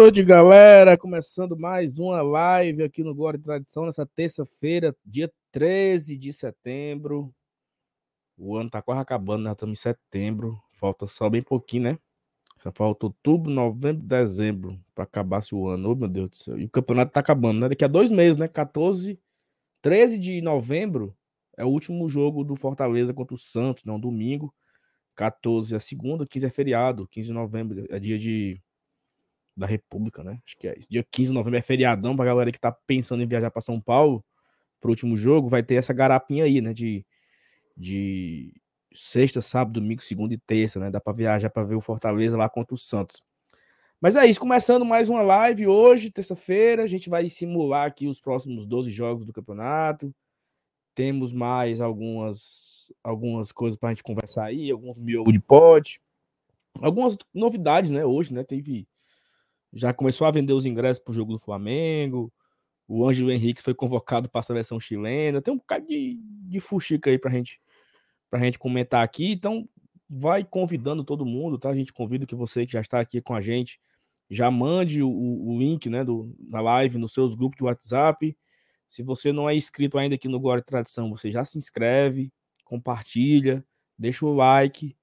Noite, galera. Começando mais uma live aqui no Glória e Tradição, nessa terça-feira, dia 13 de setembro. O ano tá quase acabando, né? Estamos em setembro. Falta só bem pouquinho, né? Já falta outubro, novembro, dezembro para acabar-se o ano. Oh, meu Deus do céu. E o campeonato tá acabando, né? Daqui a dois meses, né? 14, 13 de novembro é o último jogo do Fortaleza contra o Santos, não, domingo. 14 é segunda, 15 é feriado. 15 de novembro é dia de da República, né? Acho que é. Dia 15 de novembro é feriadão pra galera que tá pensando em viajar para São Paulo pro último jogo. Vai ter essa garapinha aí, né? De, de sexta, sábado, domingo, segunda e terça, né? Dá para viajar para ver o Fortaleza lá contra o Santos. Mas é isso, começando mais uma live hoje, terça-feira. A gente vai simular aqui os próximos 12 jogos do campeonato. Temos mais algumas, algumas coisas para a gente conversar aí, alguns miolo de pote. Algumas novidades, né? Hoje, né? Teve já começou a vender os ingressos para o jogo do Flamengo. O Ângelo Henrique foi convocado para a seleção chilena. Tem um bocado de, de fuxica aí para gente, a gente comentar aqui. Então, vai convidando todo mundo, tá? A gente convida que você que já está aqui com a gente já mande o, o link né, do, da live nos seus grupos de WhatsApp. Se você não é inscrito ainda aqui no Glória Tradição, você já se inscreve, compartilha, deixa o like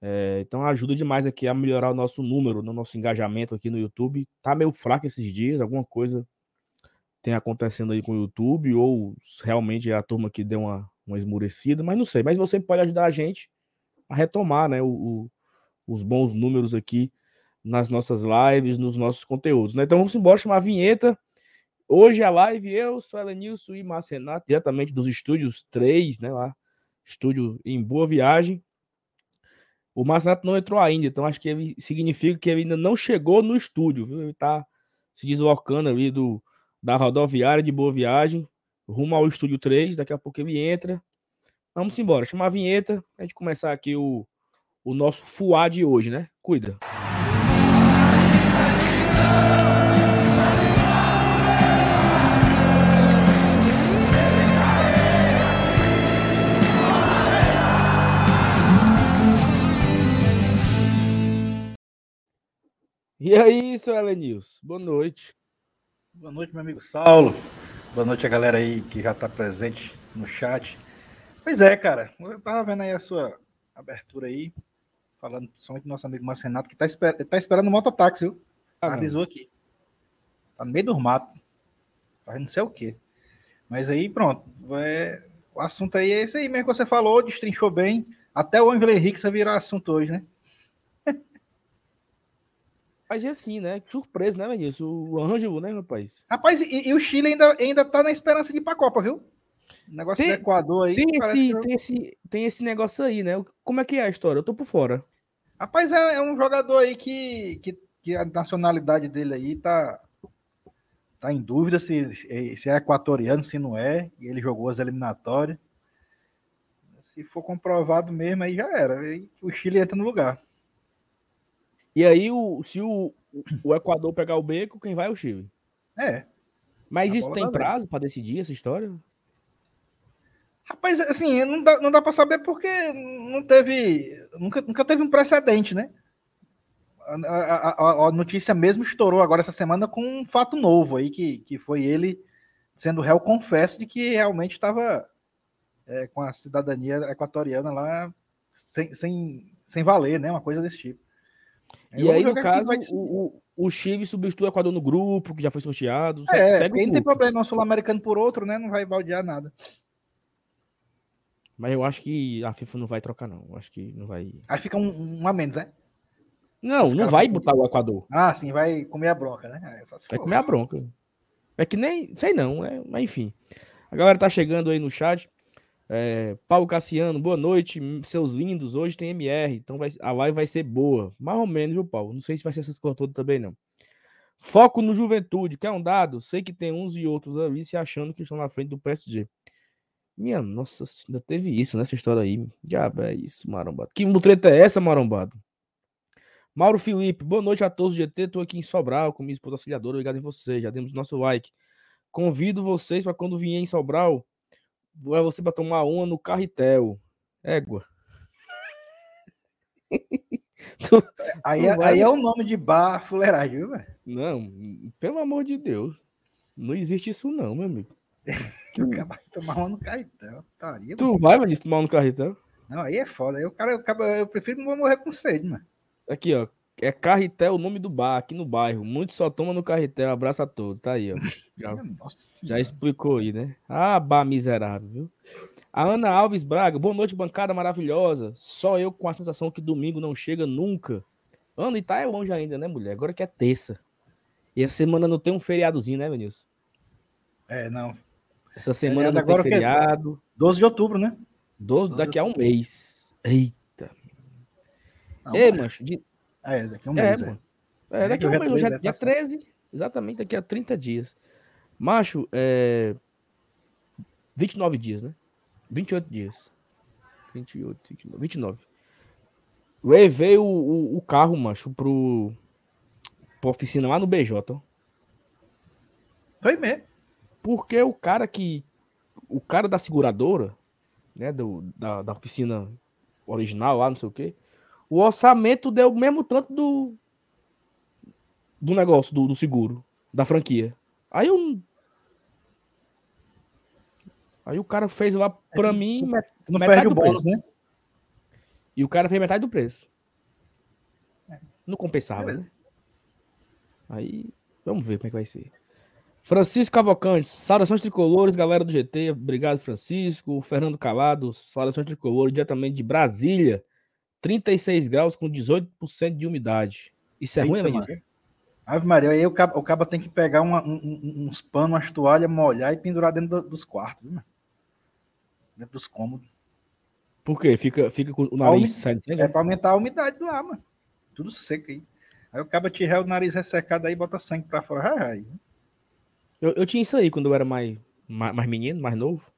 é, então ajuda demais aqui a melhorar o nosso número, no nosso engajamento aqui no YouTube. Tá meio fraco esses dias, alguma coisa tem acontecendo aí com o YouTube, ou realmente é a turma que deu uma, uma esmurecida, mas não sei. Mas você pode ajudar a gente a retomar né, o, o, os bons números aqui nas nossas lives, nos nossos conteúdos. Né? Então vamos embora chamar a vinheta. Hoje a live, eu sou Elenilson e Márcio Renato, diretamente dos estúdios 3, né? Lá, estúdio em Boa Viagem. O Marcelo não entrou ainda, então acho que ele significa que ele ainda não chegou no estúdio, viu? Ele tá se deslocando ali do, da rodoviária de Boa Viagem, rumo ao estúdio 3. Daqui a pouco ele entra. Vamos embora, chamar a vinheta, a gente começar aqui o, o nosso fuá de hoje, né? Cuida. E aí, seu Elenils? Boa noite. Boa noite, meu amigo Saulo. Boa noite a galera aí que já está presente no chat. Pois é, cara. Eu tava vendo aí a sua abertura aí, falando somente do nosso amigo Marcenato, que tá, esper tá esperando o mototáxi, viu? Ah, Avisou aqui. Tá no meio do mato. Tá não sei o quê. Mas aí, pronto. É... O assunto aí é esse aí mesmo que você falou, destrinchou bem. Até o Angelo Henrique vai virar assunto hoje, né? Mas é assim, né? Surpresa, né, Vinícius? O Ângelo, né, rapaz? Rapaz, e, e, o Chile ainda, ainda tá na esperança de ir pra Copa, viu? O negócio tem, do Equador aí. Tem esse, eu... tem, esse, tem esse negócio aí, né? Como é que é a história? Eu tô por fora. Rapaz, é, é um jogador aí que, que, que, a nacionalidade dele aí tá, tá em dúvida se, se é equatoriano, se não é. E ele jogou as eliminatórias. Se for comprovado mesmo, aí já era. O Chile entra no lugar. E aí, o, se o, o Equador pegar o beco, quem vai é o Chile. É. Mas isso tem prazo para decidir essa história? Rapaz, assim, não dá, não dá para saber porque não teve. Nunca, nunca teve um precedente, né? A, a, a, notícia mesmo estourou agora essa semana com um fato novo aí, que, que foi ele sendo réu confesso de que realmente estava é, com a cidadania equatoriana lá sem, sem, sem valer, né? Uma coisa desse tipo. E aí, no caso, o, o, Chile substitui o Equador no grupo, que já foi sorteado. É, segue não tem problema, o Sul-Americano por outro, né? Não vai baldear nada. Mas eu acho que a FIFA não vai trocar, não. Eu acho que não vai. Aí fica um, um a menos, né? Não, não vai botar o Equador. Ah, sim, vai comer a bronca, né? É, vai comer a bronca. É que nem. Sei não, é, mas enfim. A galera tá chegando aí no chat. É, Paulo Cassiano, boa noite, seus lindos. Hoje tem MR, então vai, a live vai ser boa. Mais ou menos, viu, Paulo? Não sei se vai ser essas coisas todas também, não. Foco no juventude, quer um dado? Sei que tem uns e outros ali se achando que estão na frente do PSG. Minha nossa, ainda teve isso nessa história aí. Diabo, é isso, marombado. Que mutreta é essa, marombado? Mauro Felipe, boa noite a todos do GT. Tô aqui em Sobral com minha esposa auxiliadora. Obrigado em vocês. Já demos nosso like. Convido vocês para quando vier em Sobral é você para tomar uma no carretel. Égua. tu, aí, tu é, aí é o nome de bar fuleiragem, viu, velho? Não, pelo amor de Deus. Não existe isso não, meu amigo. Tu acaba de tomar uma no carretel. Taria, Tu vai, mano, tomar um no carretel? Não, aí é foda. O cara, eu, eu prefiro não morrer com sede, mano. Aqui, ó. É Carretel o nome do bar, aqui no bairro. Muitos só tomam no Carretel. Abraço a todos. Tá aí, ó. Já, já explicou aí, né? Ah, bar miserável, viu? A Ana Alves Braga. Boa noite, bancada maravilhosa. Só eu com a sensação que domingo não chega nunca. Ana, e tá é longe ainda, né, mulher? Agora que é terça. E essa semana não tem um feriadozinho, né, Vinícius? É, não. Essa semana não tem feriado. 12 de outubro, né? 12, daqui a um mês. Eita. Não, Ei, mancho, de, é, daqui a um é, mês. Mano. É, é daqui a um mês, dia, dia 13, exatamente, daqui a 30 dias. Macho, é. 29 dias, né? 28 dias. 28, 29. 29. Levei o, o, o carro, macho, pro. pra oficina lá no BJ. Foi mesmo. Porque o cara que. O cara da seguradora, né? Do, da, da oficina original lá, não sei o quê o orçamento deu o mesmo tanto do do negócio, do, do seguro, da franquia. Aí eu Aí o cara fez lá pra é, mim. Tu não perde o bônus, né? E o cara fez metade do preço. É. Não compensava, né? Aí, vamos ver como é que vai ser. Francisco Cavalcante, saudações tricolores, galera do GT. Obrigado, Francisco. Fernando Calado, saudações tricolores, diretamente de Brasília. 36 graus com 18% de umidade. Isso é Eita, ruim, Maria? Ave Maria, aí o cabo, o cabo tem que pegar uma, um, uns panos, umas toalhas, molhar e pendurar dentro do, dos quartos, viu, dentro dos cômodos. Por quê? Fica, fica com o nariz saindo É para aumentar a umidade do ar, mano. Tudo seco aí. Aí o cabo tiver o nariz ressecado aí bota sangue para fora. Ai. Eu, eu tinha isso aí quando eu era mais, mais, mais menino, mais novo.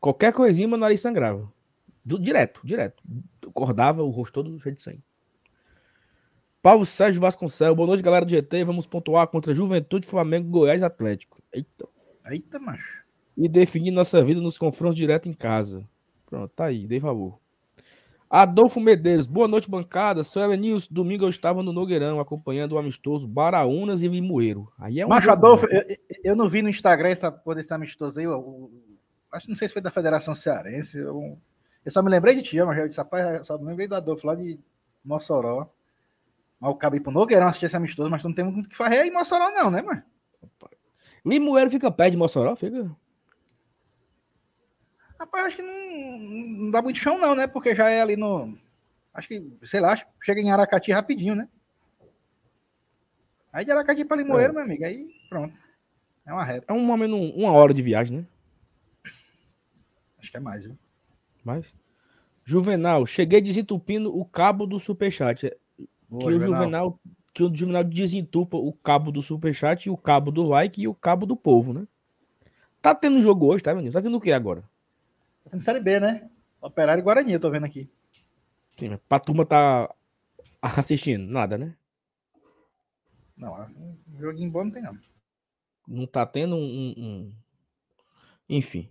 Qualquer coisinha, meu nariz sangrava. Do, direto, direto. Acordava o rosto todo cheio de sangue. Paulo Sérgio Vasconcelos, boa noite, galera do GT. Vamos pontuar contra Juventude, Flamengo, Goiás Atlético. Eita. Eita, macho. E definir nossa vida nos confrontos direto em casa. Pronto, tá aí, dei favor. Adolfo Medeiros, boa noite, bancada. Sou Elenils. Domingo eu estava no Nogueirão acompanhando o amistoso Baraunas e Limoeiro. Aí é um Macho Adolfo, eu, eu, não vi no Instagram essa porra desse amistoso aí. Eu, eu, acho não sei se foi da Federação Cearense. Eu, eu só me lembrei de ti, mas eu disse, rapaz, só me lembrei do Adolfo lá de Mossoró. Mas o cabo ir pro Nogueirão assistir esse amistoso, mas não tem muito o que fazer aí em Mossoró, não, né, mano? Limoeiro fica perto de Mossoró? Fica. Rapaz, acho que não, não dá muito chão, não, né? Porque já é ali no. Acho que, sei lá, chega em Aracati rapidinho, né? Aí de Aracati para Limoeiro, é. meu amigo, aí pronto. É uma reta. É uma, uma hora de viagem, né? Acho que é mais, viu? Mais? Juvenal, cheguei desentupindo o cabo do superchat. Boa, que Juvenal. o Juvenal que o Juvenal desentupa o cabo do superchat o cabo do like e o cabo do povo, né? Tá tendo jogo hoje, tá, menino? Tá tendo o que agora? Tá tendo Série B, né? Operário e Guarani, eu tô vendo aqui. Sim, mas pra turma tá assistindo, nada, né? Não, assim, joguinho bom não tem, não. Não tá tendo um. um... Enfim.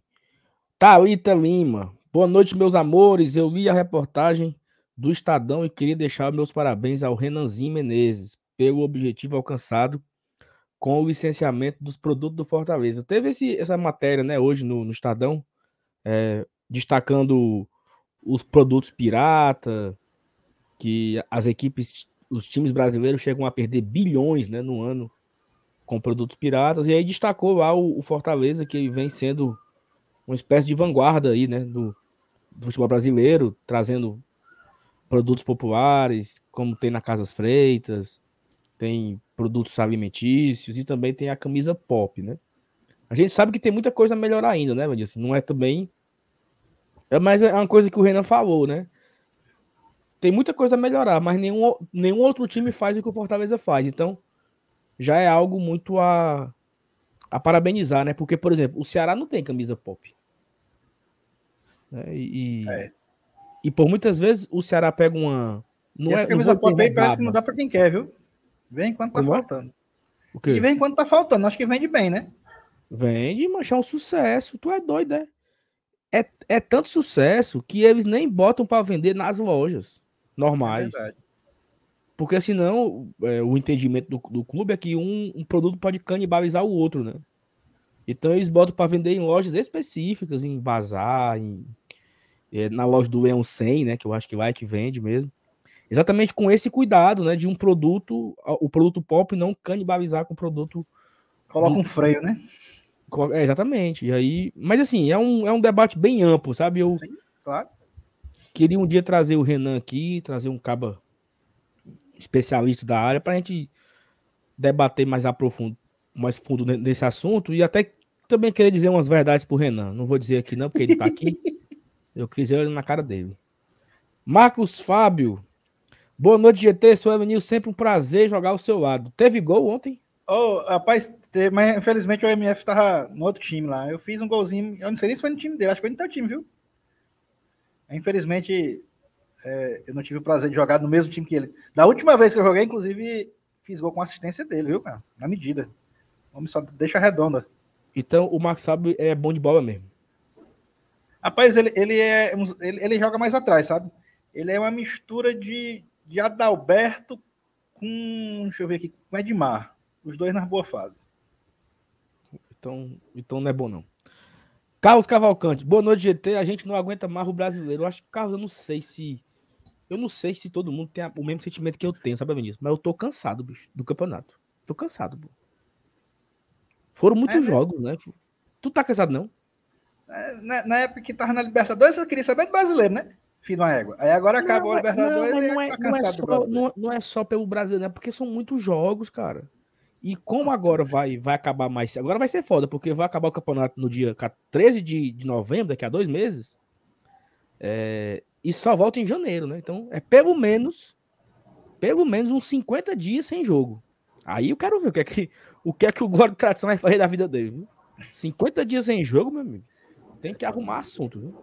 Thalita Lima. Boa noite, meus amores. Eu li a reportagem do Estadão e queria deixar meus parabéns ao Renanzinho Menezes pelo objetivo alcançado com o licenciamento dos produtos do Fortaleza. Teve esse, essa matéria né, hoje no, no Estadão, é, destacando os produtos pirata, que as equipes, os times brasileiros chegam a perder bilhões né, no ano com produtos piratas, e aí destacou lá o, o Fortaleza, que vem sendo uma espécie de vanguarda aí, né, do, do futebol brasileiro, trazendo produtos populares, como tem na Casas Freitas, tem produtos alimentícios e também tem a camisa pop, né? A gente sabe que tem muita coisa a melhorar ainda, né? Assim, não é também. É, mas é uma coisa que o Renan falou, né? Tem muita coisa a melhorar, mas nenhum, nenhum outro time faz o que o Fortaleza faz. Então, já é algo muito a, a parabenizar, né? Porque, por exemplo, o Ceará não tem camisa pop. Né? E, é. e por muitas vezes o Ceará pega uma. Não e essa é, camisa pop aí parece que não dá para quem quer, viu? Vem quando tá Como é? faltando. O quê? E vem quando tá faltando. Acho que vende bem, né? Vende, mas é um sucesso. Tu é doido, é? É, é tanto sucesso que eles nem botam para vender nas lojas normais. É Porque senão é, o entendimento do, do clube é que um, um, produto pode canibalizar o outro, né? Então eles botam para vender em lojas específicas, em bazar, em, é, na loja do Leão 100, né? Que eu acho que lá é que vende mesmo. Exatamente com esse cuidado, né? De um produto, o produto pop não canibalizar com o produto. Coloca do... um freio, né? É, exatamente. E aí, mas assim, é um, é um debate bem amplo, sabe? Eu Sim, claro. queria um dia trazer o Renan aqui, trazer um caba especialista da área para a gente debater mais aprofundo, mais fundo nesse assunto e até também querer dizer umas verdades pro Renan. Não vou dizer aqui não, porque ele tá aqui. Eu quis dizer na cara dele. Marcos Fábio. Boa noite, GT. Sou Evanil, sempre um prazer jogar ao seu lado. Teve gol ontem? Oh, rapaz, mas infelizmente o MF tava no outro time lá. Eu fiz um golzinho, eu não sei nem se foi no time dele, acho que foi no teu time, viu? Infelizmente, é, eu não tive o prazer de jogar no mesmo time que ele. Da última vez que eu joguei, inclusive, fiz gol com assistência dele, viu, cara? Na medida. O homem só deixa redonda. Então, o Max Fábio é bom de bola mesmo. Rapaz, ele, ele, é, ele, ele joga mais atrás, sabe? Ele é uma mistura de, de Adalberto com. Deixa eu ver aqui, com Edmar. Os dois na boa fase. Então, então não é bom, não. Carlos Cavalcante, boa noite, GT. A gente não aguenta mais o brasileiro. Eu acho que, Carlos, eu não sei se. Eu não sei se todo mundo tem o mesmo sentimento que eu tenho, sabe, Vinícius? Mas eu tô cansado, bicho, do campeonato. Tô cansado, pô. Foram muitos é, jogos, né? Tu tá cansado, não? É, na, na, época que tava na Libertadores, eu queria saber do brasileiro, né? Filho da égua. Aí agora acabou não, a Libertadores não, e não é, tá não é, só, não, não, é só pelo brasileiro, né? Porque são muitos jogos, cara. E como agora vai, vai acabar mais. Agora vai ser foda, porque vai acabar o campeonato no dia 13 de, de novembro, daqui a dois meses. É, e só volta em janeiro, né? Então é pelo menos. Pelo menos uns 50 dias sem jogo. Aí eu quero ver o que é que o, que é que o Gordo Tradição vai fazer da vida dele, viu? 50 dias sem jogo, meu amigo. Tem que arrumar assunto, viu?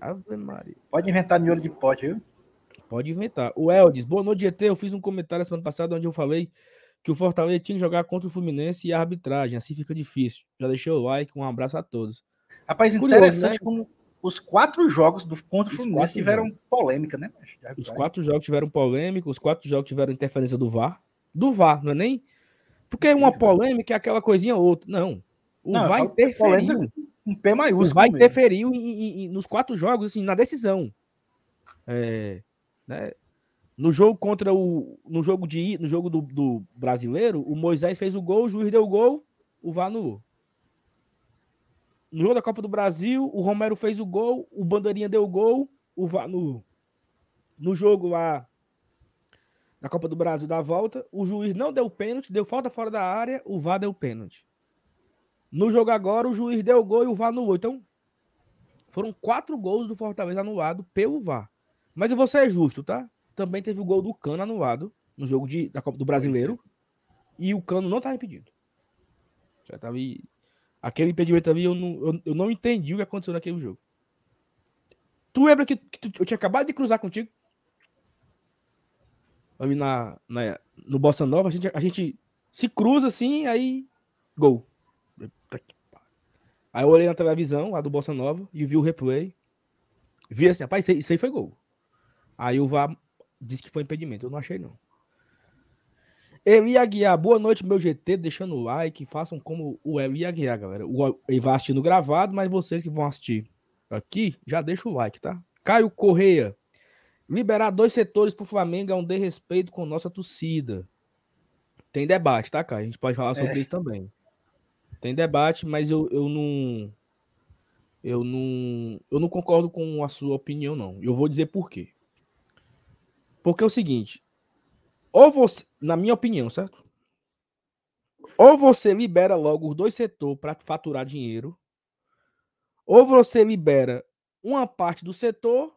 Ave Maria. Pode inventar miolo de pote, viu? Pode inventar. O Eldis, boa noite, GT. Eu fiz um comentário semana passada onde eu falei que o Fortaleza tinha que jogar contra o Fluminense e a arbitragem. Assim fica difícil. Já deixei o like. Um abraço a todos. Rapaz, Curioso, interessante né? como os quatro jogos do contra o Fluminense tiveram jogos. polêmica, né? Os quatro jogos tiveram polêmica, os quatro jogos tiveram interferência do VAR. Do VAR, não é nem. Porque uma polêmica é aquela coisinha ou outra. Não. O não, VAR interferiu. Um P maiúsculo. Vai em, em, nos quatro jogos, assim, na decisão. É, né? No jogo contra o. No jogo de no jogo do, do, brasileiro, o Moisés fez o gol, o juiz deu o gol, o VAR anulou. No jogo da Copa do Brasil, o Romero fez o gol, o Bandeirinha deu o gol, o VAR anulou. No jogo lá da Copa do Brasil da volta, o juiz não deu pênalti, deu falta fora da área, o VAR deu pênalti. No jogo agora, o juiz deu gol e o VAR anulou. Então, foram quatro gols do Fortaleza anulado pelo VAR. Mas eu vou ser justo, tá? Também teve o gol do Cano anulado no jogo de, da Copa do Brasileiro. E o Cano não estava impedido. Já tava. Aquele impedimento ali, eu não, eu, eu, não entendi o que aconteceu naquele jogo. Tu lembra que, que tu, eu tinha acabado de cruzar contigo? Ali na, na, no Bossa Nova, a gente, a gente se cruza assim, aí gol. Aí eu olhei na televisão lá do Bossa Nova e vi o replay. Vi assim, rapaz, isso aí foi gol. Aí o VAR disse que foi impedimento. Eu não achei, não. Eli Aguiar, boa noite, meu GT. Deixando o like. Façam como o Eli Aguiar, galera. O, ele vai assistindo gravado, mas vocês que vão assistir aqui, já deixa o like, tá? Caio Correia. Liberar dois setores pro Flamengo é um desrespeito com nossa torcida. Tem debate, tá, Caio? A gente pode falar sobre é. isso também. Tem debate, mas eu, eu não. Eu não. Eu não concordo com a sua opinião, não. Eu vou dizer por quê. Porque é o seguinte. Ou você. Na minha opinião, certo? Ou você libera logo os dois setores para faturar dinheiro. Ou você libera uma parte do setor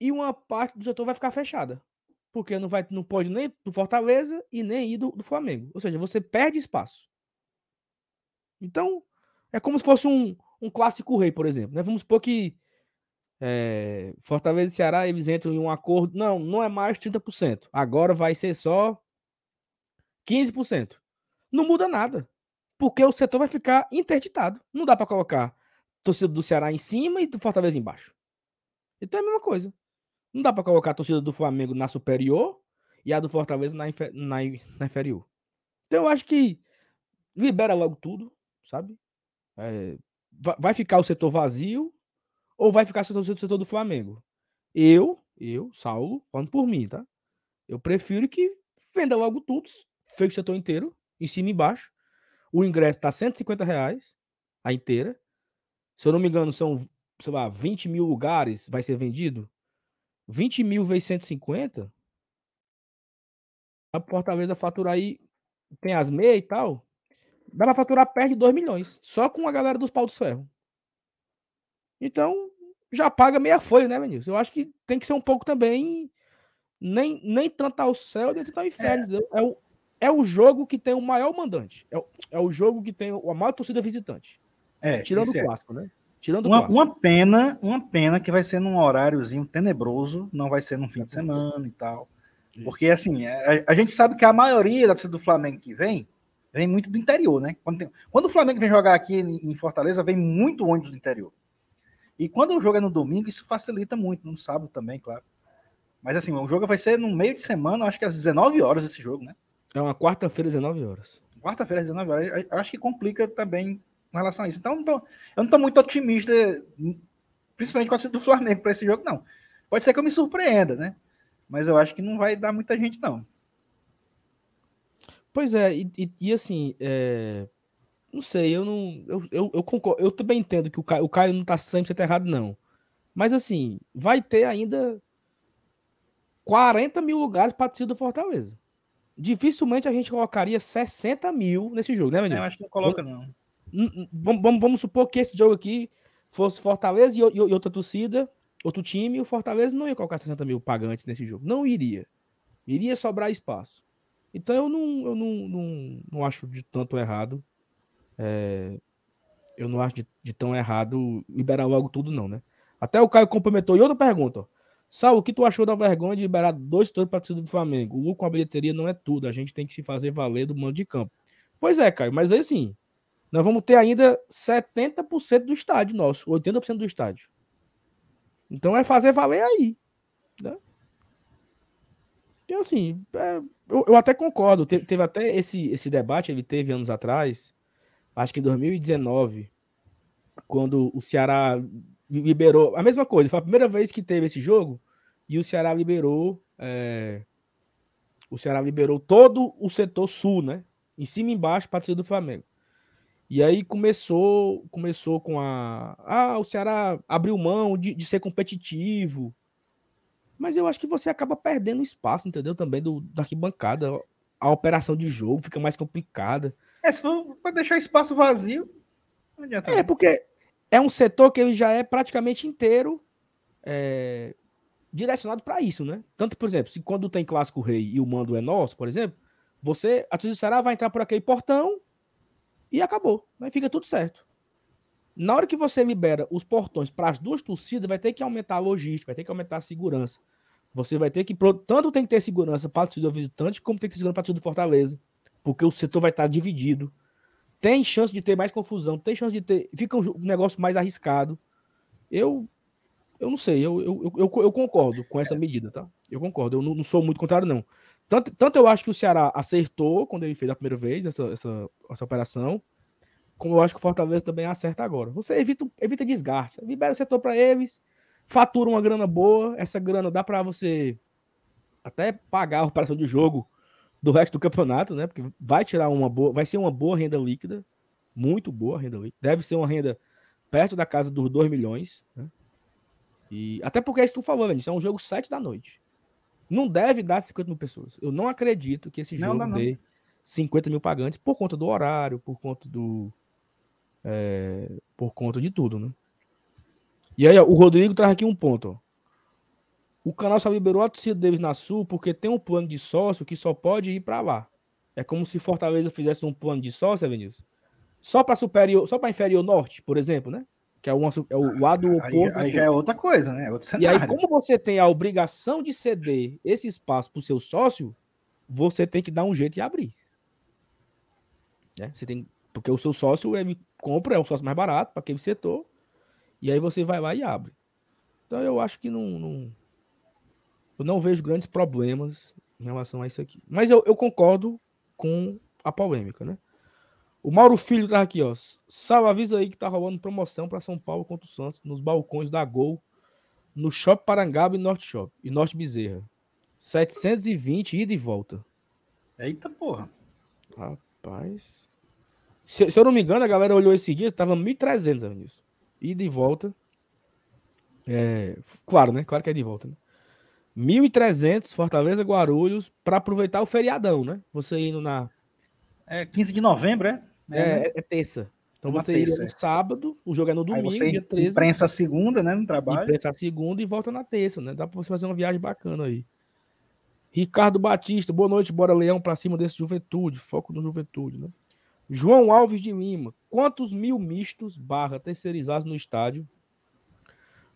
e uma parte do setor vai ficar fechada. Porque não, vai, não pode nem do Fortaleza e nem ir do, do Flamengo. Ou seja, você perde espaço. Então, é como se fosse um, um clássico rei, por exemplo. Né? Vamos supor que é, Fortaleza e Ceará eles entram em um acordo. Não, não é mais 30%. Agora vai ser só 15%. Não muda nada. Porque o setor vai ficar interditado. Não dá para colocar torcida do Ceará em cima e do Fortaleza embaixo. Então é a mesma coisa. Não dá para colocar a torcida do Flamengo na superior e a do Fortaleza na, infer, na, na inferior. Então eu acho que libera logo tudo, sabe? É, vai ficar o setor vazio ou vai ficar o setor, o setor do Flamengo? Eu, eu, Saulo, falando por mim, tá? Eu prefiro que venda logo tudo, feche o setor inteiro, em cima e embaixo. O ingresso tá 150 reais, a inteira. Se eu não me engano, são, sei lá, 20 mil lugares vai ser vendido. 20 mil vezes 150. A Fortaleza fatura aí, tem as meias e tal. Dá pra faturar perto de 2 milhões. Só com a galera dos pau do ferro. Então, já paga meia folha, né, Vinícius? Eu acho que tem que ser um pouco também. Nem, nem tanto ao céu, nem tanto ao inferno. É. é, o, é o jogo que tem o maior mandante. É o, é o jogo que tem a maior torcida visitante. É, tirando o é. clássico, né? Tirando uma, uma, pena, uma pena que vai ser num horáriozinho tenebroso, não vai ser num fim de semana e tal. Porque, assim, a, a, gente sabe que a maioria da torcida do Flamengo que vem, vem muito do interior, né? Quando, tem, quando o Flamengo vem jogar aqui em, em Fortaleza, vem muito ônibus do interior. E quando o jogo é no domingo, isso facilita muito, no sábado também, claro. Mas assim, o jogo vai ser no meio de semana, acho que às 19 horas esse jogo, né? É uma quarta-feira, 19 horas. Quarta-feira, 19 horas. Acho que complica também com relação a isso. Então, eu não tô, eu não tô muito otimista, principalmente com a do Flamengo para esse jogo, não. Pode ser que eu me surpreenda, né? Mas eu acho que não vai dar muita gente, não. Pois é, e, e, e assim, é, não sei, eu não. Eu, eu, eu, concordo. Eu também entendo que o Caio, o Caio não tá 100% errado, não. Mas assim, vai ter ainda 40 mil lugares para torcida do Fortaleza. Dificilmente a gente colocaria 60 mil nesse jogo, né, menino? Eu acho que não coloca, não. Vamos, vamos, supor que esse jogo aqui fosse Fortaleza e, e, e, outra torcida, outro time, o Fortaleza não ia colocar 60 mil pagantes nesse jogo. Não iria. Iria sobrar espaço. Então eu não, eu não, não, não acho de tanto errado é, eu não acho de, de, tão errado liberar logo tudo, não, né? Até o Caio complementou. E outra pergunta, ó. Sal, o que tu achou da vergonha de liberar dois torcedores participantes do Flamengo? O lucro com a bilheteria não é tudo. A gente tem que se fazer valer do mando de campo. Pois é, Caio, mas aí assim, nós vamos ter ainda 70% do estádio nosso, 80% do estádio. Então é fazer valer aí. Né? E assim, é, eu, eu, até concordo. Teve, teve, até esse, esse debate, ele teve anos atrás, acho que em 2019, quando o Ceará liberou. A mesma coisa, foi a primeira vez que teve esse jogo e o Ceará liberou. É, o Ceará liberou todo o setor sul, né? Em cima e embaixo, para do Flamengo. E aí começou começou com a. Ah, o Ceará abriu mão de, de ser competitivo. Mas eu acho que você acaba perdendo espaço, entendeu? Também do, da arquibancada. A operação de jogo fica mais complicada. É, se for para deixar espaço vazio, não adianta. É, porque é um setor que ele já é praticamente inteiro é, direcionado para isso, né? Tanto, por exemplo, se quando tem clássico rei e o mando é nosso, por exemplo, você, a torcida do Ceará vai entrar por aquele portão e acabou. Aí fica tudo certo. Na hora que você libera os portões para as duas torcidas, vai ter que aumentar a logística, vai ter que aumentar a segurança. Você vai ter que. Tanto tem que ter segurança para a torcida visitante, como tem que ter segurança para a torcida do Fortaleza porque o setor vai estar dividido. Tem chance de ter mais confusão, tem chance de ter. Fica um negócio mais arriscado. Eu eu não sei, eu, eu, eu, eu concordo com essa medida, tá? Eu concordo, eu não, não, sou muito contrário, não. Tanto, tanto eu acho que o Ceará acertou quando ele fez a primeira vez essa, essa, essa operação, como eu acho que o Fortaleza também acerta agora. Você evita, evita desgaste, libera o setor para eles, fatura uma grana boa, essa grana dá para você até pagar a operação de jogo do resto do campeonato, né? Porque vai tirar uma boa, vai ser uma boa renda líquida, muito boa renda líquida. Deve ser uma renda perto da casa dos 2 milhões, né? E até porque é isso que tu falou, isso é um jogo 7 da noite. Não deve dar 50 mil pessoas. Eu não acredito que esse jogo não, dê 50 mil pagantes por conta do horário, por conta do. É, por conta de tudo, né? E aí, ó, o Rodrigo traz aqui um ponto, ó. O canal só liberou a torcida deles na Sul porque tem um plano de sócio que só pode ir para lá. É como se Fortaleza fizesse um plano de sócio, Vinícius. Só para superior, só para inferior norte, por exemplo, né? Que é, uma, é o lado oposto. Aí, aí já é outra coisa, né? É outro cenário. E aí, como você tem a obrigação de ceder esse espaço para o seu sócio, você tem que dar um jeito de abrir. Né? Você tem, porque o seu sócio ele compra, é um sócio mais barato para aquele setor, e aí você vai lá e abre. Então eu acho que não, não eu não vejo grandes problemas em relação a isso aqui. Mas eu, eu concordo com a polêmica, né? O Mauro Filho tá aqui, ó. Salve, avisa aí que tá rolando promoção para São Paulo contra o Santos nos balcões da Gol, no Shopping Parangaba e Norte Shop e Norte Bezerra. 720 ida e volta. Eita porra. Rapaz. Se, se eu não me engano, a galera olhou esse dia, tava 1.300, Vinícius. Ida e volta. É, claro, né? Claro que é de volta, né? 1.300 Fortaleza Guarulhos para aproveitar o feriadão, né? Você indo na. É 15 de novembro, é? É, é, é terça. Então é você terça, no é. sábado, o jogo é no domingo, você dia 13. Imprensa a segunda, né? No trabalho. Imprensa a segunda e volta na terça, né? Dá para você fazer uma viagem bacana aí. Ricardo Batista, boa noite, bora Leão para cima desse Juventude, foco no Juventude, né? João Alves de Lima, quantos mil mistos barra terceirizados no estádio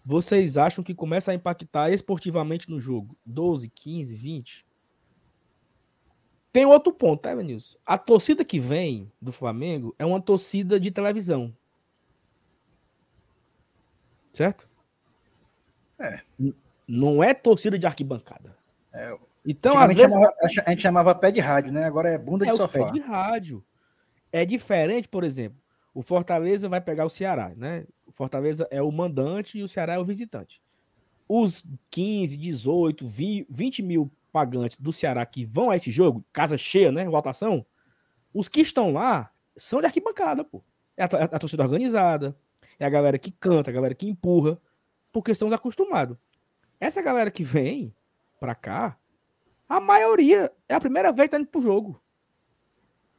vocês acham que começa a impactar esportivamente no jogo? 12, 15, 20? Tem outro ponto, tá, Evanilson? A torcida que vem do Flamengo é uma torcida de televisão. Certo? É. Não é torcida de arquibancada. É. Então, às vezes. Chamava, a gente chamava pé de rádio, né? Agora é bunda de é sofá. Pé de rádio. É diferente, por exemplo. O Fortaleza vai pegar o Ceará, né? O Fortaleza é o mandante e o Ceará é o visitante. Os 15, 18, 20 mil pagantes do Ceará que vão a esse jogo, casa cheia, né? Votação. Os que estão lá são de arquibancada, pô. É a, a, a torcida organizada, é a galera que canta, a galera que empurra, porque estamos acostumados. Essa galera que vem pra cá, a maioria é a primeira vez que tá indo pro jogo.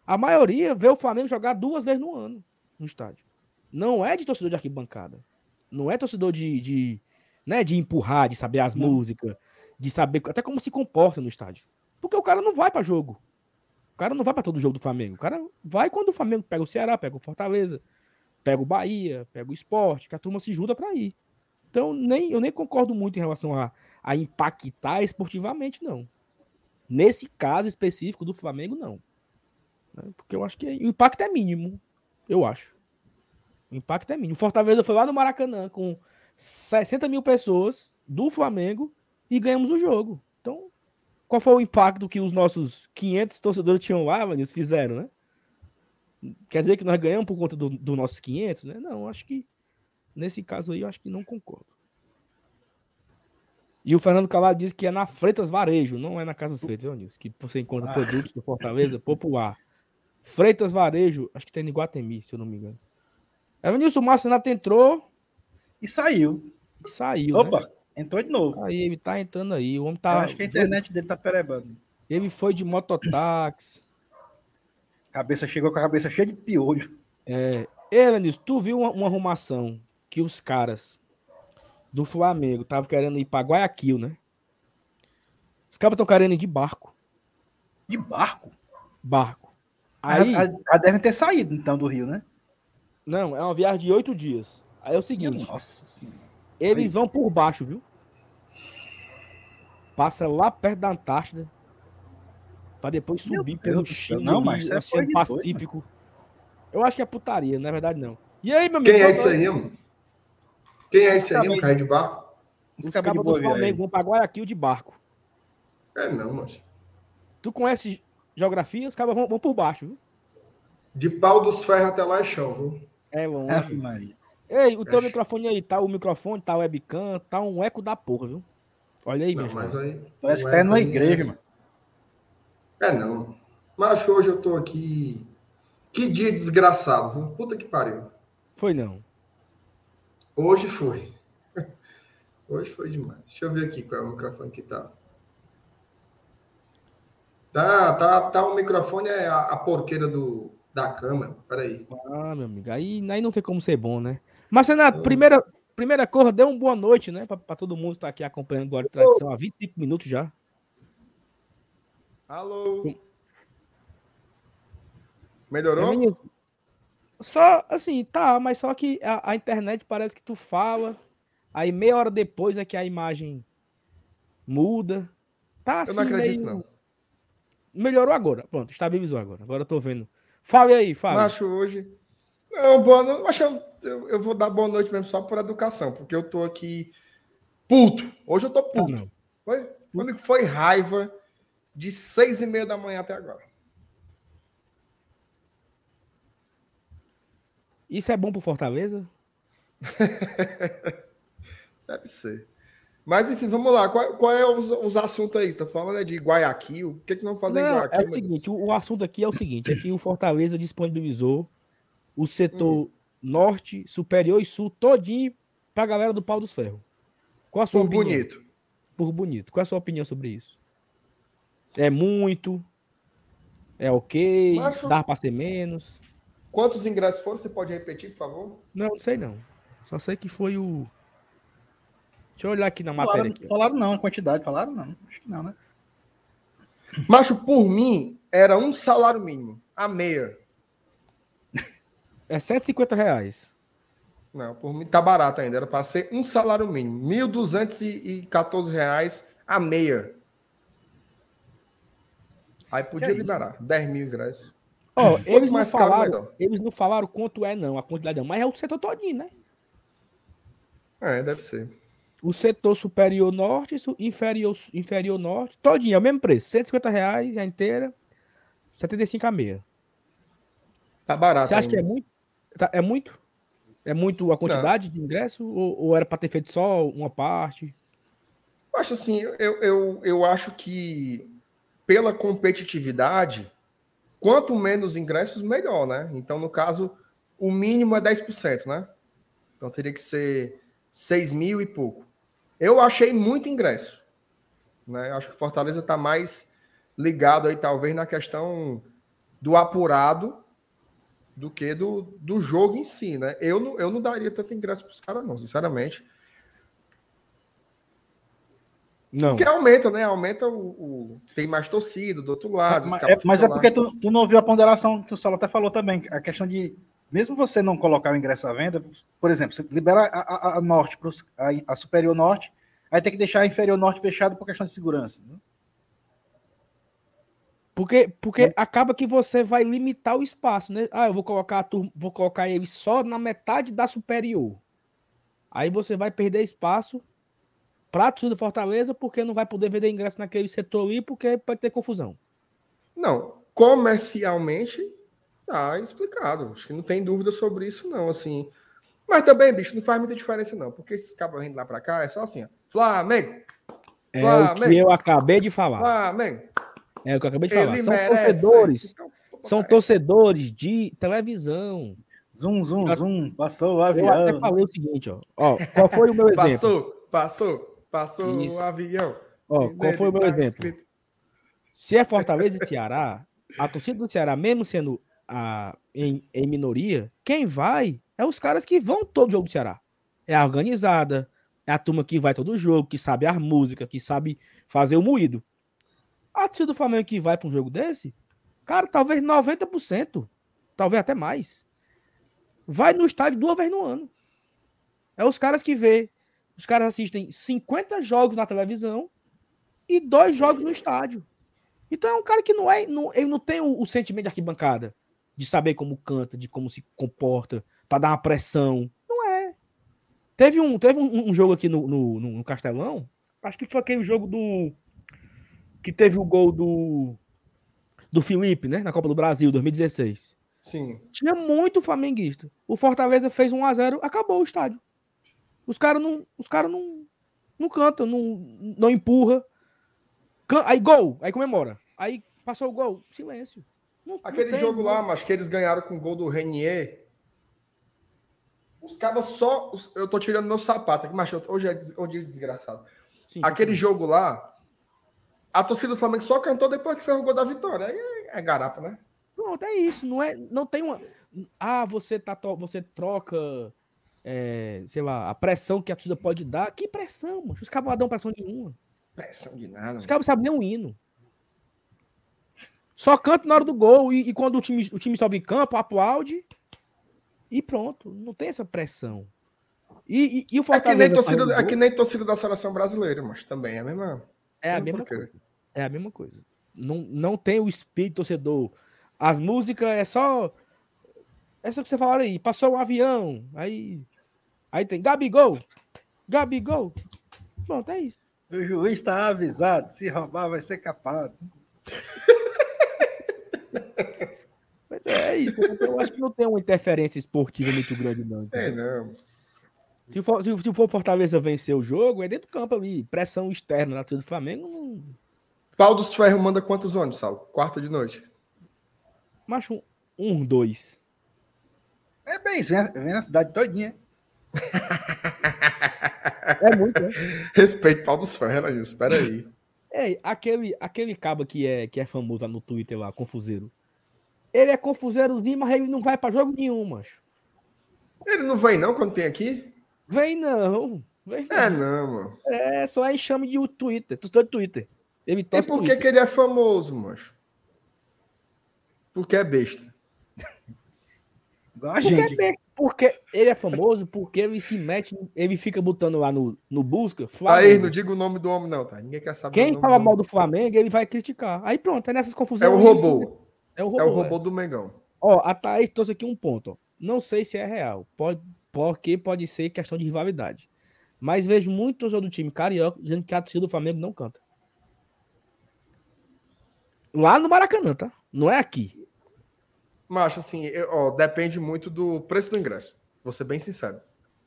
A maioria vê o Flamengo jogar duas vezes no ano no estádio. Não é de torcedor de arquibancada. Não é torcedor de, de, né, de empurrar, de saber as músicas, de saber até como se comporta no estádio. Porque o cara não vai para jogo. O cara não vai para todo jogo do Flamengo. O cara vai quando o Flamengo pega o Ceará, pega o Fortaleza, pega o Bahia, pega o esporte, que a turma se junta para ir. Então, nem, eu nem concordo muito em relação a, a impactar esportivamente, não. Nesse caso específico do Flamengo, não. Né, porque eu acho que o impacto é mínimo. Eu acho. O impacto é mínimo. Fortaleza foi lá no Maracanã com 60 mil pessoas do Flamengo e ganhamos o jogo. Então, qual foi o impacto que os nossos 500 torcedores tinham lá, Vanils, fizeram, né? Quer dizer que nós ganhamos por conta dos do nossos 500, né? Não, acho que nesse caso aí, eu acho que não concordo. E o Fernando Cavallo diz que é na Freitas Varejo, não é na Casa Freitas, viu, Nilson? Que você encontra ah. produtos do Fortaleza popular. Freitas Varejo, acho que tem em Guatemi, se eu não me engano. Evanilson Marcenato entrou. E saiu. E saiu. Opa, né? Entrou de novo. Aí ele tá entrando aí. O homem tá. Eu acho que a internet dele tá perebando. Ele foi de mototáxi. Cabeça chegou com a cabeça cheia de piolho. É. Evanilson, tu viu uma, uma arrumação que os caras do Flamengo estavam querendo ir para Guayaquil, né? Os caras estão querendo ir de barco. De barco? Barco. Aí, a, a, devem ter saído, então, do Rio, né? Não, é uma viagem de oito dias. Aí é o seguinte. Nossa Eles vão por baixo, viu? Passa lá perto da Antártida. Pra depois subir pelo Chile, não, mas é Oceano Pacífico. Doido, eu acho que é putaria, não é verdade, não. E aí, meu amigo? Quem é esse aí, mano? Quem é esse aí, um cara de barco? Os, Os cabos do Flamengo vão pra Guayaquil de barco. É não, mas. Tu conhece geografia, os caras vão, vão, por baixo, viu? De pau dos ferros até lá é chão, viu? É longe. É, Maria. Ei, o teu é microfone aí, tá o microfone, tá o webcam, tá um eco da porra, viu? Olha aí, não, mas aí, Parece que tá numa igreja, mano. É não. Mas acho que hoje eu tô aqui. Que dia desgraçado, viu? Puta que pariu. Foi não. Hoje foi. Hoje foi demais. Deixa eu ver aqui qual é o microfone que tá. Tá, tá, tá o microfone é a, a porqueira do, da câmera. Peraí. Ah, meu amigo, aí, aí não tem como ser bom, né? Mas, Renato, primeira, primeira cor, dê uma boa noite, né? Para todo mundo que tá aqui acompanhando o Glória Tradição há 25 minutos já. Alô? Melhorou? Só, assim, tá, mas só que a, a, internet parece que tu fala, aí meia hora depois é que a imagem muda. Tá assim, Eu não assim, acredito, meio... não. Melhorou agora. Pronto, estabilizou agora. Agora eu tô vendo. Fale aí, fale. Macho, hoje. Não, boa noite. Macho, eu, eu vou dar boa noite mesmo só por educação, porque eu tô aqui puto. Hoje eu tô puto. Não. Foi, quando foi raiva, de seis e meia da manhã até agora. Isso é bom pro Fortaleza? Deve ser. Mas enfim, vamos lá. Qual, qual é os, os, assuntos aí? Você tá falando é de Guayaquil? O que, que não fazem em Guayaquil? É o seguinte, o, o, assunto aqui é o seguinte: é que o Fortaleza disponibilizou o setor hum. norte, superior e sul todinho pra galera do pau dos ferros. Qual a sua Por opinião? bonito. Por bonito. Qual a sua opinião sobre isso? É muito? É ok? Acho... Dá pra ser menos? Quantos ingressos foram? Você pode repetir, por favor? Não, não sei não. Só sei que foi o. Deixa eu olhar aqui na falaram, matéria. Aqui, falaram não, a quantidade. Falaram não. Acho que não, né? Macho, por mim, era um salário mínimo. A meia. É 150 reais. Não, por mim tá barato ainda. Era para ser um salário mínimo. 1.214 reais a meia. Aí podia é liberar. 10 mil ingressos. Ó, eles, não falaram, eles não falaram quanto é, não, a quantidade não, mas é o setor todinho, né? É, deve ser. O setor superior norte, inferior, inferior norte, todinho, é o mesmo preço. 150 reais a inteira, 75 a meia. Tá barato. Você acha ainda. que é muito? Tá, é muito? É muito a quantidade não. de ingresso? Ou, ou era para ter feito só uma parte? Eu acho assim, eu, eu, eu acho que pela competitividade, quanto menos ingressos, melhor, né? Então, no caso, o mínimo é 10%, né? Então teria que ser 6 mil e pouco. Eu achei muito ingresso. Né? Acho que Fortaleza está mais ligado aí, talvez, na questão do apurado do que do, do jogo em si, né? Eu não, eu não daria tanto ingresso para os caras, não, sinceramente. Não. Porque aumenta, né? Aumenta o, o, Tem mais torcida do outro lado. Mas, é, mas é, porque tu, tu, não ouviu a ponderação que o Saulo até falou também. A questão de. Mesmo você não colocar o ingresso à venda, por exemplo, você libera a, a, a norte, pros, a, a, superior norte, aí tem que deixar a inferior norte fechada por questão de segurança. Né? Porque, porque é. acaba que você vai limitar o espaço, né? Ah, eu vou colocar, vou colocar ele só na metade da superior. Aí você vai perder espaço para do Fortaleza, porque não vai poder vender ingresso naquele setor ali, porque pode ter confusão. Não, comercialmente tá explicado. Acho que não tem dúvida sobre isso, não. Assim, mas também, bicho, não faz muita diferença, não, porque esses cabos indo lá para cá é só assim, ó. Flamengo. É Flamengo, o que eu acabei de falar. Flamengo. É o que eu acabei de falar. Ele são merece. torcedores. Então, são torcedores de televisão. Zum, zum, zum. Passou o avião. Eu até falei o seguinte, ó. ó qual foi o meu exemplo? Passou, passou. Passou Isso. o avião. Ó, qual foi o meu tá exemplo? Escrito. Se é Fortaleza e Ceará, a torcida do Ceará, mesmo sendo a, em, em minoria, quem vai é os caras que vão todo jogo do Ceará. É a organizada, é a turma que vai todo jogo, que sabe a música, que sabe fazer o moído. A torcida do Flamengo que vai para um jogo desse, cara, talvez 90%, talvez até mais, vai no estádio duas vezes no ano. É os caras que vê os caras assistem 50 jogos na televisão e dois jogos no estádio. Então é um cara que não é. Não, ele não tem o, o sentimento de arquibancada, de saber como canta, de como se comporta, para dar uma pressão. Não é. Teve um, teve um, um jogo aqui no, no, no, Castelão, acho que foi aquele jogo do. Que teve o gol do. Do Felipe, né? Na Copa do Brasil, 2016. Sim. Tinha muito flamenguista. O Fortaleza fez 1 a 0 acabou o estádio. Os caras não, os cara não, não cantam, não, não empurra. Can, aí gol, aí comemora. Aí passou o gol, silêncio. Não, Aquele não jogo lá, mas que eles ganharam com o gol do Renier. Os caras só. Eu tô tirando meu sapato aqui, mas hoje é, hoje é desgraçado. Sim, Aquele sim. jogo lá, a torcida do Flamengo só cantou depois que fez o gol da vitória. Aí é, é garapa, né? Pronto, é isso. Não, é, não tem uma. Ah, você, tá, você troca é, sei lá, a pressão que a torcida pode dar. Que pressão, mano? Os caras não dão pressão nenhuma. Pressão de nada. Os não sabem nem um hino. Só canta na hora do gol e, e, quando o time, o time sobe em campo, aplaude e pronto. Não tem essa pressão. E, e, e o Fortaleza... É que, nem torcida, é que nem torcida da seleção brasileira, mas também é a mesma... É a mesma coisa. É a mesma coisa. Não, não tem o espírito torcedor. As músicas é só... Essa que você falaram aí. Passou um avião, aí Aí tem Gabigol. Gabigol. Pronto, é isso. O juiz está avisado. Se roubar, vai ser capado. Mas é, é isso. Né? Eu acho que não tem uma interferência esportiva muito grande, não. É, não. Se for, se, se for Fortaleza vencer o jogo, é dentro do campo ali. Pressão externa na torcida do Flamengo. Não... Pau dos Ferros manda quantos ônibus, Sal? Quarta de noite. Macho, um, um, dois. É bem isso, vem, vem na cidade todinha. É muito, né? Respeito Pau dos Ferros, isso. Espera aí. É, aquele, aquele cabo que é, que é famoso lá no Twitter lá, Confuseiro. Ele é confuseirozinho, mas ele não vai pra jogo nenhum, macho. Ele não vem não quando tem aqui? Vem não. Vem É não, mano. É, só é enxame de Twitter. Tu de Twitter. Ele E por que, que ele é famoso, macho? Porque é besta. Igual a Porque, gente. é- porque ele é famoso, porque ele se mete, ele fica botando lá no, no busca. Aí, Flamengo. não diga o nome do homem, não, tá? Ninguém quer saber. o Quem nome fala do mal do Flamengo, ele vai criticar. Aí pronto, é nessas É confusões. o ele se- robô. É o robô. É o é. robô do Mengão. Ó, a Thaís trouxe aqui um ponto. Ó. Não sei se é real. Pode, porque pode ser questão de rivalidade. Mas vejo muito torcedor do time carioca dizendo que a torcida do Flamengo não canta. Lá no Maracanã, tá? Não é aqui. Macho, assim, eu- ó, depende muito do preço do ingresso. Vou ser bem sincero.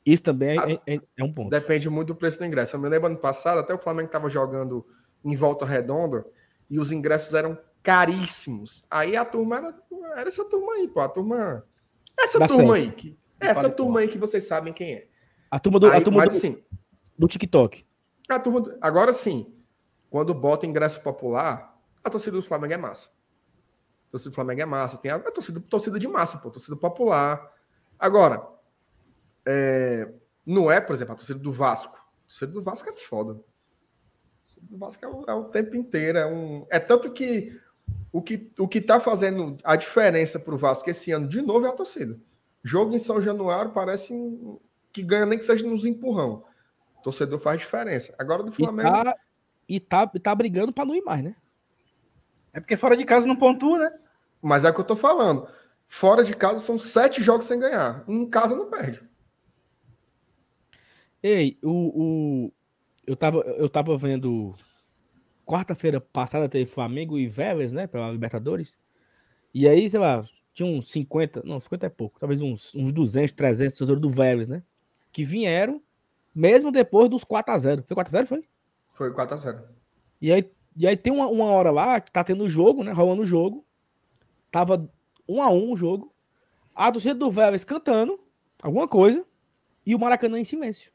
Isso também é, é- é um ponto. Depende muito do preço do ingresso. Eu me lembro ano passado, até o Flamengo estava jogando em volta redonda e os ingressos eram caríssimos. Aí a turma era, era essa turma aí, pô. A turma. Essa Da turma série. aí. Que, essa turma aí que vocês sabem quem é. A turma do, a Aí, turma mas do, assim, do TikTok. a turma. do- Agora sim, quando bota ingresso popular, a torcida do Flamengo é massa. A torcida do Flamengo é massa. Tem a, a torcida, torcida de massa, pô. Torcida popular. Agora, é, não é, por exemplo, a torcida do Vasco. A torcida do Vasco é foda. A torcida do Vasco é o, é o tempo inteiro. É, um, é tanto que o que o que tá fazendo a diferença pro Vasco esse ano, de novo, é a torcida. Jogo em São Januário parece que ganha nem que seja nos empurrão. O torcedor faz diferença. Agora do E Flamengo. tá, e tá, e tá brigando pra não ir mais, né? É porque fora de casa não pontua, né? Mas é o que eu tô falando. Fora de casa são sete jogos sem ganhar. Em casa não perde. Ei, o, o, eu, tava, eu tava vendo. Quarta-feira passada teve Flamengo e Vélez, né? Pela Libertadores. E aí, sei lá, tinha uns 50, não, 50 é pouco, talvez uns, uns 200, 300 torcedores do Vélez, né? Que vieram, mesmo depois dos 4x0. Foi 4x0? Foi? Foi 4x0. E aí, e aí tem uma, uma hora lá que tá tendo jogo, né? Rolando o jogo. Tava 1 a 1 o jogo. A torcida do Vélez cantando alguma coisa e o Maracanã em silêncio.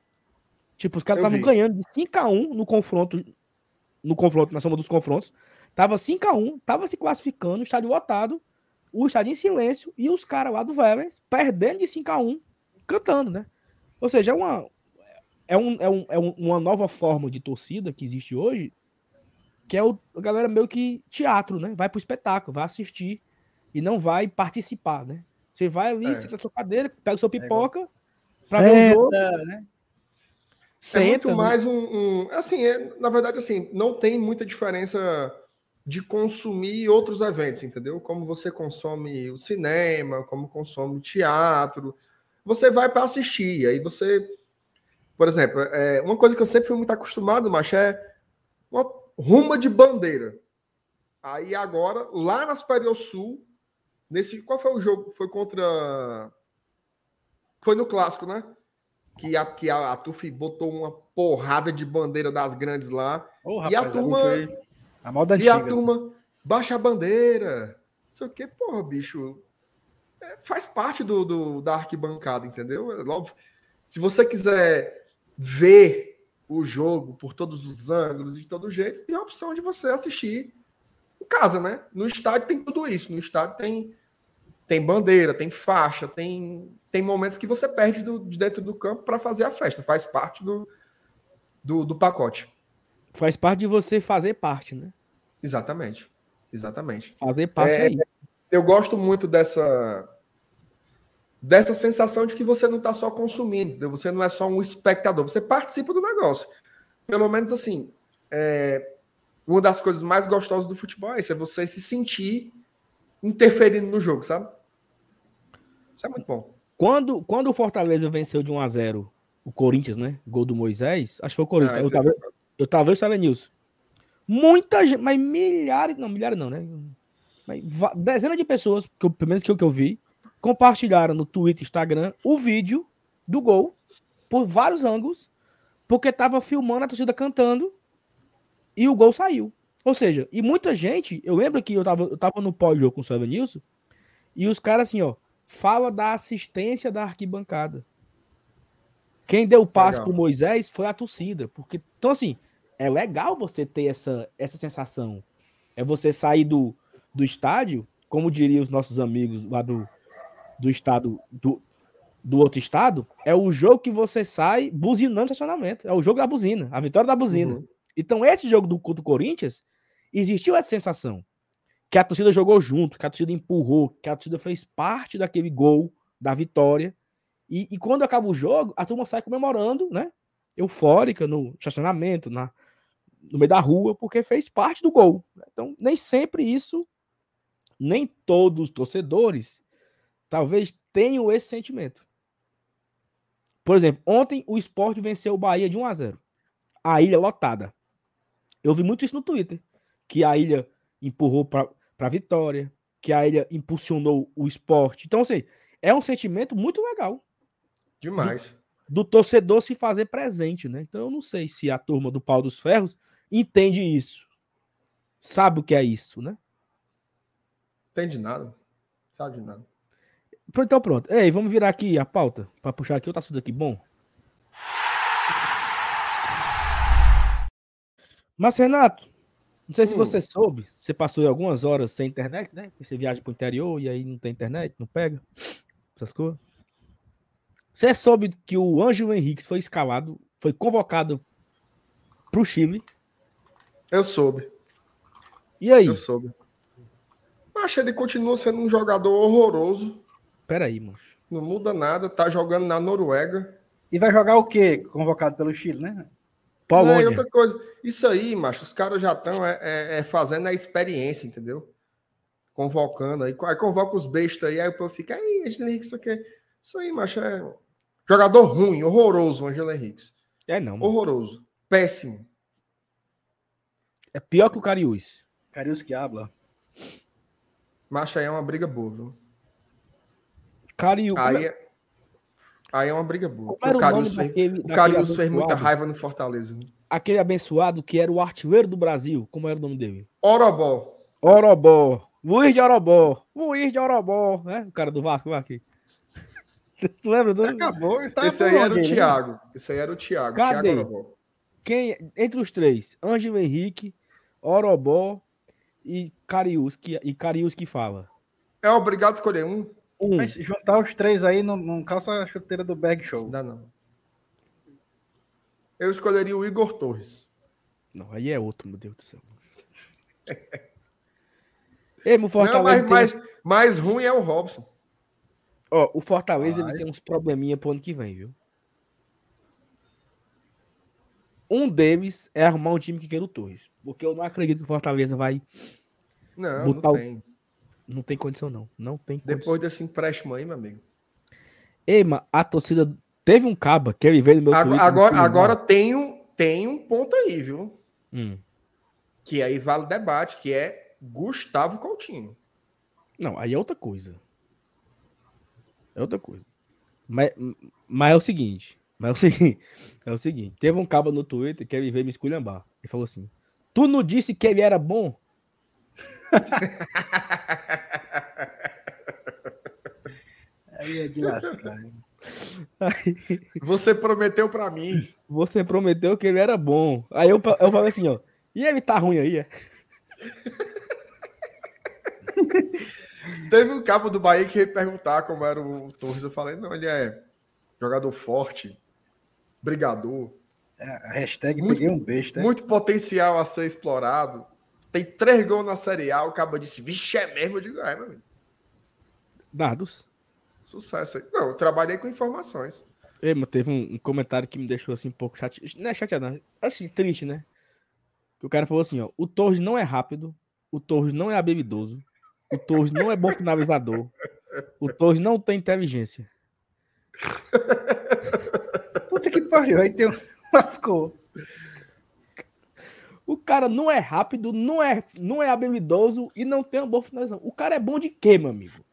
Tipo, os caras estavam ganhando de 5 a 1 no confronto no confronto, na soma dos confrontos. Tava 5 a 1, tava se classificando, estádio lotado, o estádio em silêncio e os caras lá do Vélez perdendo de 5 a 1, cantando, né? Ou seja, é uma é, um, é, um, é um- uma nova forma de torcida que existe hoje, que é o, a galera meio que teatro, né? Vai pro espetáculo, vai assistir e não vai participar, né? Você vai ali, É. senta na sua cadeira, pega o seu igual- pipoca, Pra ver o jogo. Senta, né? É muito senta, né? mais um. um- assim, é, na verdade, assim, não tem muita diferença de consumir outros eventos, entendeu? Como você consome o cinema, como consome o teatro. Você vai para assistir, aí você. Por exemplo, é, uma coisa que eu sempre fui muito acostumado, mas é uma ruma de bandeira. Aí agora, lá na Superior Sul, nesse. Qual foi o jogo? Foi contra. Foi no clássico, né? Que a, que a, a TUF botou uma porrada de bandeira das grandes lá. Ô, E a rapaz, turma- A moda E a antiga. turma baixa a bandeira. Não sei o que, porra, bicho. É, faz parte do, do- da arquibancada, entendeu? É óbvio. Se você quiser ver o jogo por todos os ângulos, de todo jeito, tem a opção de você assistir em casa, né? No estádio tem tudo isso. No estádio tem, tem bandeira, tem faixa, tem, tem momentos que você perde do- de dentro do campo para fazer a festa. Faz parte do, do, do pacote. Faz parte de você fazer parte, né? Exatamente. Exatamente. Fazer parte É, aí. eu gosto muito dessa dessa sensação de que você não está só consumindo, você não é só um espectador, você participa do negócio. Pelo menos assim, é, uma das coisas mais gostosas do futebol é isso, é você se sentir interferindo no jogo, sabe? Isso é muito bom. Quando, quando o Fortaleza venceu de 1 a 0 o Corinthians, né? Gol do Moisés, acho que foi o Corinthians. Ah, eu, tava, eu tava eu estava Nilson. Muita gente, mas milhares, não, milhares não, né? Mas dezenas de pessoas, que eu, pelo menos que eu, que eu vi, compartilharam no Twitter, Instagram, o vídeo do gol por vários ângulos, porque tava filmando a torcida cantando e o gol saiu. Ou seja, e muita gente, eu lembro que eu tava, eu tava no pós-jogo com o Silvio Nilson, e os caras assim, ó, fala da assistência da arquibancada. Quem deu o passo legal. pro Moisés foi a torcida, porque então assim, é legal você ter essa essa sensação. É você sair do, do estádio, como diriam os nossos amigos lá do, do estado do, do outro estado, é o jogo que você sai buzinando estacionamento. É o jogo da buzina, a vitória da buzina. Uhum. Então, esse jogo do, do Corinthians, existiu essa sensação que a torcida jogou junto, que a torcida empurrou, que a torcida fez parte daquele gol da vitória. E, e quando acaba o jogo, a turma sai comemorando, né? Eufórica no estacionamento, na, no meio da rua, porque fez parte do gol. Então, nem sempre isso, nem todos os torcedores, talvez tenham esse sentimento. Por exemplo, ontem o esporte venceu o Bahia de 1 a 0 A ilha lotada. Eu vi muito isso no Twitter. Que a ilha empurrou para a vitória, que a ilha impulsionou o esporte. Então, assim, é um sentimento muito legal. Demais. Do, do torcedor se fazer presente, né? Então, eu não sei se a turma do Pau dos Ferros entende isso. Sabe o que é isso, né? Entende nada. Sabe de nada. Então pronto. Ei, vamos virar aqui a pauta para puxar aqui outro assunto aqui bom. Mas Renato, não sei hum. se você soube, você passou algumas horas sem internet, né? Você viaja para o interior e aí não tem internet, não pega essas coisas. Você soube que o Ângelo Henrique foi escalado, foi convocado para o Chile? Eu soube. E aí? Eu soube. Que ele continua sendo um jogador horroroso. Peraí, moço. Não muda nada, tá jogando na Noruega. E vai jogar o quê? Convocado pelo Chile, né? Polônia. É outra coisa. Isso aí, macho, os caras já estão é, é, é, fazendo a experiência, entendeu? Convocando aí. Aí convoca os bestas aí, aí o povo fica, aí, Angelo Henrique, isso aqui. Isso aí, macho, é. Jogador ruim, horroroso, Angelo Henrique. É não. Mano. Horroroso. Péssimo. É pior que o Cariús. Cariús que habla. Macho, aí é uma briga boa, viu? Cariús. Aí, é... aí é uma briga boa. o Cariús fez, daquele, o Cariús fez muita raiva no Fortaleza. Viu? Aquele abençoado que era o artilheiro do Brasil. Como era o nome dele? Orobó. Orobó. Luiz de Orobó. Luiz de Orobó. Né? O cara do Vasco, vai aqui. Tu lembra do. Acabou. Tá Esse aí era o Thiago. Esse aí era o Thiago. Cadê? Thiago Quem, entre os três, Ângelo Henrique, Orobó e Cariús, que, e Cariús que fala. É obrigado a escolher um. Um. Mas juntar os três aí não, não calça a chuteira do Bag Show. Não, não. Eu escolheria o Igor Torres. Não, aí é outro, meu Deus do céu. Ei, o Fortaleza não, mas, tem... mais, mais ruim é o Robson. Ó, o Fortaleza mas... ele tem uns probleminha pro ano que vem, viu? Um deles é arrumar um time que queira o Torres. Porque eu não acredito que o Fortaleza vai. Não, não tem. O... Não tem condição, não. Não tem condição. Depois desse empréstimo aí, meu amigo. Ei, mas a torcida teve um caba que ele veio no meu agora, Twitter. Agora, agora tem, um, tem um ponto aí, viu? Hum. Que aí vale o debate, que é Gustavo Coutinho. Não, aí é outra coisa. É outra coisa. Mas, mas é o seguinte. Mas é o seguinte. É o seguinte. Teve um caba no Twitter que ele veio me esculhambar. Ele falou assim: Tu não disse que ele era bom? Aí é de lascar. Você prometeu para mim. Você prometeu que ele era bom. Aí eu, eu falei assim, ó. E ele tá ruim aí, é? Teve um cabo do Bahia que ia perguntar como era o Torres. Eu falei, não, ele é jogador forte, brigador. A hashtag muito, peguei um besta. Muito potencial a ser explorado. Tem três gols na Série A. O cabo disse, vixe, é mesmo? Eu digo, é, meu amigo. Dados. Sucesso aí. Não, eu trabalhei com informações. Ei, mas teve um, um, comentário que me deixou assim um pouco chateado. Não é chateado, não. Assim, triste, né? Que o cara falou assim, ó. O Torres não é rápido. O Torres não é habilidoso. O Torres não é bom finalizador. O Torres não tem inteligência. Puta que pariu. Aí tem um... Lascou. O cara não é rápido, não é, não é habilidoso e não tem uma boa finalização. O cara é bom de quê, meu amigo?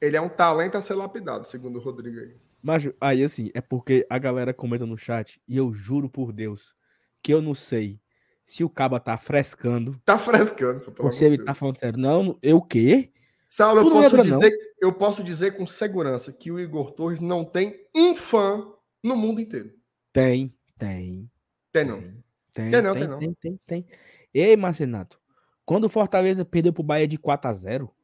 Ele é um talento a ser lapidado, segundo o Rodrigo aí. Mas aí, assim, é porque a galera comenta no chat e eu juro por Deus que eu não sei se o Caba tá frescando. Tá frescando, pô, ou se ele Deus. tá falando sério. Não, eu o quê? Saulo, eu posso, dizer, eu posso dizer com segurança que o Igor Torres não tem um fã no mundo inteiro. Tem, tem. Tem não. Tem, tem, não, tem, tem não. Tem, tem, tem. Ei, Marcenato, quando o Fortaleza perdeu pro Bahia de 4 a 0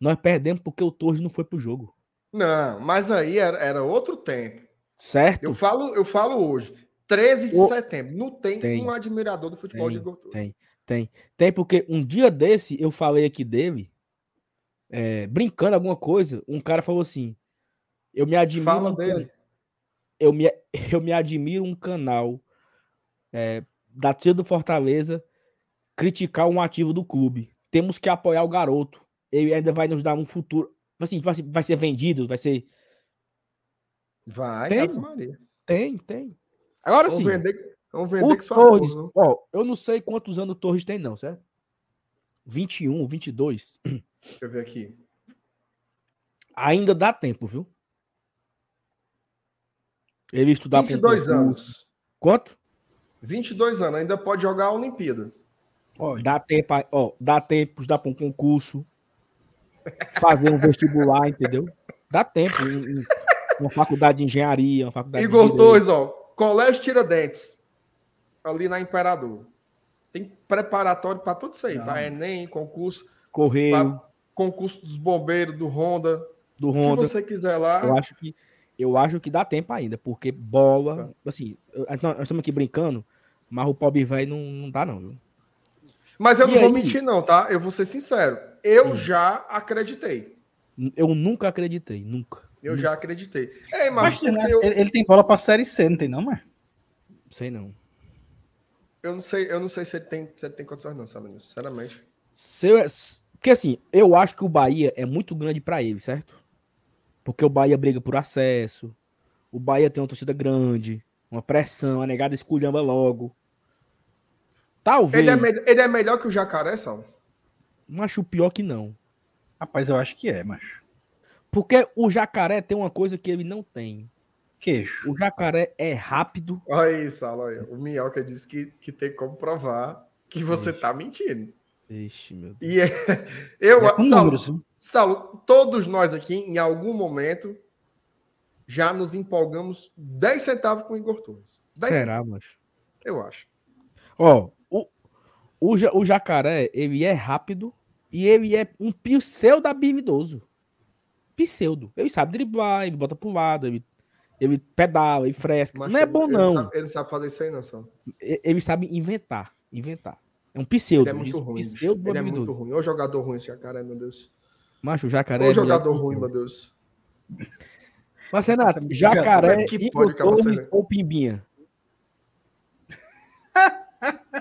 nós perdemos porque o Torres não foi pro jogo. Não, mas aí era, era outro tempo. Certo. Eu falo, eu falo hoje, 13 de o... setembro. Não tem, tem, um admirador do futebol tem, de Igor Torres. Tem, tem. Tem, porque um dia desse eu falei aqui dele, é, brincando alguma coisa, um cara falou assim: Eu me admiro. Fala dele. Eu me, eu me admiro um canal é, da tia do Fortaleza criticar um ativo do clube. Temos que apoiar o garoto ele ainda vai nos dar um futuro. Assim, vai, vai ser vendido, vai ser. Vai, tem, Maria. Tem, tem. Agora sim. Vender, vamos vender que só Torres, ó, eu não sei quantos anos o Torres tem, não, certo? 21, 22. Deixa eu ver aqui. Ainda dá tempo, viu? Ele estudar 22 anos. Quanto? 22 anos, ainda pode jogar a Olimpíada. Ó, dá tempo, ó, dá tempo de dar para um concurso fazer um vestibular, entendeu? Dá tempo. Em, em uma faculdade de engenharia, uma faculdade Igor Torres, ó, Colégio Tiradentes, ali na Imperador. Tem preparatório para tudo isso aí, para Enem, concurso. Correio. Concurso dos bombeiros, do Honda. Do Honda. O que você quiser lá. Eu acho que, eu acho que dá tempo ainda, porque bola. Assim, nós estamos aqui brincando, mas o pobre velho não, não dá, não, viu? Mas eu e não aí? vou mentir, não, tá? Eu vou ser sincero. Eu hum. já acreditei. Eu nunca acreditei, nunca. Eu nunca. já acreditei. Ei, mas, mas né? eu... ele, ele, tem bola pra Série C, não tem não, mas? Sei não. Eu não sei, eu não sei se ele tem, se ele tem condições não, sabe? Sinceramente. Se eu, porque assim, eu acho que o Bahia é muito grande para ele, certo? Porque o Bahia briga por acesso, o Bahia tem uma torcida grande, uma pressão, a negada esculhamba logo. Talvez. Ele é, me... ele é melhor que o Jacaré, Sal? Macho, pior que não. Rapaz, eu acho que é, macho. Porque o jacaré tem uma coisa que ele não tem. Queixo. O jacaré é rápido. Olha aí, Salo, olha. O Minhoca disse que, que tem como provar que você Ixi. tá mentindo. Ixi, meu Deus. E é, eu, é Saulo, Saulo, todos nós aqui, em algum momento, já nos empolgamos 10 centavos com o Igor Torres. Será, macho? Eu acho. Ó, o, o jacaré, ele é rápido e ele é um pseudo habilidoso. Pseudo. Ele sabe driblar, ele bota pro lado, ele, ele pedala, ele fresca. Mas não é bom, ele não. Sabe, ele sabe fazer isso aí, não, só. Ele sabe inventar. Inventar. É um pseudo. Ele é muito ruim. Pseudo ele é muito ruim. Ô jogador ruim esse jacaré, meu Deus. Macho, o jacaré. Ô é jogador ruim, meu Deus. Mas, Renato, jacaré, que Igor Torres ou Pimbinha?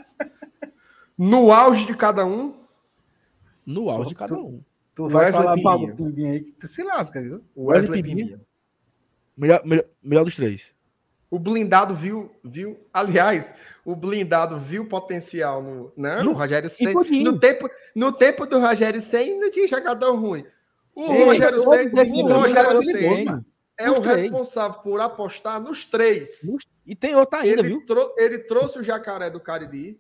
No auge de cada um. No auge de cada um. Tu, tu vai Wesley falar mal do Pimbinha aí que tu se lasca, viu? Wesley, Wesley Pimbinha. Melhor, melhor, melhor dos três. O blindado viu, viu, aliás, o blindado viu potencial no, né, no, no Rogério Senna. No tempo, no tempo do Rogério Senna não tinha jogador ruim. O Ei, Rogério Senna, o Rogério Senna é o responsável por apostar nos três. E tem outra ainda, ele viu? Trou ele trouxe o Jacaré do Cariri,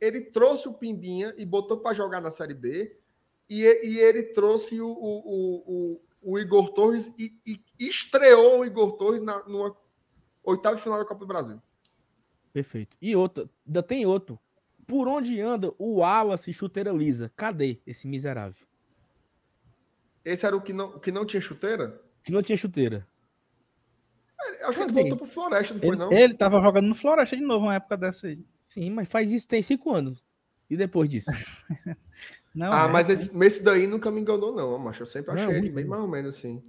ele trouxe o Pimbinha e botou para jogar na Série B. E, e ele trouxe o, o, o, o Igor Torres e, e, estreou o Igor Torres na, numa oitava final da Copa do Brasil. Perfeito. E outra, ainda tem outro. Por onde anda o Wallace chuteira lisa? Cadê esse miserável? Esse era o que não, que não tinha chuteira? Que não tinha chuteira. É, acho que ele voltou pro Floresta, não ele, foi, não? Ele tava jogando no Floresta de novo, uma época dessa aí. Sim, mas faz isso tem cinco anos. E depois disso? não, ah, é mas assim. esse, esse, daí nunca me enganou, não, macho. Eu sempre achei não, ele bem mais ou menos assim.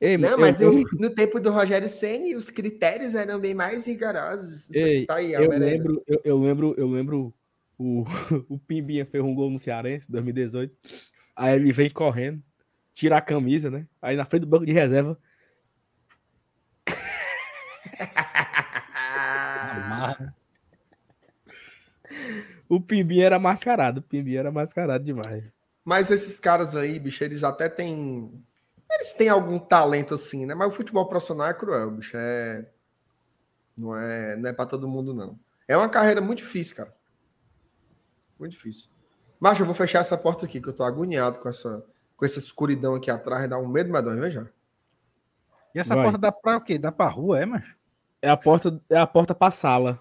Ei, não, mas eu, eu, no tempo do Rogério Senna, os critérios eram bem mais rigorosos. Ei, tá aí, eu, lembro, eu, eu, lembro, eu lembro o, o Pimbinha fez um gol no Cearense, 2018. Aí ele vem correndo, tira a camisa, né? Aí na frente do banco de reserva. O Pimbinha era mascarado. O Pimbinha era mascarado demais. Mas esses caras aí, bicho, eles até têm. Eles têm algum talento assim, né? Mas o futebol profissional é cruel, bicho. É. Não é, não é pra todo mundo, não. É uma carreira muito difícil, cara. Muito difícil. Mas eu vou fechar essa porta aqui, que eu tô agoniado com essa, com essa escuridão aqui atrás. Dá um medo medonho, veja. E essa Vai. porta dá pra o quê? Dá pra rua, é, mas? É a porta, é a porta pra sala.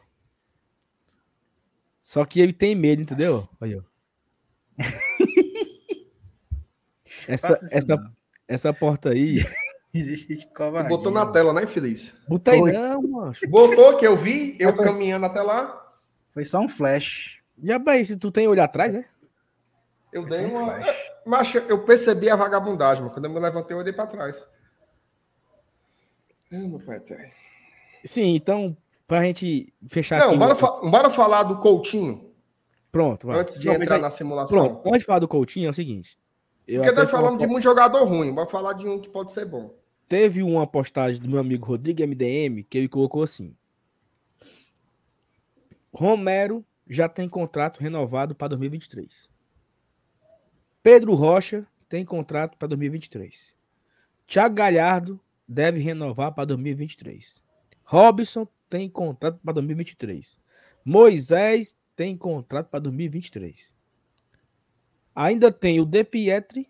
Só que ele tem medo, entendeu? Olha. essa, essa, essa porta aí. Botou na tela, né, Feliz? Botei não, mano. Botou que eu vi, eu caminhando até lá. Foi só um flash. Já bem, se tu tem olho atrás, né? Eu Foi dei um uma. Mas eu percebi a vagabundagem, quando eu me levantei, eu olhei pra trás. Sim, então, pra gente fechar Não, aqui. Bora, fa bora falar do Coutinho. Pronto, vai. Antes de Não, entrar aí, na simulação. Pronto, antes de falar do Coutinho, é o seguinte. Porque tá falando de muito jogador ruim, bora falar de um que pode ser bom. Teve uma postagem do meu amigo Rodrigo MDM que ele colocou assim: Romero já tem contrato renovado para 2023. Pedro Rocha tem contrato para 2023. Thiago Galhardo deve renovar para 2023. Robson tem contrato para 2023. Moisés tem contrato para 2023. Ainda tem o De Pietri,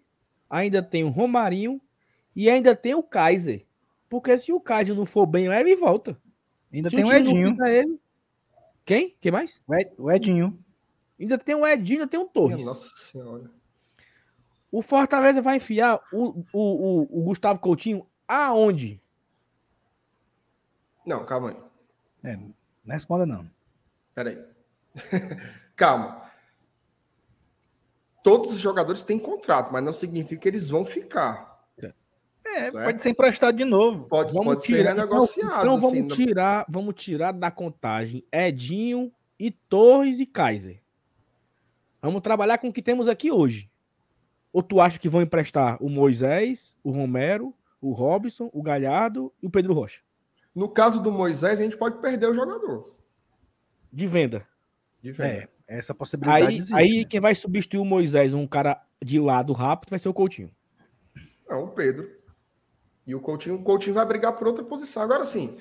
ainda tem o Romarinho e ainda tem o Kaiser. Porque se o Kaiser não for bem, ele volta. Ainda se tem o, o Edinho. Ele... Quem? Quem mais? O Edinho. Ainda tem o Edinho, ainda tem o Torres. Nossa Senhora. O Fortaleza vai enfiar o, o, o, o Gustavo Coutinho aonde? Não, calma aí. É, não responda não. Peraí. calma. Todos os jogadores têm contrato, mas não significa que eles vão ficar. É, certo? pode ser emprestado de novo. Pode, vamos pode tirar, ser renegociado. Então, vamos assim, tirar, não... vamos tirar da contagem Edinho e Torres e Kaiser. Vamos trabalhar com o que temos aqui hoje. Ou tu acha que vão emprestar o Moisés, o Romero, o Robson, o Galhardo e o Pedro Rocha? No caso do Moisés, a gente pode perder o jogador. De venda. De venda. É, essa possibilidade aí, existe. Aí né? quem vai substituir o Moisés, um cara de lado rápido, vai ser o Coutinho. Não, o Pedro. E o Coutinho, o Coutinho vai brigar por outra posição. Agora sim,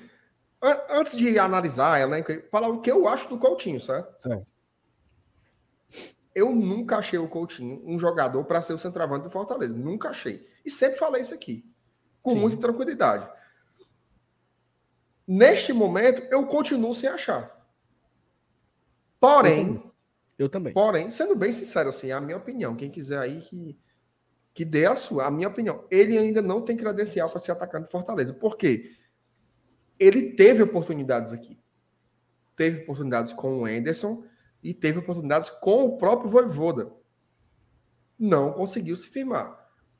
antes de analisar ela, falar o que eu acho do Coutinho, certo? Certo eu nunca achei o Coutinho um jogador para ser o centroavante do Fortaleza. Nunca achei. E sempre falei isso aqui. Com Sim. muita tranquilidade. Neste momento, eu continuo sem achar. Porém. Eu também. Porém, sendo bem sincero, assim, é a minha opinião. Quem quiser aí que, que dê a sua, a minha opinião. Ele ainda não tem credencial para ser atacante do Fortaleza. Por quê? Ele teve oportunidades aqui. Teve oportunidades com o Anderson e teve oportunidades com o próprio Voivoda. Não conseguiu se firmar.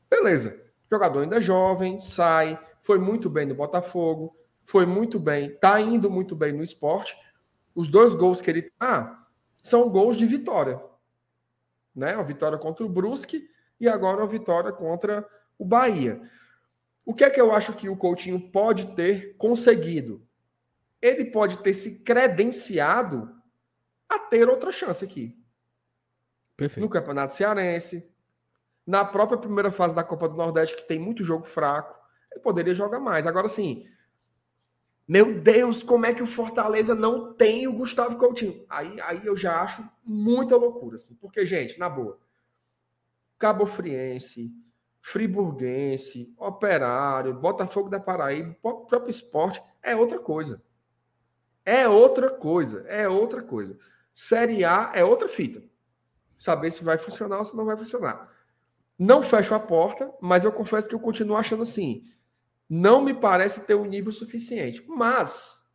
Beleza. Jogador ainda jovem, sai, foi muito bem no Botafogo, foi muito bem, tá indo muito bem no esporte. Os dois gols que ele ah, são gols de vitória. Né? Uma vitória contra o Brusque e agora uma vitória contra o Bahia. O que é que eu acho que o Coutinho pode ter conseguido? Ele pode ter se credenciado a ter outra chance aqui. Perfeito. No Campeonato Cearense, na própria primeira fase da Copa do Nordeste, que tem muito jogo fraco, ele poderia jogar mais. Agora sim, meu Deus, como é que o Fortaleza não tem o Gustavo Coutinho? Aí, aí eu já acho muita loucura, assim, porque, gente, na boa, Cabo Friense, Friburguense, Operário, Botafogo da Paraíba, próprio esporte é outra coisa. É outra coisa, é outra coisa. Série A é outra fita. Saber se vai funcionar ou se não vai funcionar. Não fecho a porta, mas eu confesso que eu continuo achando assim. Não me parece ter um nível suficiente. Mas,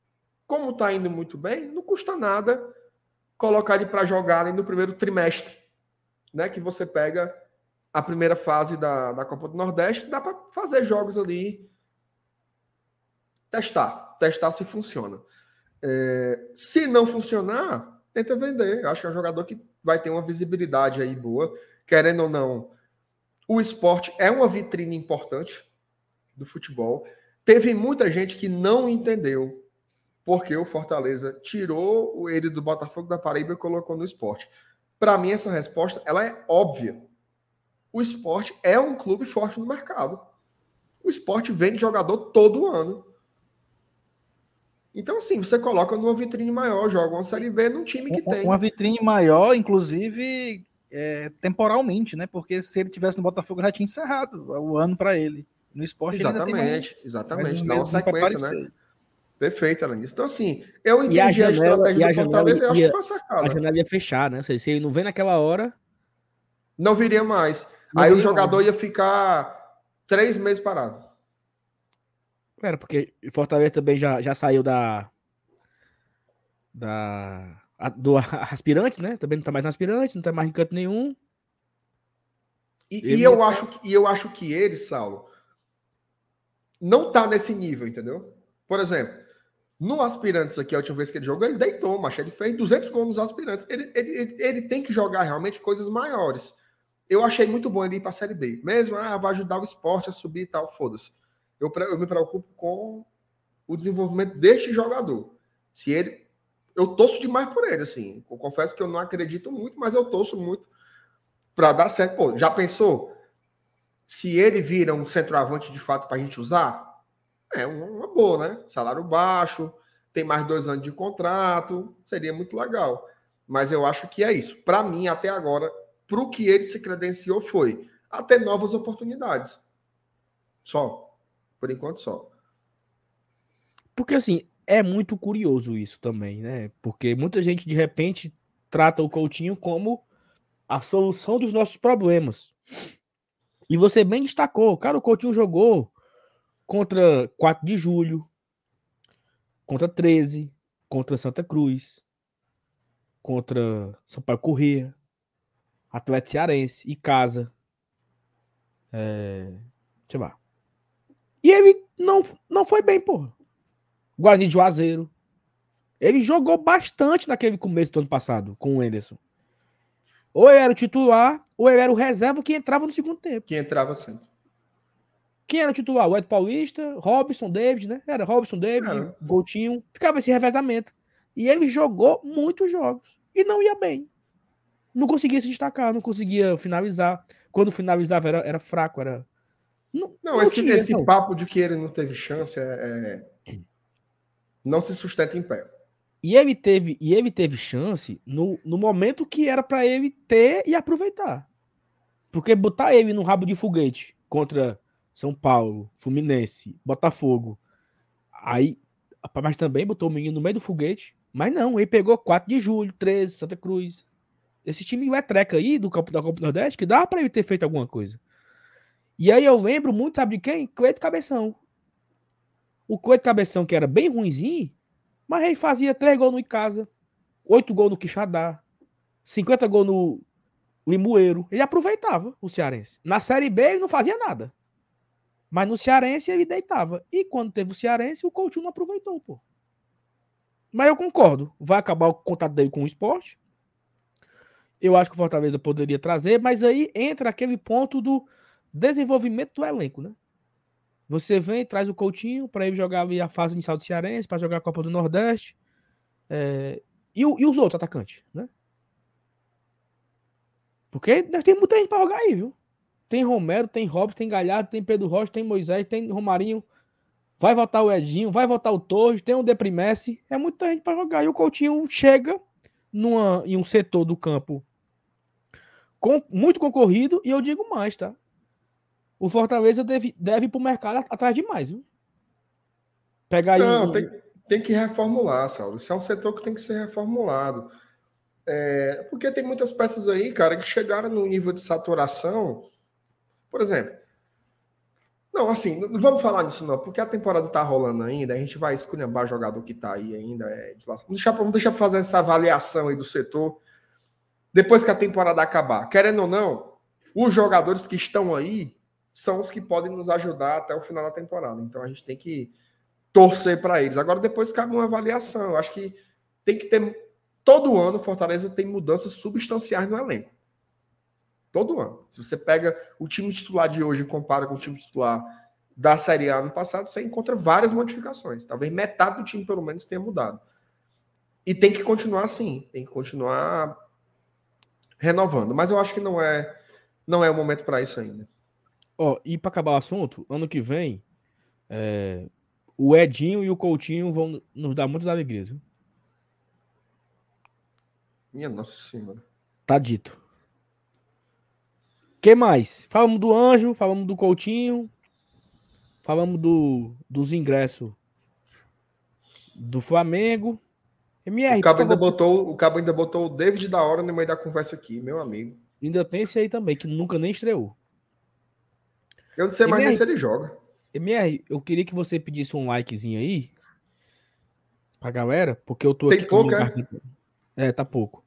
como está indo muito bem, não custa nada colocar ele para jogar ali no primeiro trimestre. Né? Que você pega a primeira fase da, da Copa do Nordeste, dá para fazer jogos ali. Testar. Testar se funciona. É, se não funcionar, tenta vender. Acho que é um jogador que vai ter uma visibilidade aí boa. Querendo ou não, o esporte é uma vitrine importante do futebol. Teve muita gente que não entendeu porque o Fortaleza tirou ele do Botafogo da Paraíba e colocou no esporte. Para mim, essa resposta ela é óbvia. O esporte é um clube forte no mercado. O esporte vende jogador todo ano. Então, assim, você coloca numa vitrine maior, joga uma Série B num time que uma, tem. Uma vitrine maior, inclusive, é, temporalmente, né? Porque se ele tivesse no Botafogo, já tinha encerrado o ano para ele. No esporte, exatamente, mais, exatamente. Dá uma sequência, né? Perfeito, Alanis. Então, assim, eu entendi a, janela, a estratégia do Fortaleza e acho que foi sacada. A janela ia fechar, né? Se ele não vem naquela hora. Não viria mais. Não Aí viria o jogador mais. ia ficar três meses parado. Era, porque o Fortaleza também já, já saiu da. Da. A, do aspirante, né? Também não tá mais no aspirante, não tá mais em canto nenhum. E, e eu, acho que, e eu acho que ele, Saulo, não tá nesse nível, entendeu? Por exemplo, no Aspirantes aqui, a última vez que ele jogou, ele deitou, mas ele fez 200 gols nos Aspirantes. Ele, ele, ele, ele, tem que jogar realmente coisas maiores. Eu achei muito bom ele ir para a Série B. Mesmo, ah, vai ajudar o esporte a subir e tal, foda-se. Eu, eu me preocupo com o desenvolvimento deste jogador. Se ele. Eu torço demais por ele, assim. Eu confesso que eu não acredito muito, mas eu torço muito para dar certo. Pô, já pensou? Se ele vira um centroavante de fato para a gente usar, é uma boa, né? Salário baixo, tem mais dois anos de contrato, seria muito legal. Mas eu acho que é isso. Para mim, até agora, para o que ele se credenciou foi até novas oportunidades. Só. Por enquanto, só. Porque, assim, é muito curioso isso também, né? Porque muita gente, de repente, trata o Coutinho como a solução dos nossos problemas. E você bem destacou, cara, o Coutinho jogou contra 4 de julho, contra 13, contra Santa Cruz, contra São Paulo Corrêa, Atlético Cearense e Casa. É... Deixa eu ver. E ele não, não foi bem, porra. Guarani de Juazeiro. Ele jogou bastante naquele começo do ano passado com o Enderson. Ou ele era o titular, ou ele era o reserva que entrava no segundo tempo. Que entrava sempre. Quem era o titular? O Ed Paulista, Robson David, né? Era Robson David. Coutinho. Ficava esse revezamento. E ele jogou muitos jogos. E não ia bem. Não conseguia se destacar, não conseguia finalizar. Quando finalizava era, era fraco, era. Não, não, não esse, tinha, esse não. papo de que ele não teve chance é, é... não se sustenta em pé. E ele teve, e ele teve chance no, no momento que era para ele ter e aproveitar. Porque botar ele no rabo de foguete contra são Paulo, Fluminense, Botafogo. Aí, mas também botou o menino no meio do foguete. Mas não, ele pegou 4 de julho, 13, Santa Cruz. Esse time é treca aí do campo da Copa Nordeste que dá para ele ter feito alguma coisa. E aí eu lembro muito, sabe de quem? Cleito Cabeção. O Cleito Cabeção, que era bem ruimzinho, mas ele fazia 3 gols no Icasa, 8 gols no Quixadá, 50 gols no Limoeiro. Ele aproveitava o Cearense. Na Série B ele não fazia nada. Mas no Cearense ele deitava. E quando teve o Cearense, o Coutinho não aproveitou, pô. Mas eu concordo. Vai acabar o contato dele com o esporte. Eu acho que o Fortaleza poderia trazer, mas aí entra aquele ponto do desenvolvimento do elenco, né? Você vem, traz o Coutinho para ele jogar a fase inicial do Cearense, para jogar a Copa do Nordeste. É... E, e, os outros atacantes, né? Porque tem muita gente para jogar aí, viu? Tem Romero, tem Robson, tem Galhardo, tem Pedro Rocha, tem Moisés, tem Romarinho. Vai votar o Edinho, vai votar o Torres, tem o Deprimesse. É muita gente para jogar. E o Coutinho chega numa, em um setor do campo com, muito concorrido. E eu digo mais, tá? O Fortaleza deve, deve ir para o mercado atrás de mais, viu? Pegar aí. Não, um... tem, tem que reformular, Saulo. Isso é um setor que tem que ser reformulado. É, porque tem muitas peças aí, cara, que chegaram no nível de saturação por exemplo, não, assim, não vamos falar nisso não, porque a temporada tá rolando ainda, a gente vai escolher jogador que tá aí ainda. É, vamos deixar, vamos deixar para fazer essa avaliação aí do setor depois que a temporada acabar. Querendo ou não, os jogadores que estão aí são os que podem nos ajudar até o final da temporada. Então a gente tem que torcer para eles. Agora, depois cabe uma avaliação. Eu acho que tem que ter. Todo ano, Fortaleza tem mudanças substanciais no elenco. Todo ano. Se você pega o time titular de hoje e compara com o time titular da Série A no passado, você encontra várias modificações. Talvez metade do time, pelo menos, tenha mudado. E tem que continuar assim, tem que continuar renovando. Mas eu acho que não é, não é o momento para isso ainda. Ó, e para acabar o assunto, ano que vem, é, o Edinho e o Coutinho vão nos dar muitas alegrias. Viu? Minha Nossa Senhora. Tá dito. que mais? Falamos do Anjo, falamos do Coutinho, falamos do, dos ingressos do Flamengo. MR, o cabo, ainda botou, o cabo ainda botou o David da hora no meio da conversa aqui, meu amigo. Ainda tem esse aí também, que nunca nem estreou. Eu não sei mais nem se ele joga. MR, eu queria que você pedisse um likezinho aí pra galera, porque eu tô tem aqui. Pouco, é? é, tá pouco.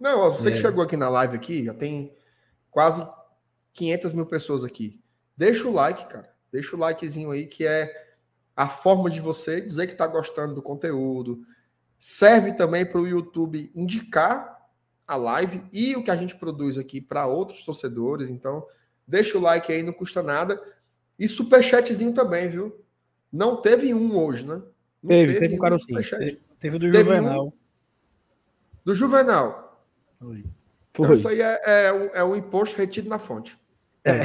Não, ó, você é. que chegou aqui na live aqui, já tem quase 500 mil pessoas aqui. Deixa o like, cara. Deixa o likezinho aí, que é a forma de você dizer que tá gostando do conteúdo, Serve também para o YouTube indicar a live e o que a gente produz aqui para outros torcedores. Então, deixa o like aí, não custa nada. E superchatzinho também, viu? Não teve um hoje, né? Não teve, teve, teve um cara Teve, teve do Juvenal. Um... Do Juvenal. Foi. Então, isso aí é, é, um, é um imposto retido na fonte. É.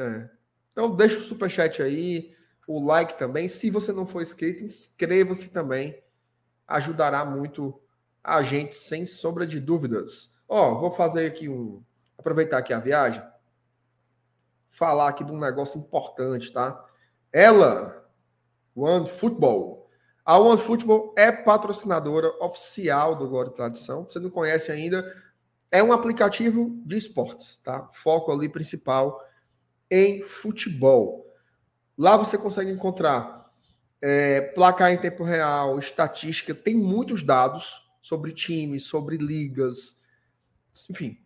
é. Então, deixa o superchat aí, o like também. Se você não for inscrito, inscreva-se também ajudará muito a gente, sem sombra de dúvidas. Ó, vou fazer aqui um. Aproveitar aqui a viagem. Falar aqui de um negócio importante, tá? Ela, One Football. A One Football é patrocinadora oficial do Glória e Tradição. Você não conhece ainda? É um aplicativo de esportes, tá? Foco ali principal em futebol. Lá você consegue encontrar é, placar em tempo real, estatística, tem muitos dados sobre times, sobre ligas, enfim,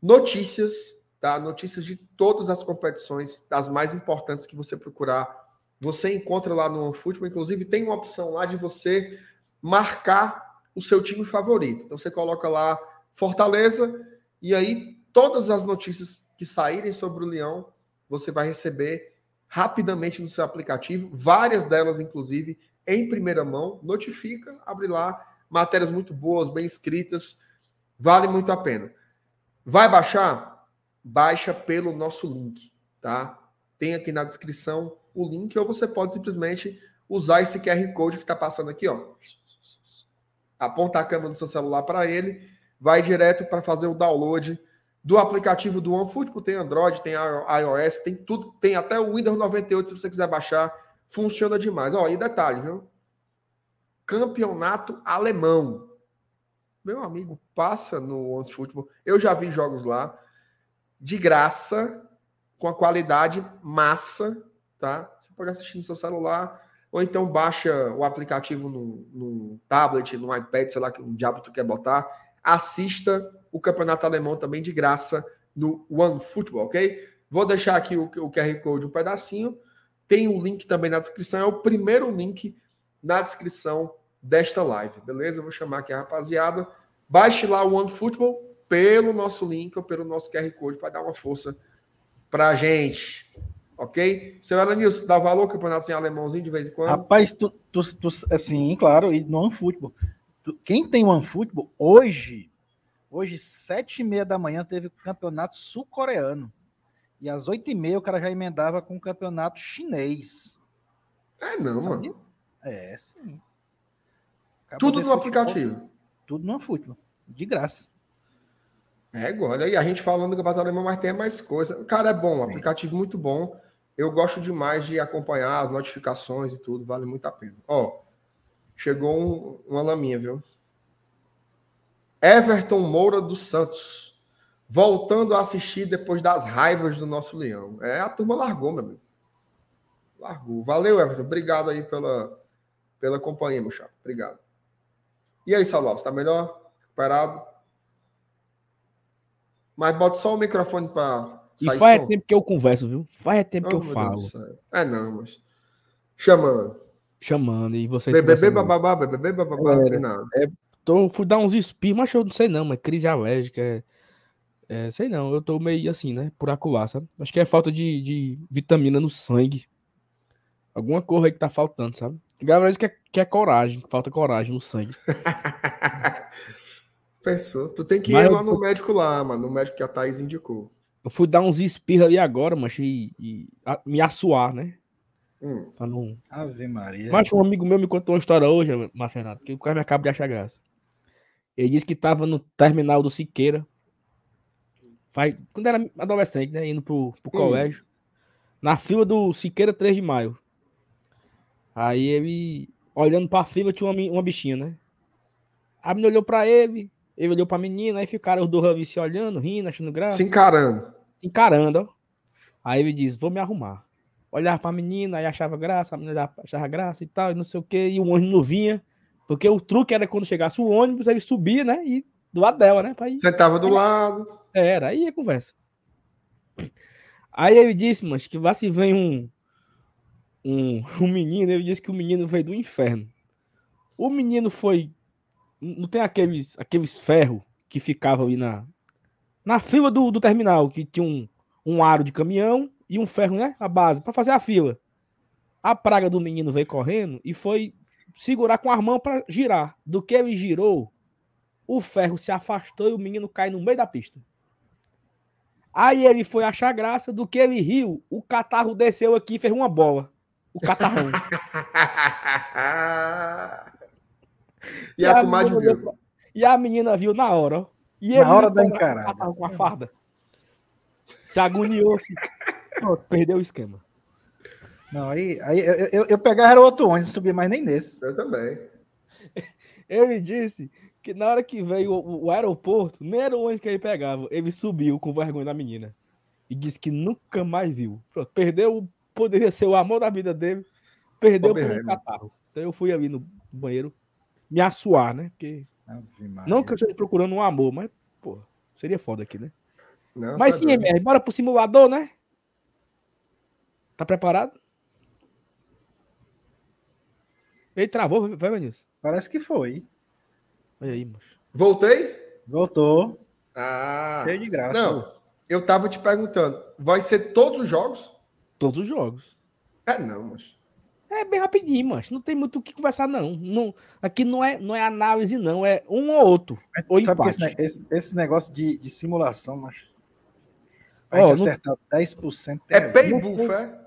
notícias, tá? Notícias de todas as competições, das mais importantes que você procurar. Você encontra lá no Futebol, inclusive tem uma opção lá de você marcar o seu time favorito. Então você coloca lá Fortaleza e aí todas as notícias que saírem sobre o Leão, você vai receber rapidamente no seu aplicativo, várias delas, inclusive, em primeira mão, notifica, abre lá, matérias muito boas, bem escritas, vale muito a pena. Vai baixar? Baixa pelo nosso link, tá? Tem aqui na descrição o link, ou você pode simplesmente usar esse QR Code que está passando aqui, ó. Aponta a câmera do seu celular para ele, vai direto para fazer o download do aplicativo do OneFootball, tem Android, tem iOS, tem tudo, tem até o Windows 98 se você quiser baixar, funciona demais. Ó, e detalhe, viu? Campeonato alemão. Meu amigo, passa no OneFootball. Eu já vi jogos lá de graça, com a qualidade massa, tá? Você pode assistir no seu celular, ou então baixa o aplicativo no, no tablet, no iPad, sei lá que um diabo tu quer botar, assista o campeonato alemão também de graça no One Football, ok? Vou deixar aqui o, o QR Code um pedacinho. Tem o um link também na descrição. É o primeiro link na descrição desta live, beleza? vou chamar aqui a rapaziada. Baixe lá o One Football pelo nosso link ou pelo nosso QR Code para dar uma força para a gente. Ok? Seu Elenilson, dá valor ao campeonato em alemãozinho de vez em quando? Rapaz, tu, tu, tu assim, claro, e no OneFootball. Quem tem OneFootball, hoje, Hoje, sete e meia da manhã, teve o campeonato sul-coreano. E às oito e meia o cara já emendava com o campeonato chinês. É não, mano. É, sim. Acabou tudo no aplicativo. Tudo no futebol. De graça. É, agora. E a gente falando do campeonato alemão, mas tem mais coisa. Cara, é bom, aplicativo muito bom. Eu gosto demais de acompanhar as notificações e tudo, vale muito a pena. Ó, chegou um, uma laminha, viu? Everton Moura dos Santos. Voltando a assistir depois das raivas do nosso Leão. É, a turma largou, meu amigo. Largou. Valeu, Everton. Obrigado aí pela, pela companhia, meu chato. Obrigado. E aí, Salval, está melhor? Recuperado? Mas bota só o microfone para. E faz som. tempo que eu converso, viu? Faz tempo oh, que eu falo. É, não, mas. Chamando. Chamando. E vocês. Bebê, bababá, bebê, bababá, é, é, Tô, fui dar uns espirros, mas eu não sei não, mas crise alérgica. É, é, sei não, eu tô meio assim, né? Por acular, sabe? Acho que é falta de, de vitamina no sangue. Alguma cor aí que tá faltando, sabe? Gabriel diz que é, que é coragem, que falta coragem no sangue. Pensou. Tu tem que Mas ir lá no tô- médico lá, mano. No médico que a Thaís indicou. Eu fui dar uns espirros ali agora, mas e, e a- me assoar, né? Hum. Pra não. Ave Maria. Mas um amigo meu me contou uma história hoje, Marcenato, que o cara me acaba de achar graça. Ele disse que tava no terminal do Siqueira. Faz, quando era adolescente, né? Indo pro, pro colégio. Na fila do Siqueira 3 de maio. Aí ele, olhando pra fila, tinha uma, uma bichinha, né? A menina olhou pra ele, ele olhou pra menina, aí ficaram os dois ali se olhando, rindo, achando graça Se encarando. se encarando, ó. Aí ele diz, vou me arrumar. Olhava pra menina, aí achava graça, a menina achava graça e tal, e não sei o que, e o ônibus não vinha, porque o truque era quando chegasse o ônibus, ele subia, né, e do lado dela, né, ir. Sentava do lado. Era, aí a conversa. Aí ele disse, mas que lá se vem um, um, um menino, ele disse que o menino veio do inferno. O menino foi, não tem aqueles, aqueles ferros que ficavam ali na, na fila do, do terminal, que tinha um, um aro de caminhão e um ferro, né, a base, para fazer a fila. A praga do menino veio correndo e foi segurar com a mão para girar. Do que ele girou, o ferro se afastou e o menino cai no meio da pista. Aí ele foi achar graça, do que ele riu, o catarro desceu aqui e fez uma bola. O catarrão. e a comadre menina olhou viu. pra- E a menina viu na hora, ó. E Na ele hora da encarada. catarro Com a farda. Se agoniou, se... Pronto, perdeu o esquema. Não, aí, aí eu, eu, eu pegava era outro ônibus, não subia mais nem nesse. Eu também. Ele disse que na hora que veio o, o aeroporto, nem era o ônibus que ele pegava. Ele subiu com vergonha da menina. E disse que nunca mais viu. Pronto, perdeu, poderia ser o amor da vida dele. Perdeu por um catarro. Então eu fui ali no banheiro me assoar, né? Porque, não que eu esteja procurando um amor, mas, pô, seria foda aqui, né? Não, mas tá sim, doido. MR, bora pro simulador, né? Tá preparado? Ele travou, vai, Vanilson. Parece que foi. Olha aí, moço. Voltei? Voltou. Ah. Cheio de graça. Não, eu tava te perguntando. Vai ser todos os jogos? Todos os jogos. É, não, mas. É bem rapidinho, mas não tem muito o que conversar, não. não aqui não é, não é análise, não. É um ou outro. Ou Sabe empate. esse, esse, esse negócio de, de simulação, mas. Pra gente não- acertar 10% É tem pay não- buff, é?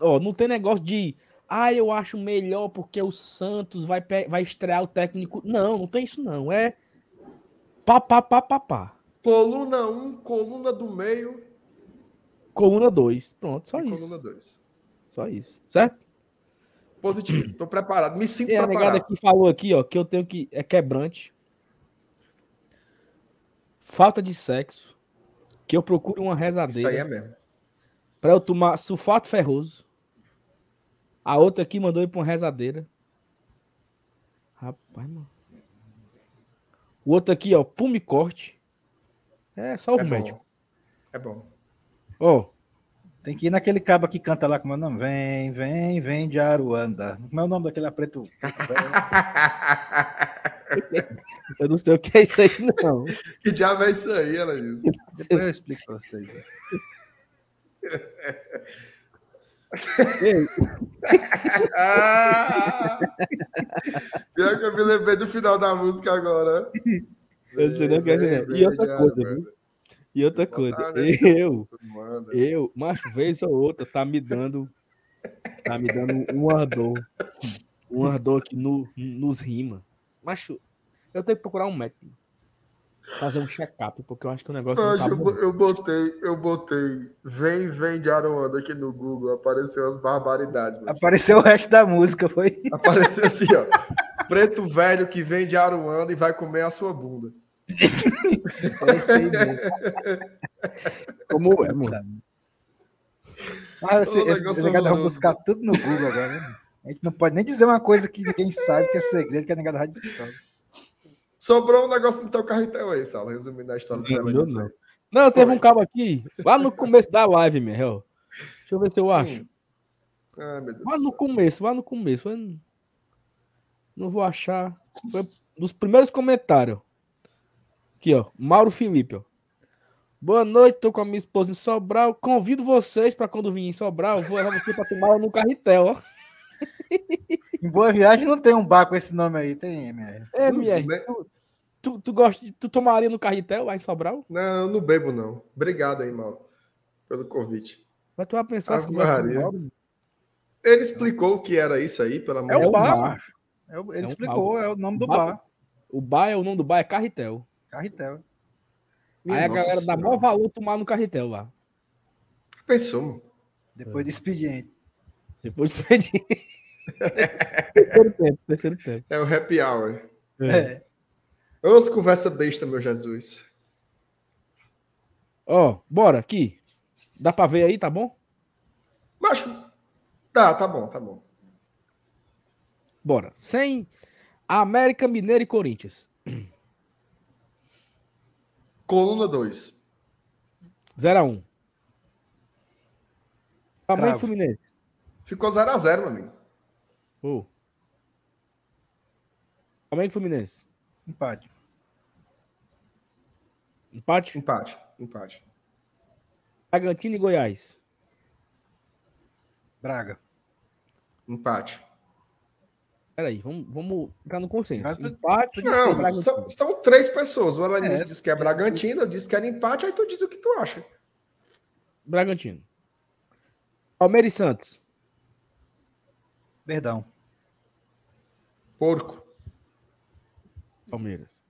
Ó, não tem negócio de. Ah, eu acho melhor porque o Santos vai, vai estrear o técnico. Não, não tem isso, não. É. Pá, pá, pá, pá, pá. Coluna 1, coluna do meio Coluna 2. Pronto, só e isso. coluna 2. Só isso. Certo? Positivo. Tô preparado. Me sinto a negada preparado. aqui falou aqui, ó, que eu tenho que. É quebrante. Falta de sexo. Que eu procuro uma Isso rezadeira. aí é mesmo. Pra eu tomar sulfato ferroso. A outra aqui mandou ir pra uma rezadeira. Rapaz, mano. O outro aqui, ó, pumicorte. É só o É médico. bom. É bom. Ó, Tem que ir naquele cabo que canta lá, como é o nome? Vem, vem, vem de Aruanda. Como é o nome daquele preto? eu não sei o que é isso aí, não. que diabo é isso aí, ela diz? Depois eu explico pra vocês. Pior que eu me lembrei do final da música agora. eu não sei nem o que é isso. E outra coisa, viu? E outra coisa. botar nesse Eu, Manda. eu, macho, vez ou outra, tá me dando. Tá me dando um ardor. Um ardor que no, nos rima. Macho, eu tenho que procurar um médico. Fazer um check-up, porque eu acho que o negócio tá eu, eu botei, eu botei Vem, vem de Aruanda aqui no Google, apareceu as barbaridades. mano. Apareceu o resto da música, foi? Apareceu assim, ó. Preto velho que vem de Aruanda e vai comer a sua bunda. É isso aí mesmo. Como é, mano? Ah, esse, esse, negado vai buscar tudo no Google agora. Né? A gente não pode nem dizer uma coisa que ninguém sabe que é segredo, que é negado rádio descobre. Sobrou um negócio do teu carretel aí, Sala, resumindo a história do eu não. Não, teve um cabo aqui, lá no começo da live, meu. Deixa eu ver se eu acho. Ai, meu Deus. Lá no começo, lá no começo. Não vou achar. Foi dos primeiros comentários. Aqui, ó. Mauro Felipe, ó. Boa noite, tô com a minha esposa em Sobral. Convido vocês para quando vir em Sobral, vou levar você para tomar no carretel, ó. Em Boa Viagem não tem um bar com esse nome aí, tem MR. É, MR, tu, tu, tu, gosta, de- tu tomaria no Carretel lá em Sobral? Não, eu não bebo, não. Obrigado aí, Mauro, pelo convite. Mas tu vai pensar Maria. Mauro? Ele explicou o que era isso aí, pelo amor É de o bar, bar. macho. É o- ele É um explicou, é o nome do Bar- bar. O bar é o nome do bar, é Carretel. Carretel. Minha Aí a galera dá maior valor tomar no Carretel lá. Pensou, mano. Depois do expediente. Depois do expediente. terceiro tempo, terceiro tempo. É o happy hour. É. Vamos conversa besta, meu Jesus. Ó, bora, aqui. Dá pra ver aí, tá bom? Mas, tá, tá bom, tá bom. Bora. Sem América Mineiro e Corinthians. Coluna 2. 0x1. Flamengo e Cravo. Fluminense. Ficou 0x0, meu amigo. Ô. Flamengo e Fluminense. Empate. Empate. Empate, empate. Bragantino e Goiás. Braga. Empate. Peraí, vamos, vamos entrar no consenso. Empate. Não, são, são três pessoas. O Alanis É. disse que é Bragantino, eu disse que era empate, aí tu diz o que tu acha. Bragantino. Palmeiras e Santos. Perdão. Porco. Palmeiras.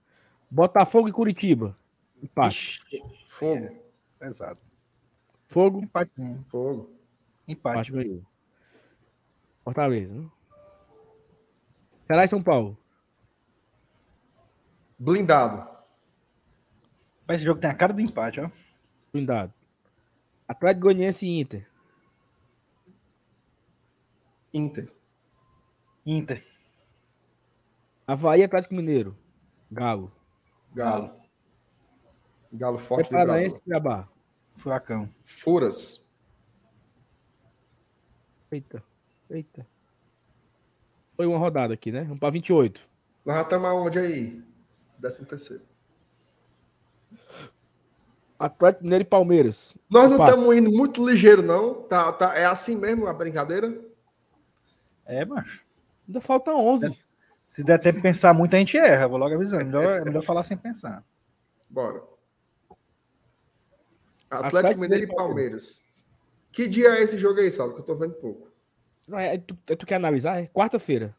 Botafogo e Curitiba. Empate. Ixi, Fogo. Pesado. Fogo. Empatezinho. Fogo. Empate. Empate ganhou. Fortaleza. Né? Será em São Paulo? Blindado. Mas Esse jogo tem a cara do empate, ó. Blindado. Atlético Goianiense e Inter. Inter. Inter. Havaí e Atlético Mineiro. Galo. Galo. Galo É forte Paranaense e Cuiabá. Furacão. Furas. Eita. Eita. Foi uma rodada aqui, né? Vamos pra 28. Nós já estamos aonde aí? Décimo terceiro. Atlético Mineiro e Palmeiras. Nós não estamos indo muito ligeiro, não. Tá, tá, é assim mesmo a brincadeira? É, macho. Ainda faltam 11. Se der tempo de pensar muito, a gente erra. Vou logo avisando. Melhor, é melhor falar sem pensar. Bora. Atlético, Atlético Mineiro e Mineiro e Palmeiras. Que dia é esse jogo aí, Saulo? Que eu tô vendo pouco. Não, é, tu, é, tu quer analisar? É quarta-feira.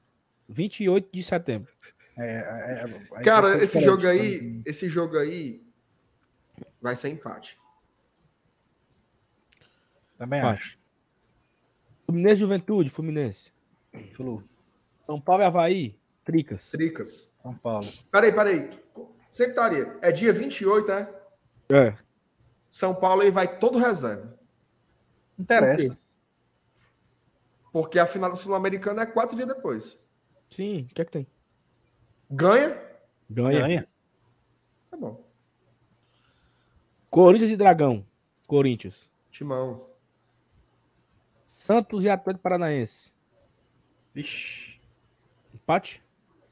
28 de setembro. É, é, é, Cara, esse jogo aí, esse jogo aí vai ser empate. Também Empate. acho. Fluminense e Juventude, Fluminense. Flu. São Paulo e Havaí, Tricas. Tricas. São Paulo. Peraí, peraí. Secretaria, é dia 28, é? É. São Paulo aí vai todo reserva. Interessa. Porque a final da Sul-Americana é quatro dias depois. Sim, o que é que tem? Ganha? Ganha. Ganha. Tá bom. Corinthians e Dragão. Corinthians. Timão. Santos e Atlético Paranaense. Vixe. Empate.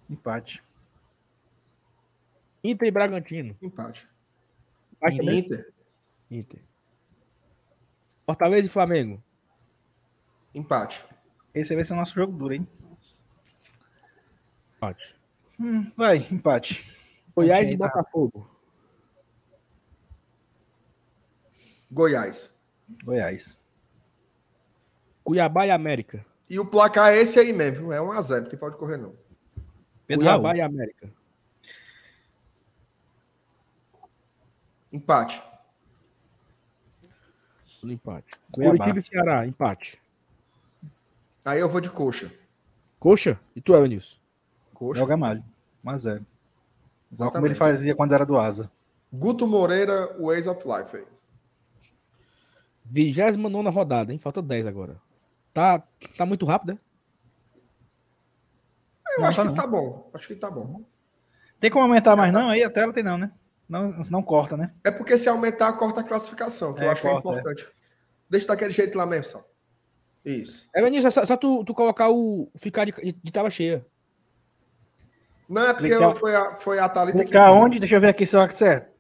Empate. Inter e Bragantino. Empate. Empate? Inter. Inter. Fortaleza e Flamengo. Empate. Esse vai ser o nosso jogo duro, hein? Empate. Hum, vai, empate. Goiás Ok, e tá. Botafogo. Goiás. Goiás. Cuiabá e América. E o placar é esse aí mesmo. É 1x0. Não tem pode correr, não. Pedro Cuiabá Raul. e América. Empate. No empate. Cuiabá. Curitiba e Ceará. Empate. Aí eu vou de coxa. Coxa? E tu, Evanilson? Coxa. É o Gamalho. 1x0. Igual como ele fazia quando era do Asa. Guto Moreira, Ways of Life aí. 29 rodada, hein? Falta 10 agora. Tá, tá muito rápido, né? Eu Não, acho tá que não. tá bom. Acho que tá bom. Tem como aumentar mais não? Aí a tela tem não, né? Não, não corta, né? É porque se aumentar, corta a classificação, que eu É, acho que é corta, é. importante. Deixa daquele jeito lá mesmo, só. Isso. Evanilson, é só, só tu, tu colocar o. ficar de, de, de tela cheia. Não é porque Clicar- foi, a, foi a Thalita Clicar onde? Deixa eu ver aqui se eu certo.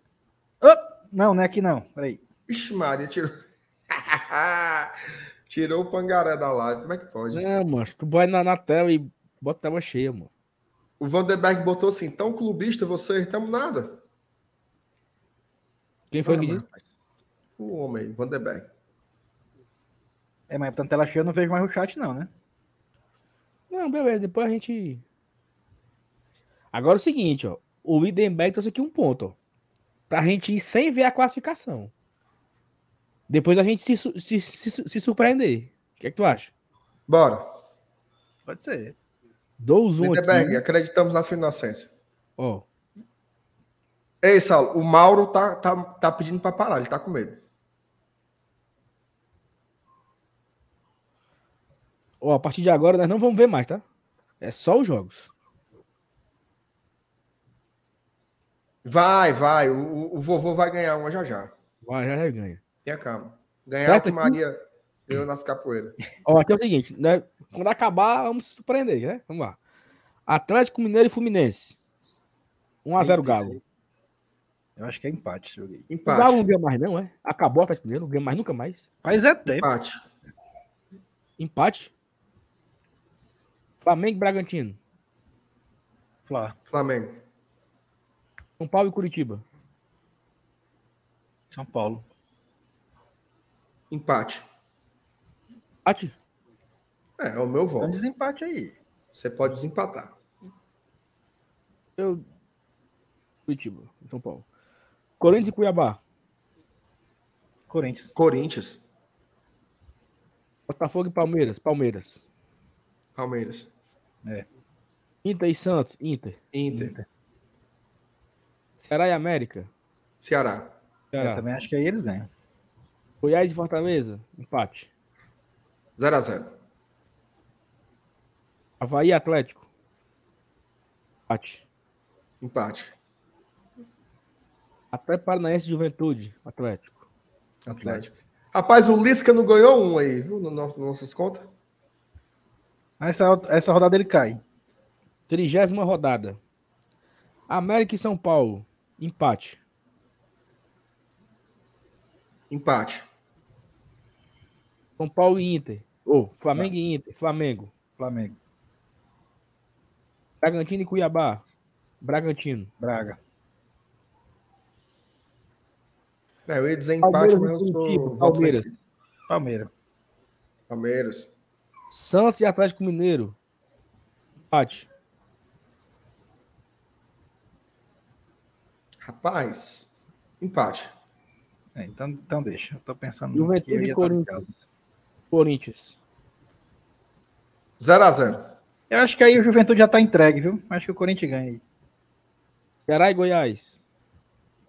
Ô, não, não é aqui não. Peraí. Ixi, Maria, tirou. Tirou o pangaré da live, como é que pode? Não, mano, tu vai na, na tela e bota a tela cheia, mano. O Vanderberg botou assim, tão clubista vocês, estamos nada. Quem foi que disse? O homem aí, Vanderberg. É, mas portanto tela cheia eu não vejo mais o chat, não, né? Não, beleza, depois a gente. Agora é o seguinte, ó. O Lindenberg trouxe aqui um ponto, ó. Pra gente ir sem ver a classificação. Depois a gente se, se, se, se surpreender. O que é que tu acha? Bora. Pode ser. Dou o zoom Lindenberg, aqui. acreditamos na sua inocência. Ó, Ei, Saulo, o Mauro tá, tá, tá pedindo pra parar, ele tá com medo. Ó, a partir de agora nós não vamos ver mais, tá? É só os jogos. Vai, vai, o, o- vovô vai ganhar uma já já. Vai, já, já ganha. Tenha calma. Ganhar Certo? Maria ganhou nas capoeiras. Ó, aqui é o seguinte, né? Quando acabar, vamos se surpreender, né? Vamos lá. Atlético Mineiro e Fluminense. 1x0 Eita, Galo. Eu acho que é empate, joguei. O Galo Empate. não ganha mais, não, é? Acabou o Atlético Mineiro, não ganha mais nunca mais. Faz é tempo. Empate. Empate. Flamengo e Bragantino. Flá. Flamengo. São Paulo e Curitiba. São Paulo. Empate. Empate. É, é o meu Então voto. desempate aí. Você pode desempatar. Eu. Curitiba, São Paulo. Corinthians e Cuiabá. Corinthians. Corinthians. Botafogo e Palmeiras. Palmeiras. Palmeiras. Inter e Santos. Inter. Inter. Ceará e América. Ceará. Eu Ceará. também acho que aí eles ganham. Goiás e Fortaleza. Empate. 0x0. Havaí e Atlético. Empate. Empate. Até Paranaense e Juventude. Atlético. Atlético. Rapaz, o Lisca não ganhou um aí, viu? Nas nossas contas. Essa, essa rodada ele cai. Trigésima rodada. América e São Paulo. Empate. Empate. São Paulo e Inter. Ou Flamengo e Inter. Flamengo. Flamengo. Bragantino e Cuiabá. Bragantino. Braga. É, eu ia dizer empate, Palmeiras mas eu sou Palmeiras. Palmeiras. Palmeiras. Santos e Atlético Mineiro. Empate. Rapaz, empate. É, então, então deixa. Eu tô pensando Juventude que eu e no Corinthians. caso. Corinthians. 0x0. Eu acho que aí o Juventude já tá entregue, viu? Acho que o Corinthians ganha aí. Ceará e Goiás.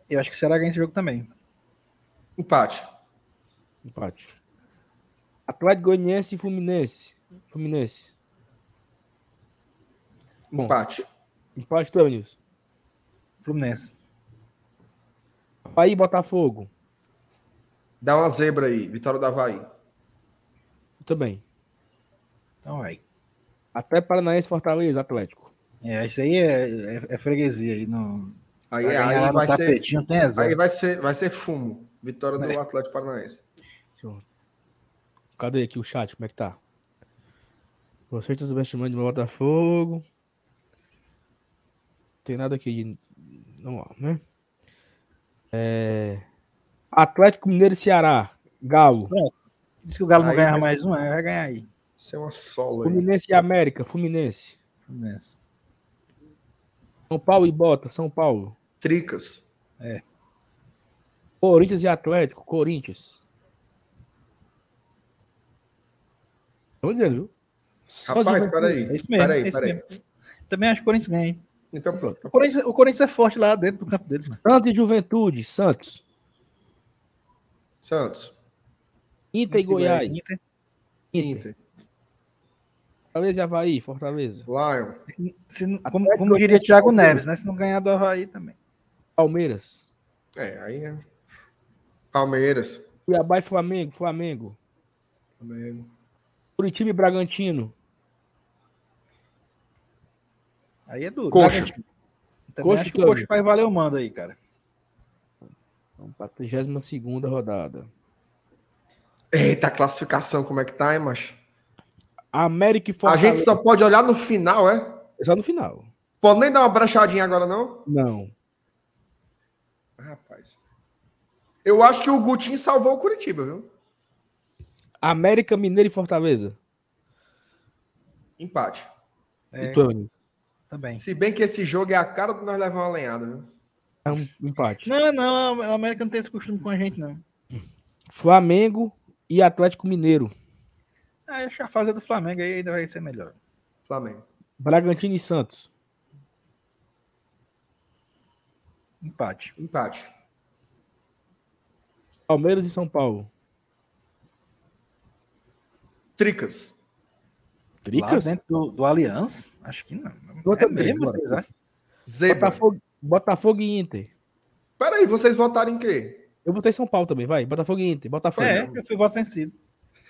Eu acho que o Ceará ganha esse jogo também. Empate. Empate. Atlético Goianiense e Fluminense. Fluminense. Bom. Empate. Empate, tu, Nilson. Fluminense. Havaí Botafogo. Dá uma zebra aí. Vitória do Havaí. Tu também. Então vai. Até Paranaense e Fortaleza, Atlético. É, isso aí é, é, é freguesia aí. No, Aí, pra ganhar aí vai ser. tem Aí vai ser, vai ser fumo. Vitória do É. Atlético Paranaense. Cadê aqui o chat? Como é que tá? Você está subestimando de Botafogo. Tem nada aqui de. Vamos lá, né? É... Atlético Mineiro e Ceará. Galo. Diz que o Galo não Aí ganha vai mais um, é, vai ganhar aí. Isso é uma sola aí. Fluminense e América. Fluminense. Fluminense. São Paulo e Bota. São Paulo. Tricas. Corinthians e Atlético. Corinthians. Dizendo, viu? Só Rapaz, peraí. É isso mesmo. Peraí, é peraí. Também acho que o Corinthians ganha, hein? Então pronto. O Corinthians, o Corinthians é forte lá dentro do campo dele. Santos e Juventude. Santos. Santos. Inter e Goiás. Inter. Inter. Inter. Fortaleza e Havaí. Fortaleza. Lion. Se- se- como, como diria Thiago Neves, né? Se não ganhar do Havaí também. Palmeiras. É, aí é. Palmeiras. Cuiabá e Flamengo. Flamengo. Flamengo. Curitiba e Bragantino. Aí é duro. Coxa. Bragantino. Também Coxa acho que o. Coxa vai valer o mando aí, cara. Vamos para a 32 rodada. Eita, a classificação, como é que tá, hein, macho? América e A Fortaleza. gente só pode olhar no final, é? É só no final. Pode nem dar uma brechadinha agora, não? Não. Rapaz. Eu acho que o Gutinho salvou o Curitiba, viu? América, Mineiro e Fortaleza. Empate. É, E tu, também. Se bem que esse jogo é a cara de nós levar uma lenhada, viu? É um empate. Não, não, o América não tem esse costume com a gente, não. Flamengo e Atlético Mineiro. Ah, acho que a fase do Flamengo aí ainda vai ser melhor. Flamengo. Bragantino e Santos. Empate. Empate. Palmeiras e São Paulo. Tricas. Lá Tricas? dentro do, do Aliança? Acho que não. Eu é também, mesmo, vocês acham? Botafogo, Botafogo e Inter. Peraí, vocês votaram em quê? Eu botei São Paulo também, vai. Botafogo e Inter. Botafogo. É, eu fui voto vencido.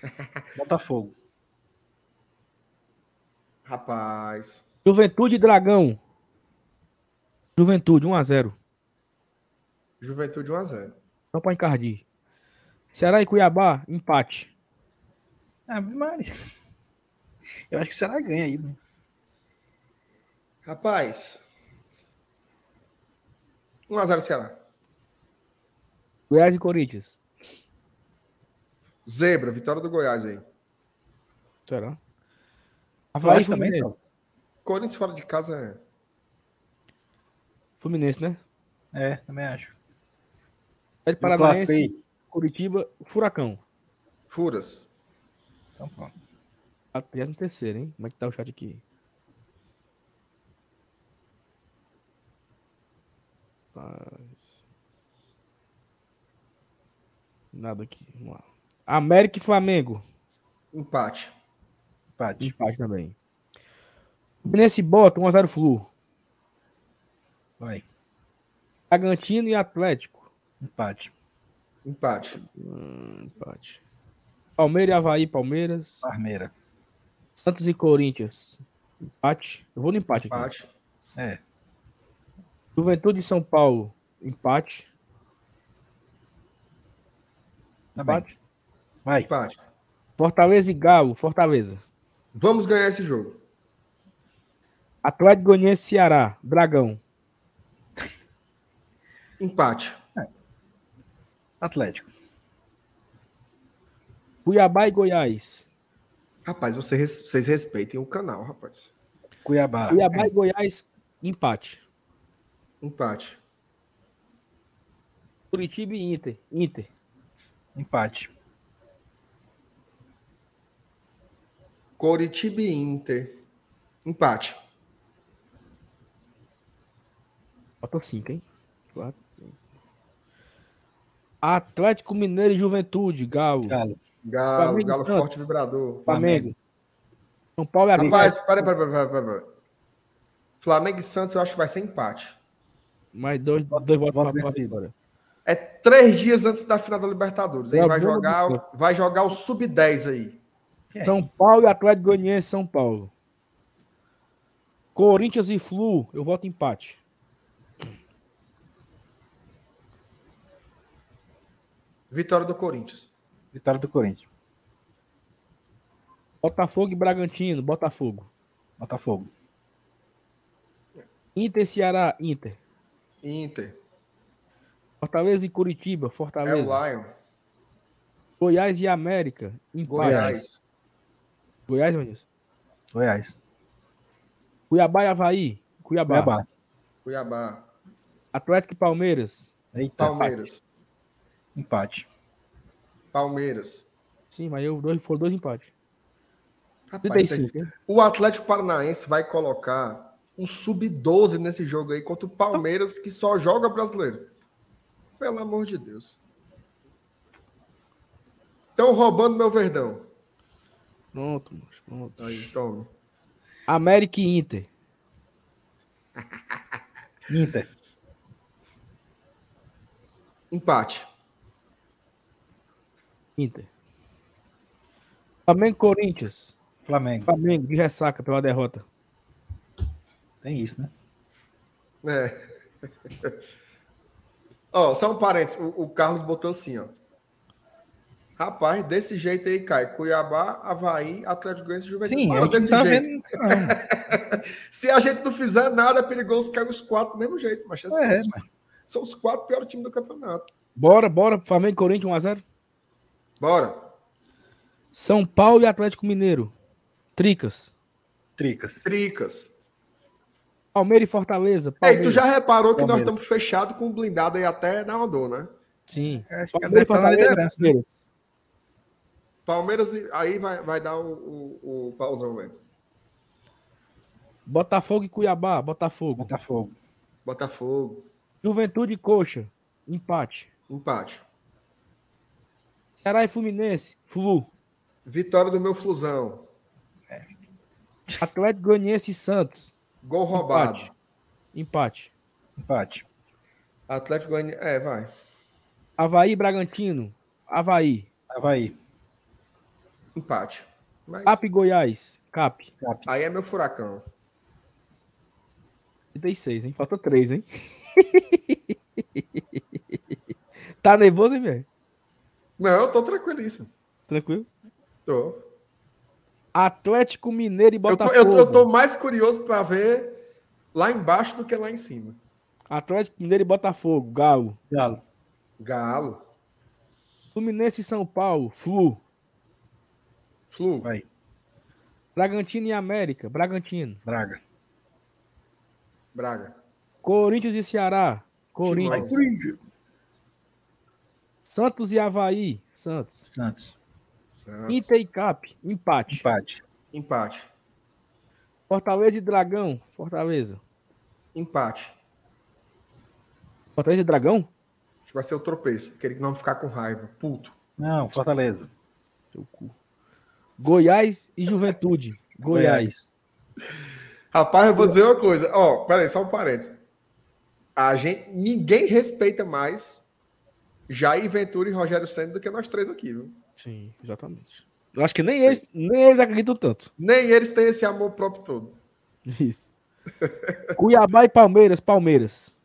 Botafogo. Rapaz. Juventude e Dragão. Juventude, 1x0. Juventude 1x0. Só pra encardir. Ceará e Cuiabá, empate. Ave Maria. Eu acho que será ganha aí, né? Rapaz. 1x0 Ceará. Goiás e Corinthians. Zebra, vitória do Goiás aí. Será? Havaí também, Fluminense. Saulo? Corinthians fora de casa é. Fluminense, né? É, também acho. Paranaense, aí. Curitiba, Furacão. Furas. Então, pronto. A 33 hein? Como é que tá o chat aqui? Paz. Nada aqui. Vamos lá. América e Flamengo. Empate. Empate. Empate também. Fluminense bota 1x0 Flu. Vai. Bragantino e Atlético. Empate. Empate. Hum, empate. Palmeiras e Havaí, Palmeiras. Parmeira. Santos e Corinthians. Empate. Eu vou no empate aqui. Empate. É. Juventude e São Paulo. Empate. Tá bem. Empate. Vai. Empate. Fortaleza e Galo. Fortaleza. Vamos ganhar esse jogo. Atlético Goianiense e Ceará. Dragão. Empate. Atlético. Cuiabá e Goiás. Rapaz, vocês, vocês respeitem o canal, rapaz. Cuiabá. Cuiabá e Goiás. Empate. Empate. Curitiba e Inter. Inter. Empate. Coritiba e Inter. Empate. Falta 5, hein? 4, 5. Atlético Mineiro e Juventude. Galo. Galo. Galo, Flamengo Galo Santos. forte vibrador. Flamengo. São Paulo e Rapaz, peraí, peraí, peraí, peraí. Flamengo e Santos eu acho que vai ser empate. Mais dois, dois votos voto vencido. vitória. É três dias antes da final da Libertadores. Aí É vai jogar, vai jogar o sub-10 aí. Que é São isso? Paulo e Atlético Goianiense São Paulo. Corinthians e Flu, eu voto empate. Vitória do Corinthians. Vitória do Corinthians. Botafogo e Bragantino, Botafogo. Botafogo. Inter e Ceará, Inter. Inter. Fortaleza e Curitiba, É o Fortaleza. Lion. Goiás e América, empate. Goiás. Goiás, Vanilson. Goiás. Cuiabá e Havaí, Cuiabá. Cuiabá. Cuiabá. Atlético e Palmeiras. Eita. Palmeiras. Empate. Palmeiras. Sim, mas eu dois, foram dois empates. Rapaz, 35, hein? o Atlético Paranaense vai colocar um sub-12 nesse jogo aí contra o Palmeiras, que só joga brasileiro. Pelo amor de Deus. Estão roubando meu verdão. Pronto, moço, pronto. Aí, tome. América e Inter. Inter. Empate. Inter. Flamengo Corinthians. Flamengo. Flamengo de ressaca pela derrota. Tem isso, né? É. ó, só um parênteses. O, o Carlos botou assim, ó. Rapaz, desse jeito aí cai. Cuiabá, Havaí, Atlético Goianiense e Juventude. Sim, eu não desse tá jeito. vendo isso, não. Se a gente não fizer nada, é perigoso cair os quatro do mesmo jeito. Mas assim, É, são, são os quatro piores times do campeonato. Bora, bora. Flamengo e Corinthians 1x0. Bora. São Paulo e Atlético Mineiro. Tricas. Tricas. Tricas. Palmeiras e Fortaleza. Ei, Palmeiras. tu já reparou que nós Palmeiras. estamos fechados com o blindado aí até na Odô, né? Sim. Acho que Palmeiras deve e estar na Fortaleza. liderança. né? Palmeiras. Palmeiras, e- aí vai, vai dar o, o, o pauzão, velho. Botafogo e Cuiabá. Botafogo. Botafogo. Botafogo. Juventude e Coxa. Empate. Empate. Ceará e Fluminense. Flu. Vitória do meu Flusão. Atlético Goianiense e Santos. Gol roubado. Empate. Empate. Empate. Atlético Goianiense. É, vai. Havaí e Bragantino. Havaí. Havaí. Empate. Mas Cap e Goiás. Cap. Cap. aí é meu furacão. 36, hein? Falta 3, hein? tá nervoso, hein, velho? Não, eu tô tranquilíssimo. Tranquilo? Tô. Atlético Mineiro e Eu tô, Botafogo. eu tô- eu tô mais curioso pra ver lá embaixo do que lá em cima. Atlético Mineiro e Botafogo. Galo. Galo. Galo. Fluminense e São Paulo. Flu. Flu. Vai. Bragantino e América. Bragantino. Braga. Braga. Corinthians e Ceará. Corinthians. Timão. Santos e Havaí. Santos. Santos. Santos. Inter e Cap. Empate. Empate. Empate. Fortaleza e Dragão. Fortaleza. Empate. Fortaleza e Dragão? Acho que vai ser o tropeço. Aquele que não ficar com raiva. Puto. Não, Fortaleza. Seu cu. Goiás e Juventude. Goiás. Rapaz, eu vou dizer uma coisa. Ó, peraí, só um parênteses. A gente, ninguém respeita mais Jair Ventura e Rogério Senna do que nós três aqui, viu? Sim, exatamente. Eu acho que nem eles, nem eles acreditam tanto. Nem eles têm esse amor próprio todo. Isso. Cuiabá e Palmeiras. Palmeiras.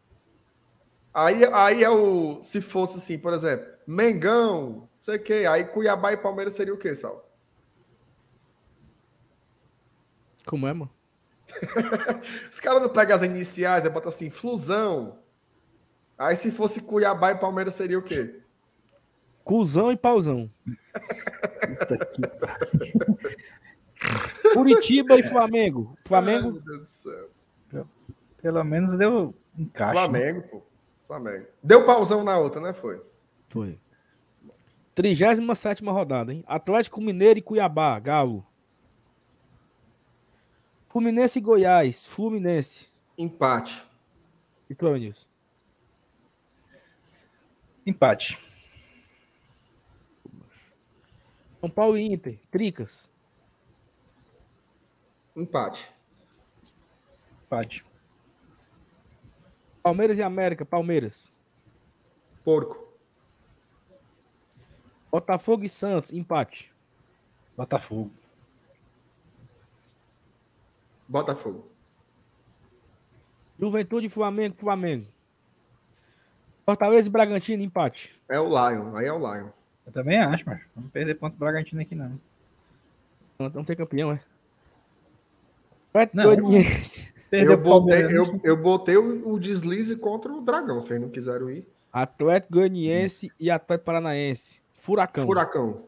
Aí, aí é o. Se fosse assim, por exemplo, Mengão, não sei o quê. Aí Cuiabá e Palmeiras seria o quê, Sal? Como é, mano? Os caras não pegam as iniciais, aí bota assim, Flusão. Aí se fosse Cuiabá e Palmeiras seria o quê? Cusão e pauzão. Puta que Curitiba e Flamengo. Ai, Flamengo. meu Deus do céu. Pelo menos deu encaixe. né? Flamengo, pô. Flamengo. Deu pausão na outra, né? Foi. Foi. 37 rodada, hein? Atlético Mineiro e Cuiabá. Galo. Fluminense e Goiás. Fluminense. Empate. E tu, Nilson? Empate. São Paulo e Inter. Tricas. Empate. Empate. Palmeiras e América. Palmeiras. Porco. Botafogo e Santos. Empate. Botafogo. Botafogo. Juventude e Flamengo. Flamengo. Fortaleza e Bragantino. Empate. É o Lion. Aí é o Lion. Eu também acho, mas vamos perder ponto Bragantino aqui, não. Não, não tem campeão, é? Atlético Não. Eu botei, eu, eu botei o, o deslize contra o Dragão. Vocês não quiseram ir. Atlético Goianiense e Atlético Paranaense. Furacão. Furacão.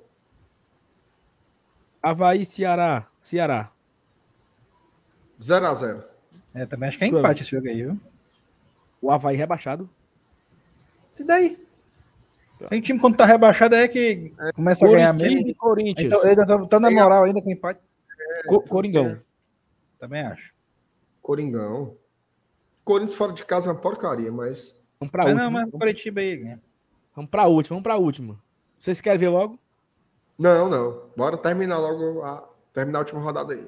Havaí, Ceará. Ceará. 0x0. É, também acho que é empate esse jogo aí, viu? O Havaí rebaixado. E daí? Tem time quando tá rebaixado é que começa a ganhar mesmo. e Corinthians. Então, ainda tá, tá na moral ainda com empate. Co- Coringão. Também acho. Coringão. Corinthians fora de casa é uma porcaria, mas. Vamos pra última. não, mas o Curitiba aí ganha. Vamos pra última, vamos pra última. Vocês querem ver logo? Não, não. Bora terminar logo a. Terminar a última rodada aí.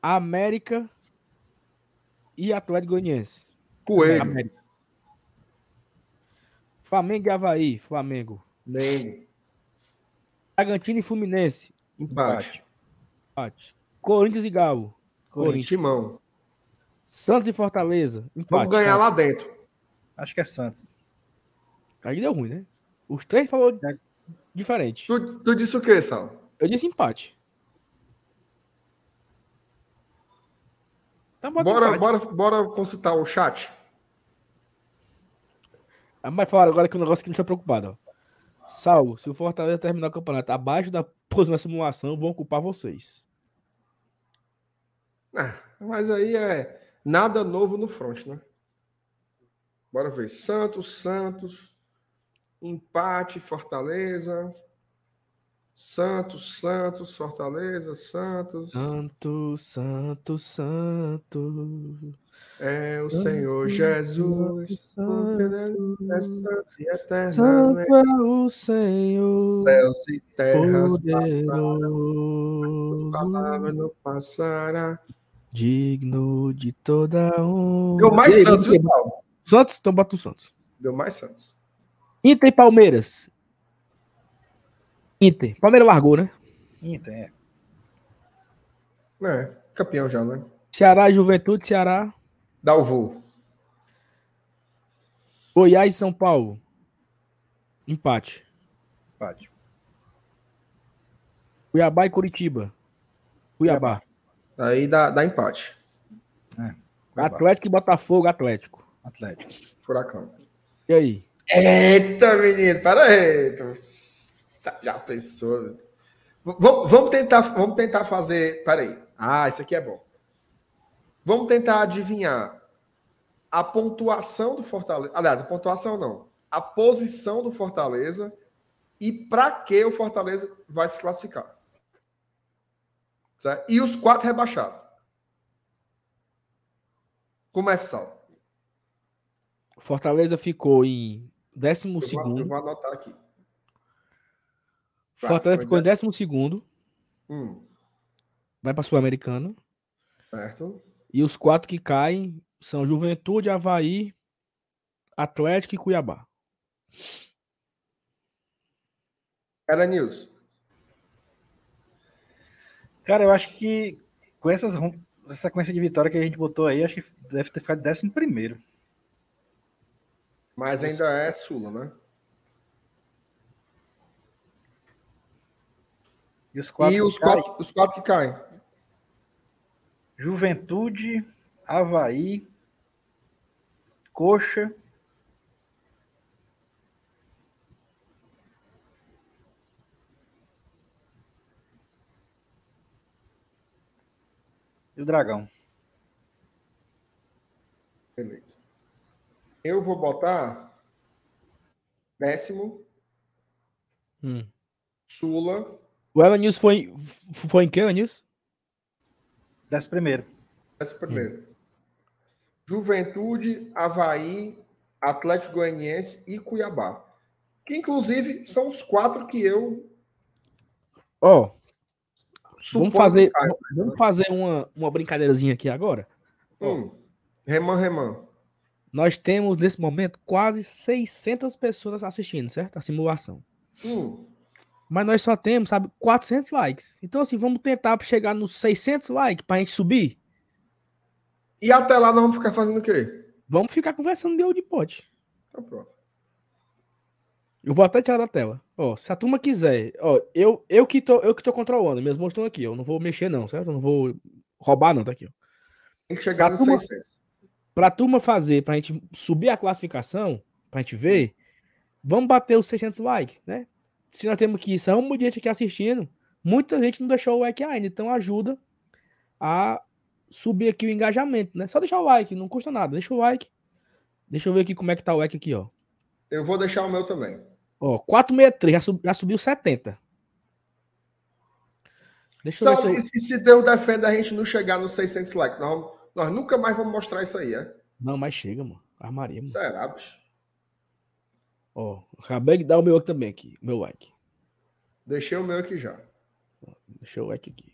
América e Atlético Goianiense. Coelho. América. Flamengo e Havaí. Flamengo. Mengo. Bragantino e Fluminense. Empate. Empate. Corinthians e Galo. Corinthians. Timão. Santos e Fortaleza. Empate. Vamos ganhar Santos. lá dentro. Acho que é Santos. Aí deu ruim, né? Os três falou. diferente. Tu, tu disse o quê, Sal? Eu disse empate. Então Bora, empate. bora, bora consultar o chat. Mas falaram agora que o negócio que me deixa preocupado. Ó. Saulo, se o Fortaleza terminar o campeonato abaixo da posição na simulação, vão ocupar vocês. Ah, mas aí é nada novo no front, né? Bora ver. Santos, Santos. Empate, Fortaleza. Santos, Santos, Fortaleza, Santos. Santo, santo, santo. É o Senhor Jesus. Santo, É santo e eterno. santo é o Senhor. Céus e terras Poderoso. passarão. Palavra não passará. Digno de toda honra. Deu mais aí, Santos, Paulo? Santos, então bota o Santos. Deu mais Santos. Inter e Palmeiras. Inter. Palmeiras largou, né? Inter, é. É, campeão já, né? Ceará e Juventude, Ceará. Dá o voo. Goiás e São Paulo. Empate. Empate. Cuiabá e Curitiba. Cuiabá. Aí dá, dá empate. Cuiabá. Atlético e Botafogo, Atlético. Atlético. Furacão. E aí? Eita, menino, para aí. Tá- Já pensou? V- Vamos, vamos tentar, vamos tentar fazer. Peraí. Ah, isso aqui é bom. Vamos tentar adivinhar a pontuação do Fortaleza. Aliás, a pontuação não. A posição do Fortaleza e para que o Fortaleza vai se classificar. Certo? E os quatro rebaixados. Começa, Sal. Fortaleza ficou em décimo Eu vou, eu segundo. vou anotar aqui. Fortaleza ficou em décimo segundo. Hum, Vai para Sul-Americana. certo. E os quatro que caem são Juventude, Havaí, Atlético e Cuiabá. Era News. Cara, eu acho que com essas, essa sequência de vitória que a gente botou aí, acho que deve ter ficado décimo primeiro. Mas ainda é Sula, né? E os quatro, e os quatro, os quatro que caem. Juventude, Havaí, Coxa. E o Dragão. Beleza. Eu vou botar décimo, Hum. Sula, O Ela News foi, foi em que, Ela Décimo primeiro. décimo primeiro. Juventude, Havaí, Atlético Goianiense e Cuiabá. Que inclusive são os quatro que eu Ó, suponho vamos fazer, caem. vamos fazer uma, uma brincadeirazinha aqui agora. Hum. Reman, Reman. Nós temos, nesse momento, quase 600 pessoas assistindo, certo? A simulação. Hum. Mas nós só temos, sabe, 400 likes. Então, assim, vamos tentar chegar nos 600 likes pra gente subir. E até lá nós vamos ficar fazendo o quê? Vamos ficar conversando de de pote. Tá pronto. Eu vou até tirar da tela. Ó, se a turma quiser, ó, eu, eu que tô, eu que tô controlando, minhas mãos estão aqui, eu não vou mexer não, certo? Eu não vou roubar não, tá aqui, ó. Tem que chegar Tá nos turma- 600. Pra turma fazer, pra gente subir a classificação, pra gente ver, vamos bater os 600 likes, né? Se nós temos aqui, só um gente aqui assistindo, muita gente não deixou o like ainda, então ajuda a subir aqui o engajamento, né? Só deixar o like, não custa nada, deixa o like. Deixa eu ver aqui como é que tá o like aqui, ó. Eu vou deixar o meu também. Ó, 463, já, sub- já subiu 70. Deixa eu ver se Sabe, eu... se, Deus defende a gente não chegar nos 600 likes, nós, nós nunca mais vamos mostrar isso aí, é? Não, mas chega, mano. Armaria, mano. Será, bicho? Ó, acabei de dar o meu aqui também aqui, meu like. Deixei o meu aqui já. Deixa eu like aqui.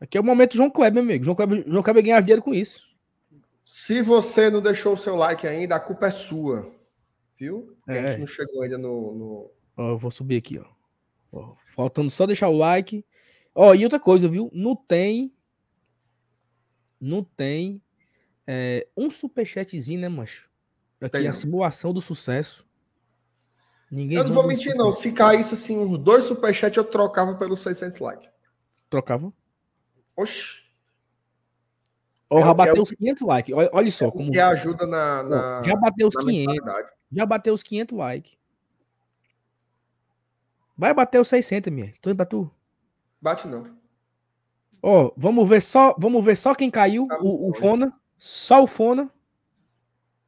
Aqui é o momento João Kleber, meu amigo. João Kleber, João Kleber ganhar dinheiro com isso. Se você não deixou o seu like ainda, a culpa é sua. Viu? Porque a É. gente não chegou ainda no. no- Ó, eu vou subir aqui, ó. Ó, Faltando só deixar o like. Ó, e outra coisa, viu? Não tem. Não tem. é, um superchatzinho, né, mancho? Aqui Tem é a simulação do sucesso. Ninguém Eu não vou mentir, não. Se caísse assim uns dois superchats, eu trocava pelos 600 likes. Trocava. Oxi. Ó, É já é bateu os 500 likes. Olha, olha só como. Que ajuda na, na, já bateu os na 500. mensalidade. Já bateu os 500 likes. Vai bater os 600, minha. Tô indo pra tu. Bate não. Ó, vamos ver só, vamos ver só quem caiu. Tá O, o. Fona. Só o Fona.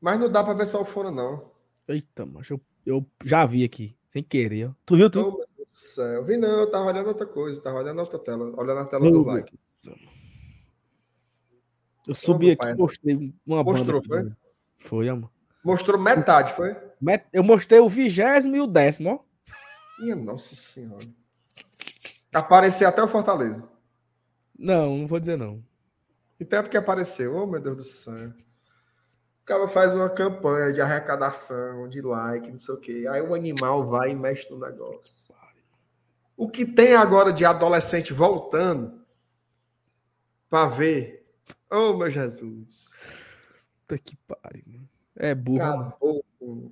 Mas não dá pra ver só o fone, não. Eita, mas eu, eu já vi aqui. Sem querer. Tu viu, tu? Oh, meu Deus do céu. Vi não, eu tava olhando outra coisa. Tava olhando outra tela. Olhando a tela Meu do like. Eu subi aqui e mostrei uma Mostrou, banda. aqui. Foi, amor. Mostrou metade, foi? Eu mostrei o vigésimo e o décimo, ó. Minha nossa senhora. Apareceu até o Fortaleza. Não, não vou dizer não. Então é porque apareceu. Oh, meu Deus do céu. O cara faz uma campanha de arrecadação, de like, não sei o quê. Aí o animal vai e mexe no negócio. O que tem agora de adolescente voltando para ver? Oh, meu Jesus. Puta que pariu. mano. É burro, mano. Acabou com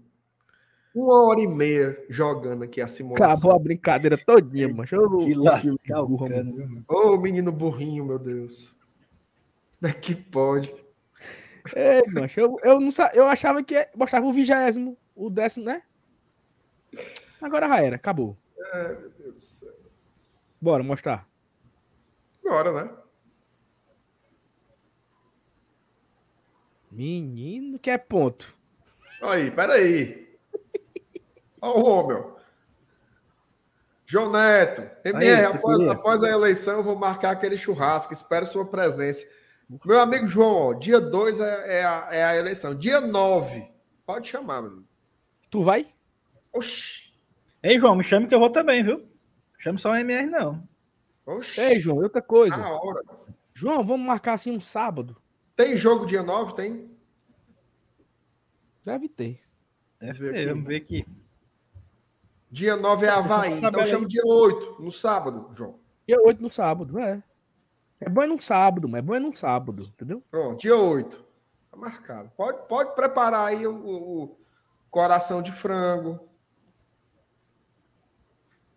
uma hora e meia jogando aqui a simulação. Acabou a brincadeira todinha, mano. Eu, Que eu- lascar o burro, mano. viu, mano? Ô, menino burrinho, meu Deus. Como é que pode? É. Eu, eu, não, sa- eu achava que mostrava o vigésimo, o décimo, né? Agora já era, acabou. Meu Deus do céu. Bora mostrar. Agora, né? Menino que é ponto. Aí, peraí. Olha o Romeu. João Neto, MR, Aí, após, após a eleição, eu vou marcar aquele churrasco. Espero sua presença. Meu amigo João, ó, dia 2 é, é a, é a eleição. Dia 9, pode chamar, meu amigo. Tu vai? Oxi. Ei, João, me chame que eu vou também, viu? Chame só o MR, não. Oxi. Ei, João, outra coisa. Na hora. João, vamos marcar assim um sábado? Tem jogo dia 9? Tem? Deve ter. Deve Ver ter, aqui. vamos ver aqui. Dia 9 é Havaí. Então chama dia 8, no sábado, João. Dia 8 no sábado, é. É bom é num sábado, mas é bom é num sábado, entendeu? Pronto, dia 8. Tá marcado. Pode, pode preparar aí o, o- o coração de frango.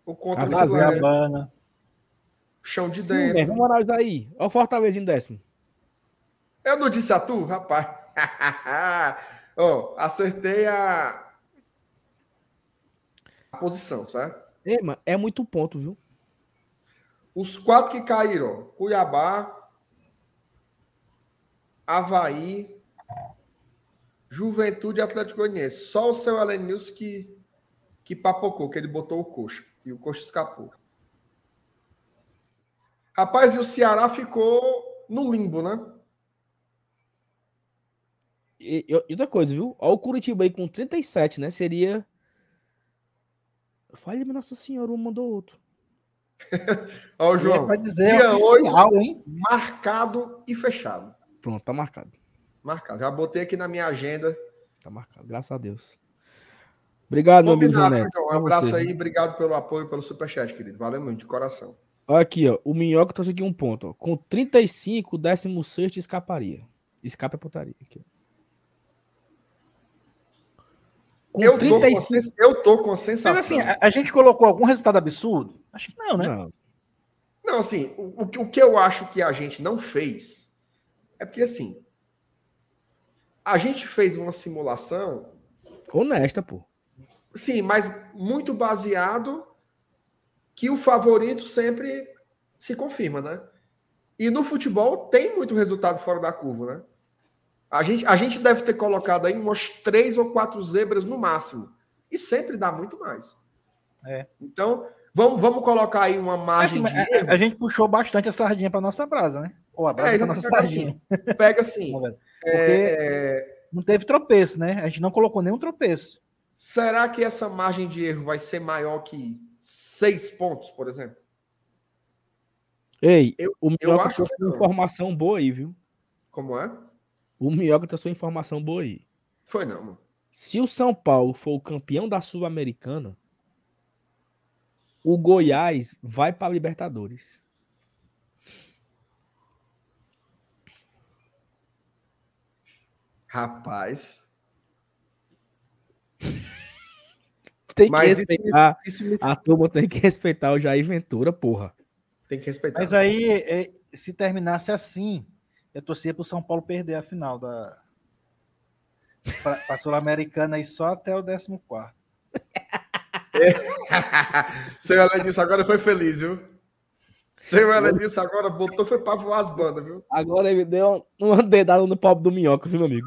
O contra leve, Gabana. chão de Sim, dentro. vamos analisar aí. Olha o Fortaleza em décimo. Eu não disse a tu, rapaz. Ó, acertei a... a posição, certo? Ei, mano, é muito ponto, viu? Os quatro que caíram, ó, Cuiabá, Havaí, Juventude e Atlético Goianiense. Só o seu Elenils que, que papocou, que ele botou o coxa. E o coxa escapou. Rapaz, e o Ceará ficou no limbo, né? E, e outra coisa, viu? Olha o Curitiba aí com 37, né? Seria. Fale, Nossa Senhora, um mandou outro. Ó, o João, dizer dia oficial, hein? marcado e fechado. Pronto, tá marcado. Marcado. Já botei aqui na minha agenda. Tá marcado, graças a Deus. Obrigado, meu amigo. João. Um abraço você, aí, obrigado pelo apoio, pelo superchat, querido. Valeu muito, de coração. Olha aqui, ó. O Minhoca trouxe aqui um ponto, ó. Com 35, o 16 escaparia. Escapa é putaria. Aqui. Com Eu tô, com 35. eu tô com a sensação. Mas assim, a, a gente colocou algum resultado absurdo? Acho que não, né? Não, Não, assim, o, o que- eu acho que a gente não fez é porque, assim, a gente fez uma simulação, honesta, pô. sim, mas muito baseado que o favorito sempre se confirma, né? E no futebol tem muito resultado fora da curva, né? A gente, a gente deve ter colocado aí umas três ou quatro zebras no máximo. E sempre dá muito mais. É. Então, vamos, vamos colocar aí uma Assim, margem mas de a, erro. a gente puxou bastante a sardinha para nossa brasa, né? Ou a brasa É, para nossa exatamente sardinha. Pega assim. Tá vendo? é, Não teve tropeço, né? A gente não colocou nenhum tropeço. será que essa margem de erro vai ser maior que seis pontos, por exemplo? Ei, Eu- o eu Minhoca acho trouxe que uma não. informação boa aí, viu? Como é? O Minhoca trouxe uma informação boa aí. Foi não, mano. Se o São Paulo for o campeão da Sul-Americana, o Goiás vai para Libertadores. Rapaz. Tem Mas que isso, respeitar. isso me- A turma tem que respeitar o Jair Ventura, porra. tem que respeitar. Mas aí, é, se terminasse assim, eu torcia pro São Paulo perder a final da. Pra, pra Sul-Americana aí só até o 14. Seu Elenilson agora foi feliz, viu? Seu Elenilson agora botou foi pra voar as bandas, viu? Agora ele deu uma dedada no pobre do minhoca, viu, meu amigo?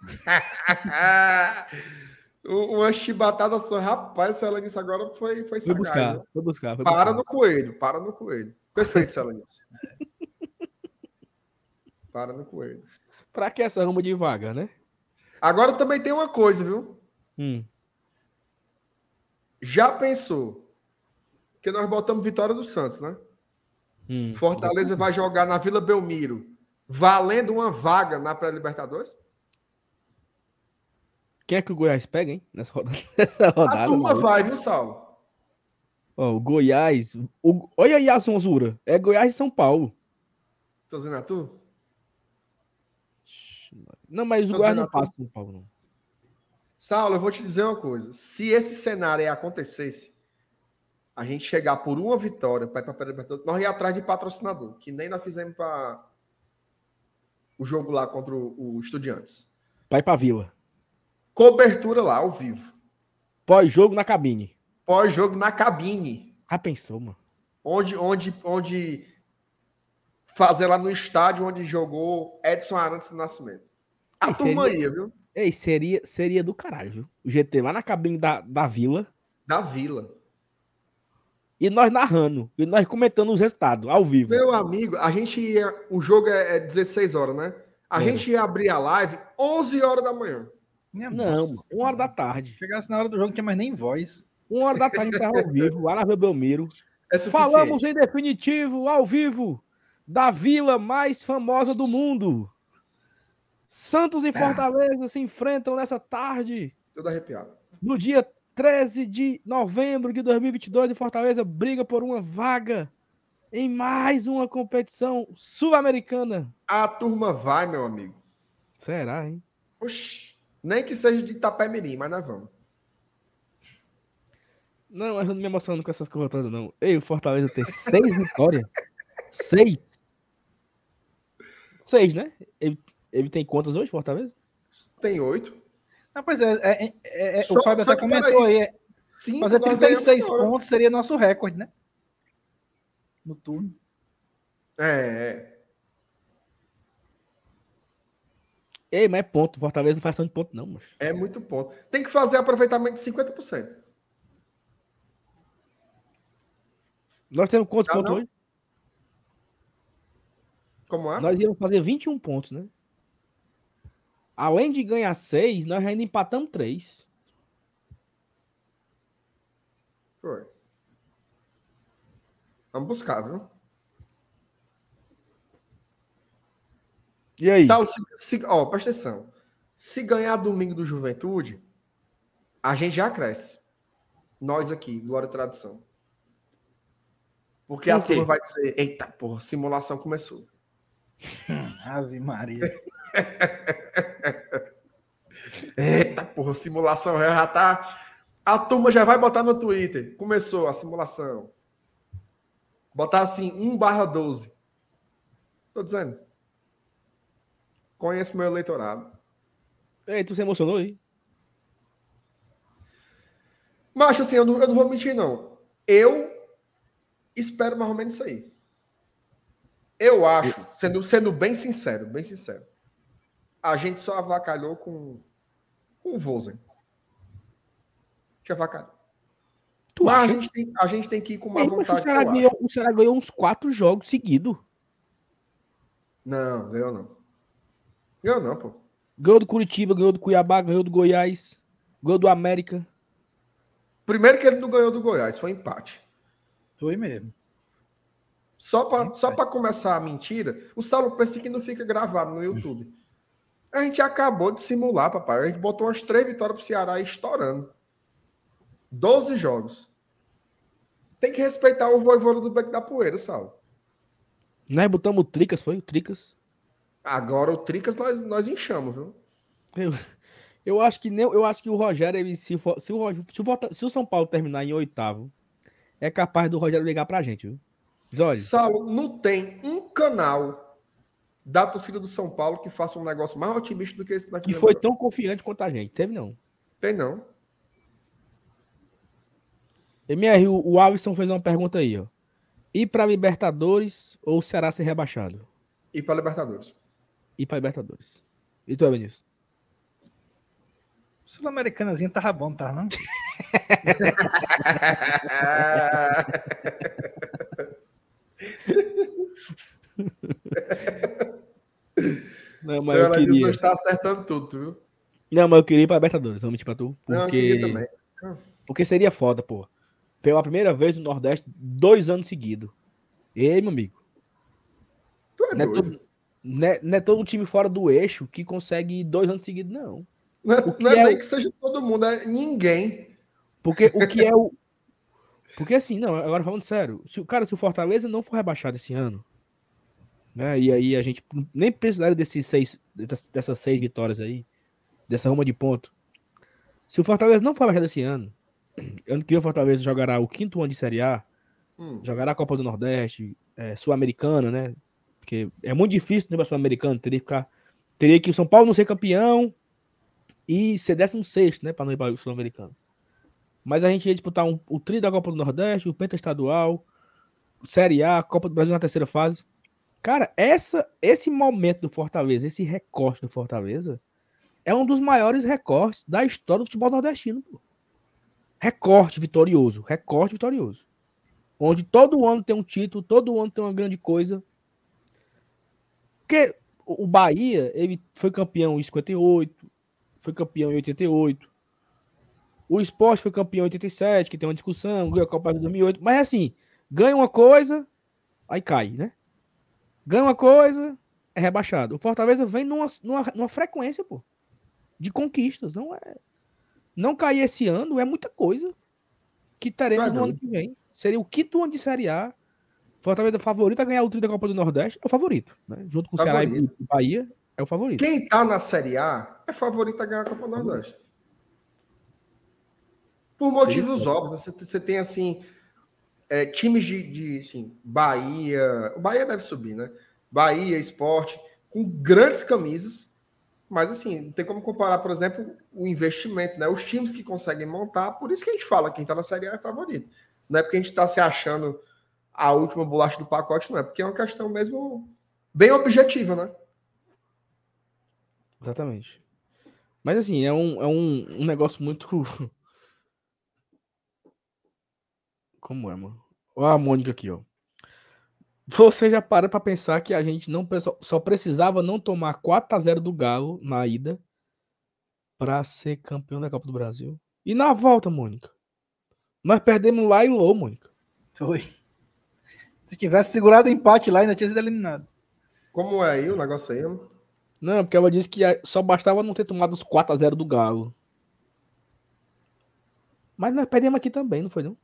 Uma chibatada só, rapaz, seu Elenilson agora foi, foi Foi sagaz, buscar, viu? foi buscar. Foi Para buscar. no coelho, para no coelho. Perfeito, seu Elenilson. Para no coelho. Pra que essa ruma de vaga, né? Agora também tem uma coisa, viu? Hum. Já pensou? Que nós botamos vitória do Santos, né? hum. Fortaleza vai jogar na Vila Belmiro, valendo uma vaga na pré-Libertadores? Quem é que o Goiás pega, hein? Nessa rodada. Nessa A rodada turma maluco. vai, viu, Saulo? Ó, o Goiás. o- Olha aí a zonzura. É Goiás e São Paulo. Tô dizendo a tu? Não, mas o Tô Goiás não a passa São Paulo, não. Saulo, eu vou te dizer uma coisa. Se esse cenário acontecesse, a gente chegar por uma vitória para ir para Libertadores, nós ia atrás de patrocinador, que nem nós fizemos para o jogo lá contra o, o Estudiantes. Vai pra Vila. Cobertura lá, ao vivo. Pós-jogo na cabine. Pós-jogo na cabine. Já pensou, mano? Onde, onde, onde fazer lá no estádio onde jogou Edson Arantes do Nascimento. A Ei, turma ia, viu? Ei, seria, seria do caralho, viu? O GT lá na cabine da, da Vila. Da Vila. E nós narrando. E nós comentando os resultados, ao vivo. Meu amigo, a gente ia. O jogo é, é 16 horas, né? A É. gente ia abrir a live 11 horas da manhã. Minha Não, nossa. Uma hora da tarde. Chegasse na hora do jogo, não tinha mais nem voz. Uma hora da tarde a gente tava ao vivo, lá na Belmiro. É. Falamos em definitivo, ao vivo, da vila mais famosa do mundo. Santos e Fortaleza se enfrentam nessa tarde, Todo arrepiado. no dia 13 de novembro de 2022, e Fortaleza briga por uma vaga em mais uma competição sul-americana. A turma vai, meu amigo. Será, hein? Oxi. Nem que seja de Itapemirim, mas nós vamos. Não, eu não me emociono com essas coisas todas, não. Ei, o Fortaleza tem seis vitórias. Seis. Seis, né? Ele, ele tem quantas hoje, Fortaleza? Tem oito. Não, pois é, é, é, é, Só- o Fábio até comentou peraí, aí. é, Cinco Fazer nós 36 ganhamos agora. pontos seria nosso recorde, né? No turno. É, é. Ei, mas é ponto. Fortaleza não faz de ponto, não, mas. É muito ponto. Tem que fazer aproveitamento de 50%. Nós temos quantos Ah, pontos não? hoje? Como é? Nós íamos fazer 21 pontos, né? Além de ganhar 6, nós ainda empatamos 3. Foi. Vamos buscar, viu? E aí? Saulo, se, se- ó, presta atenção. Se ganhar domingo do Juventude, a gente já cresce. Nós aqui, Glória e Tradição. Porque a turma vai dizer: eita, porra, simulação começou. Ave Maria. Eita, porra, simulação já tá. A turma já vai botar no Twitter. Começou a simulação. Botar assim, 1 barra 12. Tô dizendo. Conheço meu eleitorado. Ei, tu se emocionou aí? Mas assim, eu não, eu não vou mentir, não. Eu espero mais ou menos isso aí. Eu acho, sendo, sendo bem sincero, bem sincero, a gente só avacalhou com, com o Vozen. Que avacalhou. Tu Mas a gente, tem, a gente tem que ir com uma Ei, vontade. o, Ceará ganhou, o Ceará ganhou uns 4 jogos seguidos. Não, ganhou não. Ganhou não, pô. Ganhou do Curitiba, ganhou do Cuiabá, ganhou do Goiás, ganhou do América. Primeiro que ele não ganhou do Goiás, foi empate. Foi mesmo. Só para só pra começar a mentira, o Saulo pensa que não fica gravado no YouTube. A gente acabou de simular, papai. A gente botou umas três vitórias pro Ceará aí estourando. 12 jogos. Tem que respeitar o voivodo do Beco da Poeira, Saulo. Nós botamos o Tricas, foi? O Tricas. Agora o Tricas nós, nós enchamos, viu? Eu, Eu acho que nem, eu acho que o Rogério, ele, se, for, se, o, se, o, se o São Paulo terminar em oitavo, é capaz do Rogério ligar pra gente, viu? Diz, olha. Saulo, não tem um canal da torcida do São Paulo que faça um negócio mais otimista do que esse daqui. E foi tão confiante quanto a gente. Teve não. Tem não. MR, o, o Alisson fez uma pergunta aí, ó. Ir para Libertadores ou será ser rebaixado? Ir para Libertadores. Ir para Libertadores. E tu, Vinícius? Sul-Americanazinha tava bom, tá, não? Não, mas Senhora eu queria... está acertando tudo, viu? Não, mas eu queria ir pra Libertadores, vamos mentir pra tu. Porque... Não, eu queria também. Porque seria foda, pô. Pela primeira vez no Nordeste, dois anos seguidos. Ei, meu amigo. Tu é não, doido. É todo, não, é, não é todo time fora do eixo que consegue ir dois anos seguidos, não. Não é, não é, é nem o... que seja todo mundo, é ninguém. Porque o que é o. Porque assim, não, agora falando sério, se o cara, se o Fortaleza não for rebaixado esse ano, né? E aí a gente nem precisaria desses seis, dessas, seis vitórias aí, dessa ruma de ponto. Se o Fortaleza não for rebaixado esse ano, ano que o Fortaleza jogará o quinto ano de Série A, hum. jogará a Copa do Nordeste, é, Sul-Americana, né? Porque é muito difícil no Sul-Americano, teria que ficar, teria que o São Paulo não ser campeão e ser décimo sexto, né, para não ir para o Sul-Americano. Mas a gente ia disputar um, o tri da Copa do Nordeste, o Penta Estadual, Série A, Copa do Brasil na terceira fase. Cara, essa, esse momento do Fortaleza, esse recorte do Fortaleza, é um dos maiores recortes da história do futebol nordestino. Pô. Recorte vitorioso, recorte vitorioso. Onde todo ano tem um título, todo ano tem uma grande coisa. Porque o Bahia, ele foi campeão em 58, foi campeão em 88, o esporte foi campeão em 87, que tem uma discussão, ganhou a Copa de 2008. Mas assim, ganha uma coisa, aí cai, né? Ganha uma coisa, é rebaixado. O Fortaleza vem numa, numa, numa frequência, pô, de conquistas. Não é. Não cair esse ano é muita coisa que teremos no ano que vem. Seria o quinto ano de Série A. Fortaleza favorito a ganhar o tri da Copa do Nordeste é o favorito, né? Junto com o Ceará e Bahia, é o favorito. Quem tá na Série A é favorito a ganhar a Copa do Nordeste. Por motivos Sim. óbvios. Você, você, tem, assim, é, times de, de assim, Bahia. O Bahia deve subir, né? Bahia, esporte, com grandes camisas. Mas, assim, não tem como comparar, por exemplo, o investimento, né? Os times que conseguem montar. Por isso que a gente fala que quem tá na Série A é favorito. Não é porque a gente tá se achando a última bolacha do pacote, não é. Porque é uma questão mesmo bem objetiva, né? Exatamente. Mas assim, é um, é um, um negócio muito Como é, mano? Olha a Mônica aqui, ó. Você já para pra pensar que a gente não só precisava não tomar 4 a 0 do Galo na ida para ser campeão da Copa do Brasil. E na volta, Mônica. Nós perdemos lá e Lô, Mônica. Foi. Se tivesse segurado o empate lá, ainda tinha sido eliminado. Como é aí o negócio aí, mano? Não, porque ela disse que só bastava não ter tomado os 4 a 0 do Galo. Mas nós perdemos aqui também, não foi não?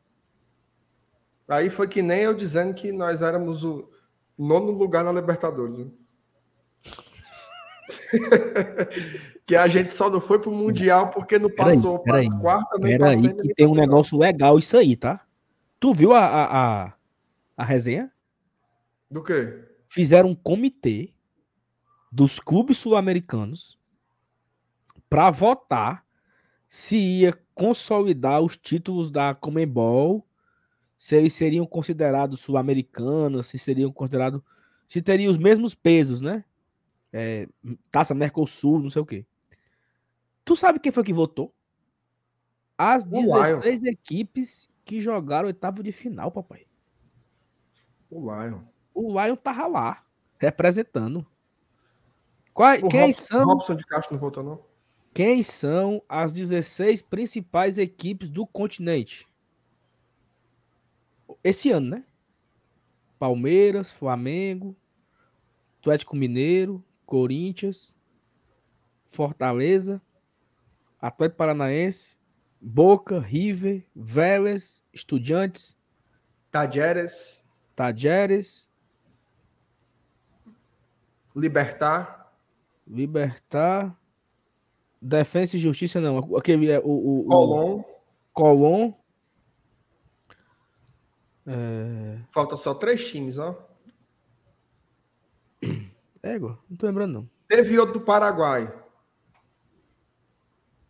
Aí foi que nem eu dizendo que nós éramos o nono lugar na Libertadores. Né? que a gente só não foi pro Mundial porque não passou para a quarta nem para aí que tem um negócio legal isso aí, tá? Tu viu a, a, a, a resenha? Do quê? Fizeram um comitê dos clubes sul-americanos para votar se ia consolidar os títulos da Comembol se eles seriam considerados sul-americanos, se seriam considerados. Se teriam os mesmos pesos, né? É, taça Mercosul, não sei o quê. Tu sabe quem foi que votou? As 16 equipes que jogaram oitavo de final, papai. O Lion. O Lion tava lá, representando. Qual, quem Robson, são? Robson de Castro não votou, não? Quem são as 16 principais equipes do continente? Esse ano, né? Palmeiras, Flamengo, Atlético Mineiro, Corinthians, Fortaleza, Atlético Paranaense, Boca, River, Vélez, Estudiantes, Tajeres, Tajeres, Libertar, Libertar, Defensa e Justiça não. Aquele é o, o, o Colom. É... Falta só três times, ó. Égua, não tô lembrando não. Teve outro do Paraguai.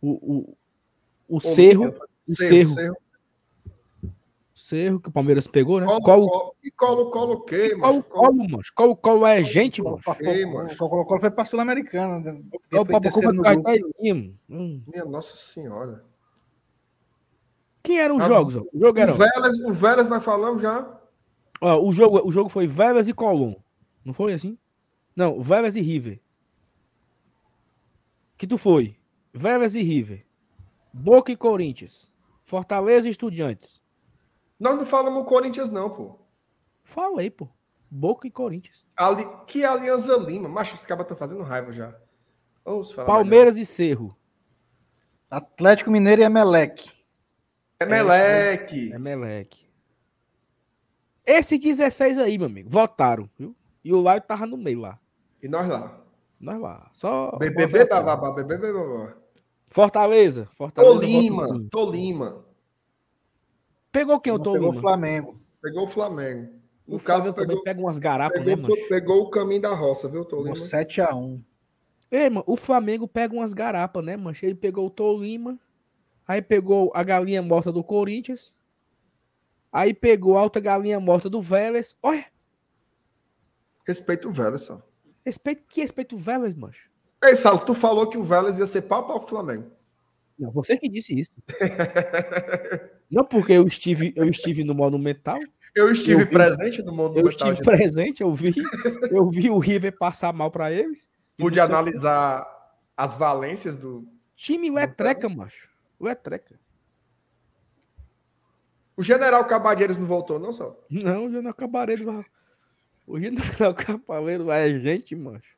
O, o, o Cerro, o Cerro, Cerro. Cerro, que o Palmeiras pegou, né? Colo, Qual, colo, e colo, colo o quê, qual, mano? qual, mano? Qual, qual é gente, mano? Ei, mano. O Colo-Colo foi pra Sul-Americana. papo terceiro no com grupo. Hum. Minha Nossa Senhora. Quem eram os Ah, jogos? O jogo era. O Vélez, o Vélez nós falamos já. Ó, o, jogo, o jogo foi Vélez e Colom. Não foi assim? Não, Vélez e River. Que tu foi? Vélez e River. Boca e Corinthians. Fortaleza e Estudiantes. Nós não falamos Corinthians, não, pô. Falei, pô. Boca e Corinthians. Ali, que Alianza Lima. Macho, os caras estão fazendo raiva já. Palmeiras e Cerro. Atlético Mineiro e Emelec. Melhor. Emelec. É Meleque. Esse 16 aí, meu amigo, votaram, viu? E o Laio tava no meio lá. E nós lá. Nós lá. Só. BBB, babá, BBB, babá. Fortaleza. Fortaleza. Tolima. Tolima. Pegou quem o Pegou Tolima? o Flamengo. Pegou o Flamengo. O No caso, Flamengo também pegou, pega umas garapas, pegou, né, mano? pegou o caminho da roça, viu, Pegou Tolima? 7x1. Ei, mano, o Flamengo pega umas garapas, né, mancha? Ele pegou o Tolima, aí pegou a galinha morta do Corinthians, aí pegou a alta galinha morta do Vélez. Olha, Respeita o Vélez, só. respeito, que respeito o Vélez, mancha? Ei, Salo, tu falou que o Vélez ia ser pau para o Flamengo. Não, você que disse isso. Não porque eu estive, eu estive no Monumental, Eu estive Eu vi- presente no mundo eu estive presente, eu vi, eu vi o River passar mal pra eles. Pude analisar as valências do. Time letreca, macho. Letreca. O General Cabadeiros não voltou, não só. Não, o General Cabareiro vai. O General Cabareiro vai é gente, macho.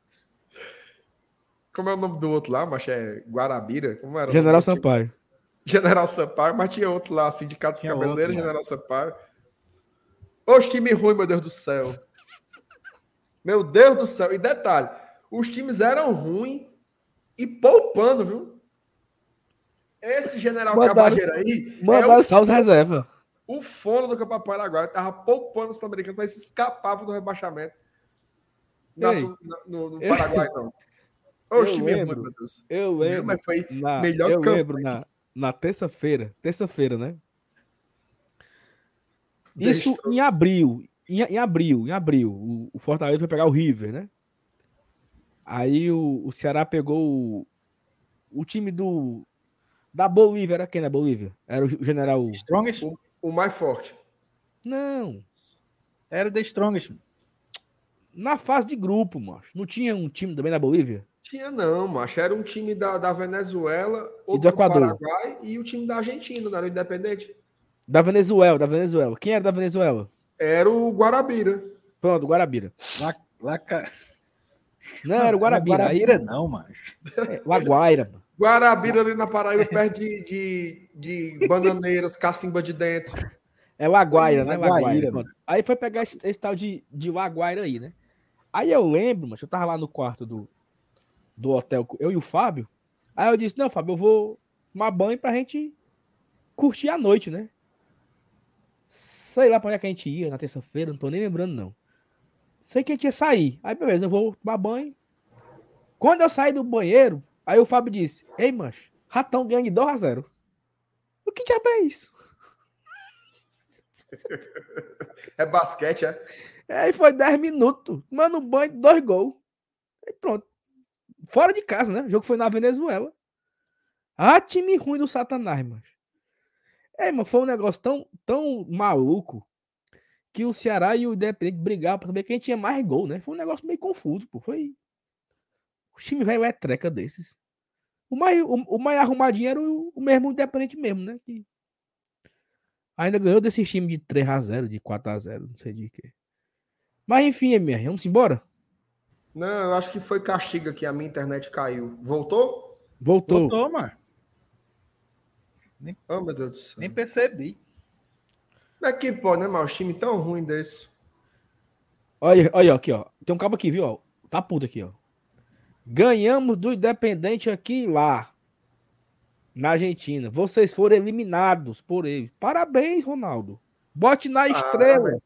Como é o nome do outro lá, mas é Guarabira? Como era? o General nome do time? Sampaio. General Sampaio, mas tinha outro lá, Sindicato dos Cabeleireiros, General Sampaio. Os time ruim, meu Deus do céu. Meu Deus do céu. E detalhe, os times eram ruins e poupando, viu? Esse General Mandaram- Cabageiro aí é Mandaram o, só os reservas. o fono do Campeonato Paraguai. Tava poupando os americanos, mas se escapava do rebaixamento. Na Ei, no, no eu- Paraguai, não. eu time ruim, lembro. Eu lembro. Mas foi Na, melhor eu campanha lembro na, na terça-feira. Terça-feira, né? Isso em abril. Em, em abril, em abril. O, o Fortaleza foi pegar o River, né? Aí o, o Ceará pegou o, o time do. Da Bolívia, era quem na Bolívia? Era o general. Strongest? o mais forte. Não. Era o The Strongest. Na fase de grupo, macho. Não tinha um time também da Bolívia? Tinha não, macho. Era um time da, da Venezuela, outro do Equador. Paraguai e o time da Argentina, não era o Independente. Da Venezuela, da Venezuela. Quem era da Venezuela? Era o Guarabira. Pronto, Guarabira. Lá, lá, ca- Não, era o Guarabira. Guarabira Aí, não, mano. é, Laguaira, mano. Guarabira ali na Paraíba, perto de, de, de bananeiras, cacimba de dentro. É Laguaira, né? Laguaira, Laguaira. Aí foi pegar esse, esse tal de, de Laguaira aí, né? Aí eu lembro, mas eu tava lá no quarto do, do hotel, eu e o Fábio. Aí eu disse, não, Fábio, eu vou tomar banho pra gente curtir a noite, né? Sei lá pra onde é que a gente ia na terça-feira, não tô nem lembrando, não. Sei que a gente ia sair. Aí, beleza, eu vou tomar banho. Quando eu saí do banheiro, aí o Fábio disse, ei, mancho, ratão ganha de 2 a 0 O que diabo é isso? É basquete, é? Aí foi 10 minutos, mano, banho, dois gols. Aí pronto. Fora de casa, né? O jogo foi na Venezuela. Ah, time ruim do Satanás, mano. É, mano, foi um negócio tão, tão maluco que o Ceará e o Independente brigavam pra saber quem tinha mais gol, né? Foi um negócio meio confuso, pô. Foi. O time velho é treca desses. O mais, o, o mais arrumadinho era o, o mesmo Independente mesmo, né? Que ainda ganhou desse time de 3x0, de 4x0, não sei de quê. Mas enfim, MR, vamos embora? Não, eu acho que foi castigo aqui, a minha internet caiu. Voltou? Voltou. Voltou, mano. Oh, meu Deus do céu. Nem percebi. Não é que pode, né, mas um time tão ruim desse. Olha, olha aqui, ó. Tem um cabo aqui, viu? ó? Tá puto aqui, ó. Ganhamos do Independente aqui e lá. na Argentina. Vocês foram eliminados por eles. Parabéns, Ronaldo. Bote na estrela.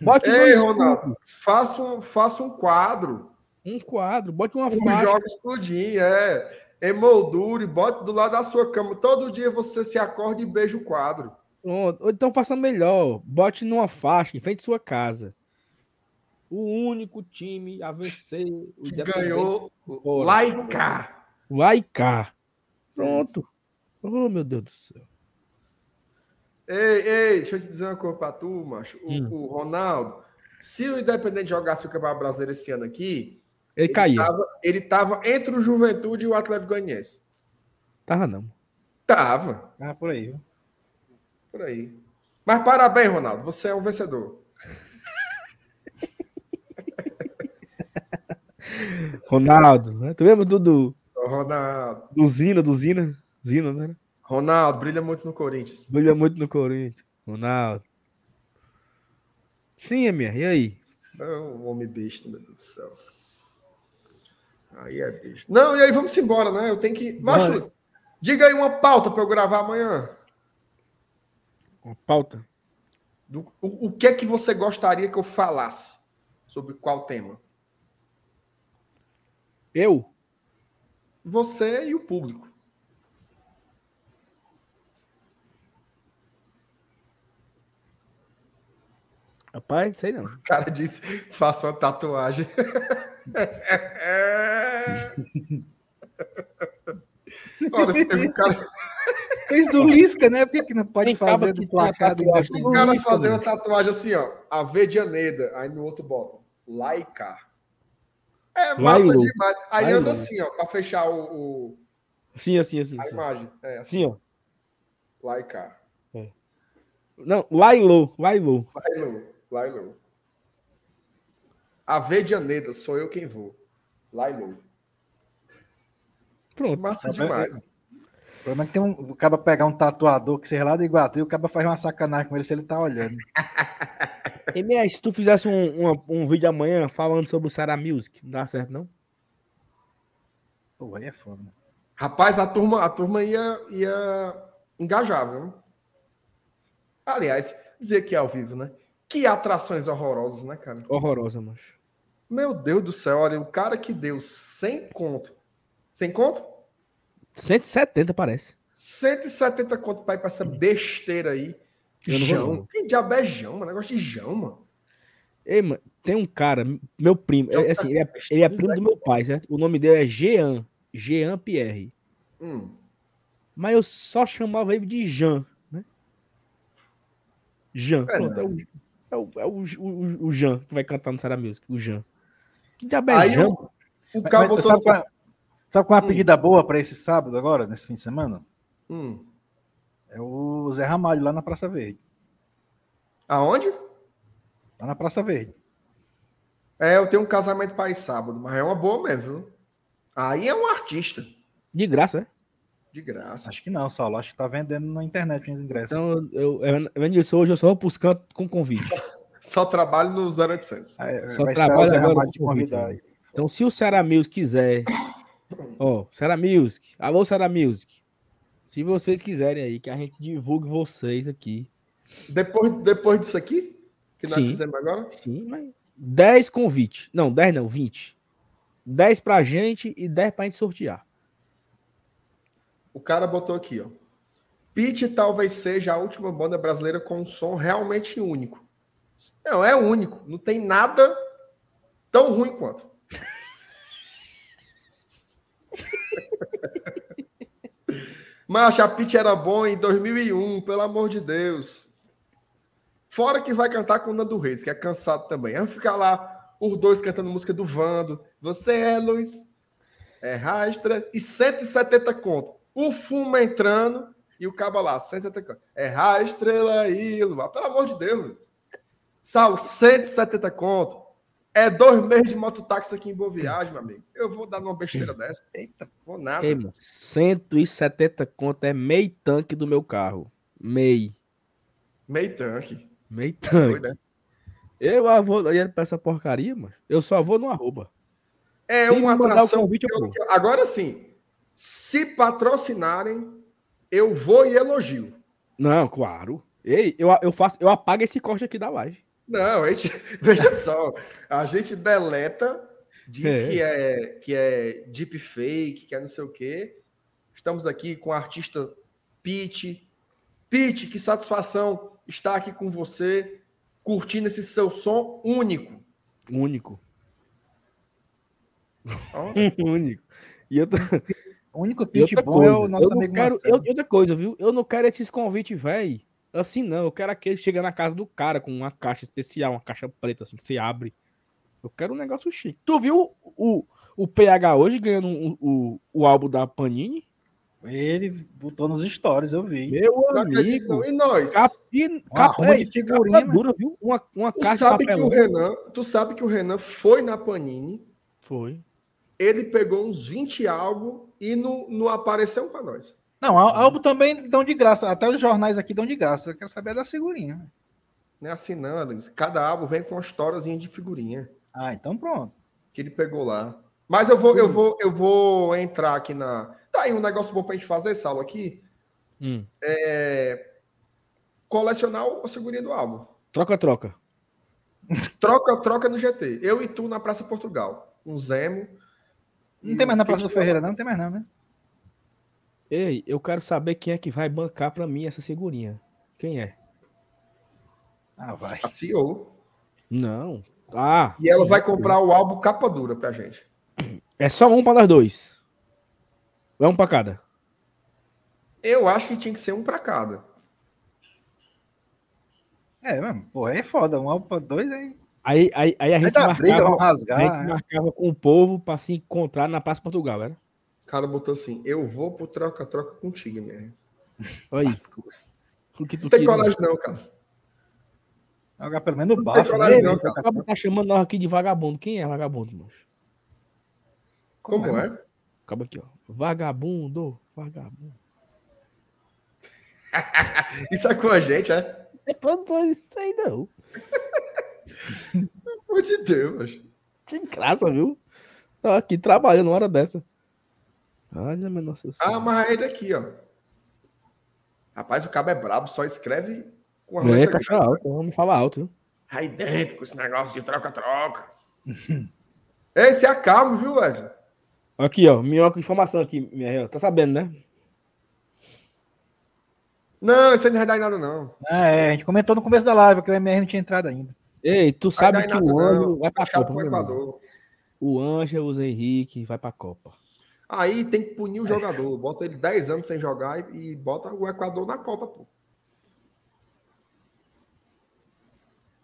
Bote Ei, Ronaldo, faça um, faça um quadro. Um quadro, bote uma um faixa. jogo explodir, é. Emoldure, bote do lado da sua cama. Todo dia você se acorda e beija o quadro. Ou então faça melhor. Bote numa faixa em frente à sua casa. O único time a vencer o que ganhou Laica. Laica. Pronto. Oh, meu Deus do céu. Ei, ei, deixa eu te dizer uma coisa pra tu, macho. O, hum. o Ronaldo, se o Independente jogasse o Campeonato Brasileiro esse ano aqui, ele, ele caía. Tava, ele tava entre o Juventude e o Atlético Goianiense. Tava não. Tava. Ah, por aí. Por aí. Mas parabéns, Ronaldo. Você é um vencedor. Ronaldo, né? Tu lembra do, do, Ronaldo. do Zina, do Zina? Zina, né? Ronaldo, brilha muito no Corinthians. Brilha muito no Corinthians. Ronaldo. Sim, minha. E aí? Não, um homem besta, meu Deus do céu. Aí é besta. Não, e aí vamos embora, né? Eu tenho que. Macho, diga aí uma pauta para eu gravar amanhã. Uma pauta? Do, o, o que é que você gostaria que eu falasse? Sobre qual tema? Eu? Você e o público. Rapaz, sei não. O cara disse: faça uma tatuagem. Olha, você teve um cara. Fez do Lisca, né? Por que, não pode Tem fazer do placar do O cara fazer uma tatuagem assim, ó. A V de Aneda, aí no outro bota. Laika. É massa Lailo. demais. Aí Lailo. anda assim, ó, pra fechar o. o... Sim, assim, assim. A assim. imagem. É, assim. ó. Laika. É. Não, Lailo. Lailo. Lailo. Lailo. A V de Aneda, sou eu quem vou. Lailo. Pronto. Massa demais. O problema é que tem um. O cara pegar um tatuador que seja lá do Iguatu e o cara faz uma sacanagem com ele se ele tá olhando. E se tu fizesse um, um, um, vídeo amanhã falando sobre o Sarah Music, não dá certo, não? Pô, aí é foda. Né? Rapaz, a turma, a turma ia, ia engajar, viu? Aliás, dizer que é ao vivo, né? Que atrações horrorosas, né, cara? Horrorosa, macho. Meu Deus do céu, olha, o cara que deu 100 conto. 100 conto? 170, parece. 170 conto pra ir pra essa besteira aí. Jão. Que diabo é Jão, mano? Negócio de Jão, mano. Ei, mano, tem um cara, meu primo, é, assim, ele, é, ele é primo do meu pai, certo? O nome dele é Jean, Jean Pierre. Hum. Mas eu só chamava ele de Jean, né? Jean. É, Pronto, é, o, é, o, é o, o, o, Jean que vai cantar no Sarah Music, o Jean. Que diabo é Aí Jean? O, o cara botou sabe, assim... qual, sabe qual é uma hum. pedida boa para esse sábado agora, nesse fim de semana? Hum. É o Zé Ramalho, lá na Praça Verde. Aonde? Lá na Praça Verde. É, eu tenho um casamento para ir sábado, mas é uma boa mesmo, viu? Aí é um artista. De graça, é? De graça. Acho que não, Saulo. Acho que tá vendendo na internet os ingressos. Então, eu, eu, eu isso hoje, eu só vou pros cantos com convite. só trabalho no 0800. É, só trabalho agora de convidar. Então, se o Ceará Music quiser, ó, Ceará Music, alô Ceará Music, se vocês quiserem aí que a gente divulgue vocês aqui. Depois, depois disso aqui? Que nós sim, fizemos agora? Sim, mas 10 convites. Não, 10 não, 20. 10 pra gente e 10 pra gente sortear. O cara botou aqui, ó. Pete talvez seja a última banda brasileira com um som realmente único. Não, é único. Não tem nada tão ruim quanto. Mas a Pitch era bom em 2001, pelo amor de Deus. Fora que vai cantar com o Nando Reis, que é cansado também. Vai ficar lá, os dois cantando música do Vando. Você é luz, é rastra, e 170 conto. O fumo entrando e o cabo lá, 170 conto. É rastra, aí, pelo amor de Deus. Saulo, 170 conto. É dois meses de mototáxi aqui em Boa Viagem, meu amigo. Eu vou dar uma besteira dessa. Eita, vou nada. Ei, mano, 170 conto é meio tanque do meu carro. Meio. Meio tanque. Meio tanque. Né? Eu vou olhando pra essa porcaria, mano. Eu só vou no arroba. É Se uma atração. Convite, eu... Agora sim. Se patrocinarem, eu vou e elogio. Não, claro. Ei, eu, eu faço, eu apago esse corte aqui da live. Não, a gente, veja só, a gente deleta, diz É. que é que é deepfake, que é não sei o quê. Estamos aqui com o artista Pete. Pete, que satisfação estar aqui com você, curtindo esse seu som único. Único. Único. E eu, tô- O único e pitch outra bom coisa, é o nosso eu não amigo quero, Marcelo. eu, outra coisa, viu? Eu não quero esses convites, velho. Assim não, eu quero aquele que chega na casa do cara com uma caixa especial, uma caixa preta, assim, que você abre. Eu quero um negócio chique. Tu viu o, o PH hoje ganhando um- o, o álbum da Panini? Ele botou nos stories, eu vi. Meu amigo. E nós? Capi, Uma arruma de figurinha, capa dura, viu? Uma, uma Tu caixa de sabe, que o. Renan, tu sabe que o Renan foi na Panini, Foi. ele pegou uns 20 álbuns e não, não apareceu para nós. Não, á- álbum também dão de graça. Até os jornais aqui dão de graça. Eu quero saber da figurinha. Não é assim, não, Alex. Cada álbum vem com uma historiazinha de figurinha Ah, então pronto. que ele pegou lá. Mas eu vou, eu vou, eu vou entrar aqui na. Tá aí um negócio bom pra gente fazer, Saulo, aqui. Hum. É colecionar a figurinha do álbum. Troca, troca. Troca, troca no GT. Eu e tu na Praça Portugal. Um Zemo. Não tem mais na Praça do Ferreira, não? Não tem mais não, né? Ei, eu quero saber quem é que vai bancar pra mim essa figurinha. Quem é? Ah, vai. A CEO. Não. Ah. E ela sim. vai comprar o álbum capa dura pra gente. É só um pra nós dois. É um pra cada. Eu acho que tinha que ser um pra cada. É, mano. Porra, é foda. Um álbum pra dois aí. Aí, aí, aí a gente dar briga, marcava, vão a rasgar. gente marcava com o povo pra se encontrar na Praça Portugal, era? O cara botou assim: eu vou pro troca-troca contigo, mesmo. Olha aí. Lascou-se. O que tu Não tem queria. coragem, não, cara. Jogar pelo menos o Não tem bafo, né? não, O cara. cara tá chamando nós aqui de vagabundo. Quem é vagabundo, moço? Como, Como é? Acaba aqui, ó. Vagabundo, vagabundo. Isso é com a gente, é? É pra não isso aí, não. Pelo amor de Deus. Que graça, viu? Tô aqui trabalhando uma hora dessa. Olha, meu nossa Ah, senhora. mas ele aqui, ó. Rapaz, o cabo é brabo, só escreve com a É, letra caixa grande. alta, vamos falar alto, viu? Aí dentro com esse negócio de troca-troca. Esse é acalmo, viu, Wesley? Aqui, ó, minhoca, informação aqui, minha, tá sabendo, né? Não, isso aí não vai dar em nada, não. Ah, é, a gente comentou no começo da live que o MR não tinha entrado ainda. Ei, tu sabe que nada, o. Ângelo vai pra Fechado Copa, o Ângelo, o Zé Henrique vai pra Copa. Aí tem que punir o jogador. Bota ele 10 anos sem jogar e, e bota o Equador na Copa, pô.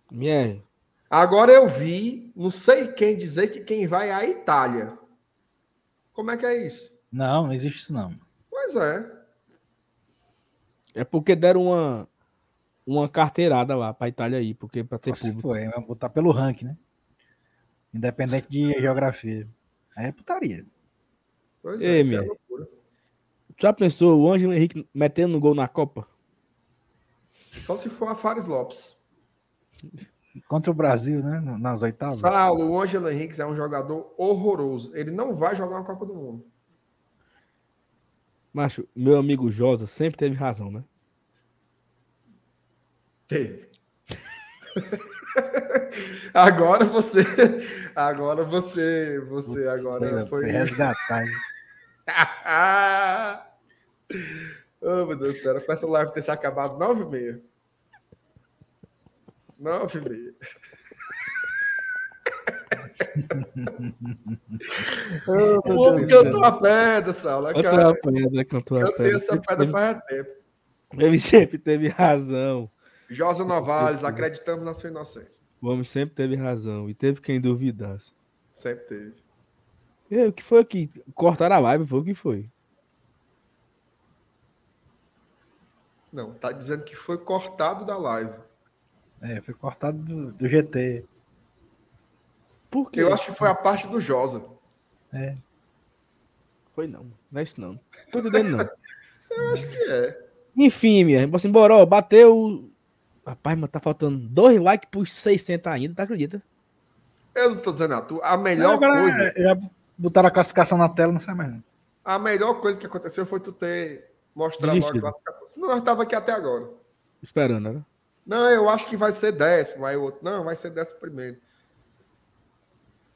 Minha, Agora eu vi, não sei quem dizer que quem vai é a Itália. Como é que é isso? Não, não existe isso não. Pois é. é porque deram uma, uma carteirada lá pra Itália aí, porque pra ter se público. for, é, vai botar pelo ranking, né? Independente de geografia. Aí é putaria. Pois Ei, é, isso é loucura. Já pensou o Ângelo Henrique metendo gol na Copa? Só se for a Fares Lopes. Contra o Brasil, né? Nas oitavas. Saulo, o Ângelo Henrique é um jogador horroroso. Ele não vai jogar uma Copa do Mundo. Macho, meu amigo Josa sempre teve razão, né? Teve. agora você. Agora você. Você agora foi resgatar. hein? oh, meu Deus do céu. Pra essa live ter se acabado 9 e meia. 9 e meia. O homem cantou a pedra, Saulo. Cantou a pedra, cantou a Cantei pedra. essa Sempre pedra faz tempo. Ele sempre teve razão. Josa Novales, acreditamos na sua inocência. O homem sempre teve razão. E teve quem duvidasse. Sempre teve. E o que foi que cortaram a live? Foi o que foi? Não, tá dizendo que foi cortado da live. É, foi cortado do, do GT. Por quê? Eu acho que foi a parte do Josa. É. Foi não. Não é isso não. Tô entendendo não. Acho que é. Enfim, minha. Vamos embora, ó. Bateu. Rapaz, mas tá faltando dois likes por 600 ainda, tá acredita? Eu não tô dizendo a tu. A melhor Agora, coisa. é, Já botaram a classificação na tela, não sai mais não. a melhor coisa que aconteceu foi tu ter mostrado a classificação. Senão nós tava aqui até agora. Esperando, né? Não, eu acho que vai ser décimo. Aí o outro, não, vai ser décimo primeiro.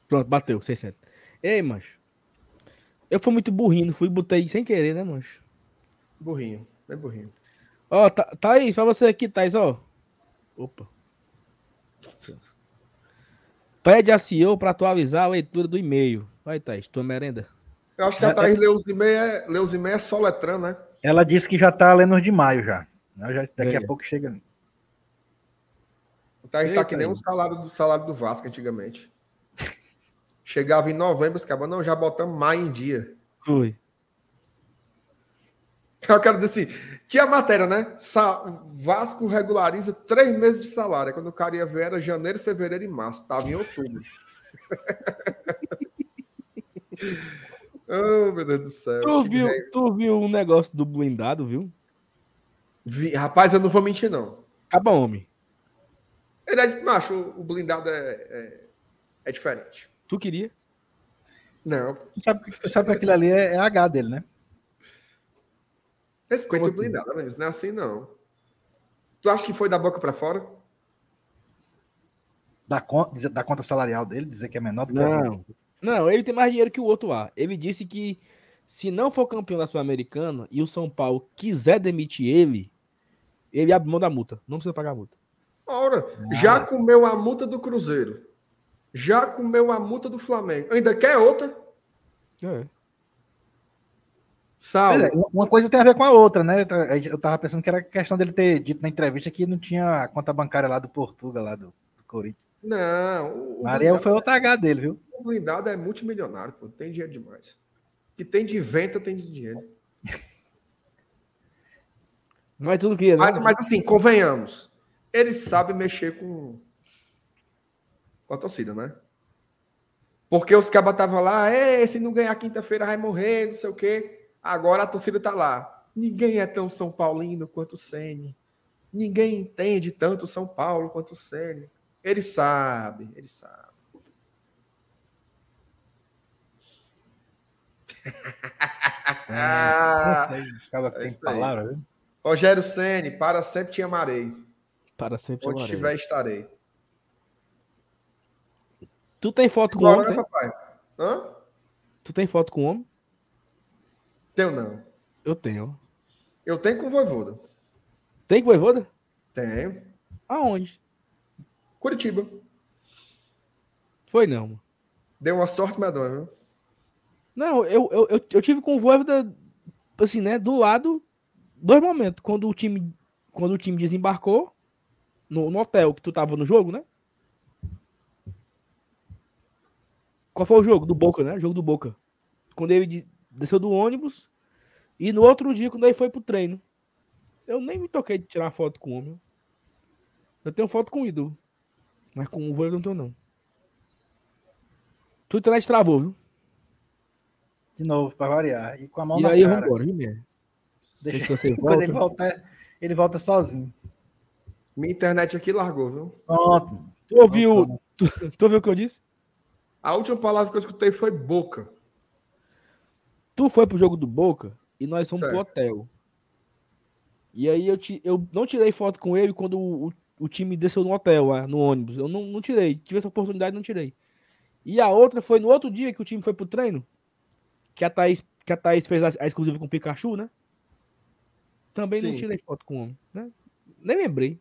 Pronto, bateu, 600. Ei, mancho. Eu fui muito burrinho, fui botei sem querer, né, mancho? Burrinho, bem burrinho. Ó, tá, tá aí, pra você aqui, Thais, ó. Opa. Pede a CEO pra atualizar a leitura do e-mail. Vai, Thaís, tua merenda. Eu acho que a Thaís leu os e-mails leu os e-mails soletrando, né? Ela disse que já tá lendo os de maio já. já daqui é. a pouco chega. O Thaís tá que nem o salário do salário do Vasco antigamente. Chegava em novembro, os cabas, não, já botamos maio em dia. Foi. Eu quero dizer assim, tinha matéria, né? Sa Vasco regulariza três meses de salário. Quando o cara ia ver, era janeiro, fevereiro e março. Estava em outubro. oh, meu Deus do céu. Tu viu, tu viu um negócio do blindado, viu? Vi, rapaz, eu não vou mentir, não. Acaba homem. Ele é, macho, o blindado é, é, é diferente. Tu queria? Não. Sabe, sabe que aquilo ali é, é H dele, né? Respeita o blindado, mas não é assim, não. Tu acha que foi da boca para fora? Da conta, da conta salarial dele, dizer que é menor do que Não. Não, ele tem mais dinheiro que o outro lá. Ele disse que se não for campeão da Sul-Americana e o São Paulo quiser demitir ele, ele abre mão da multa. Não precisa pagar a multa. Ora, ah. já comeu a multa do Cruzeiro. Já comeu a multa do Flamengo. Ainda quer outra? É. Saulo. Uma coisa tem a ver com a outra, né? Eu tava pensando que era questão dele ter dito na entrevista que não tinha a conta bancária lá do Portugal, lá do, do Corinthians. Não. O Ariel foi o TH dele, viu? O blindado é multimilionário, pô. Tem dinheiro demais. Que tem de venta, tem de dinheiro. Mas tudo que. Né? Mas, mas assim, convenhamos. Ele sabe mexer com, com a torcida, né? Porque os cabas estavam lá, se não ganhar quinta-feira vai morrer, não sei o quê. Agora a torcida está lá. Ninguém é tão São Paulino quanto o Sene. Ninguém entende tanto São Paulo quanto o Sene. Ele sabe, ele sabe. ah, é tem palavra, viu? Rogério Ceni, para sempre te amarei. Para sempre Onde amarei. estiver, estarei. Tu tem foto com o homem? Né, papai? Hã? Tu tem foto com o homem? Tenho não. Eu tenho. Eu tenho com o Voivoda. Tem com o Voivoda? Tenho. Aonde? Curitiba. Foi não, mano. Deu uma sorte medonha, viu? Não, eu, eu, eu, eu tive com o Voivoda, assim, né, do lado, dois momentos. Quando o time, quando o time desembarcou no, no hotel que tu tava no jogo, né? Qual foi o jogo? Do Boca, né? Jogo do Boca. Quando ele desceu do ônibus e no outro dia, quando ele foi pro treino, eu nem me toquei de tirar foto com o homem. Eu tenho foto com o ídolo. Mas com o vô eu não tenho, não. Tu internet travou, viu? De novo, pra variar. E com a mão e na aí, cara. vambora, viu, Deixa você volta. ele volta, ele volta sozinho. Minha internet aqui largou, viu? Pronto. Tu ouviu, tu, tu ouviu o que eu disse? A última palavra que eu escutei foi boca. Tu foi pro jogo do Boca e nós fomos certo. pro hotel. E aí eu, te, eu não tirei foto com ele quando o, o, o time desceu no hotel, lá, no ônibus. Eu não, não tirei. Tive essa oportunidade não tirei. E a outra foi no outro dia que o time foi pro treino. Que a Thaís, que a Thaís fez a, a exclusiva com o Pikachu, né? Também Sim. não tirei foto com o homem. Né? Nem lembrei.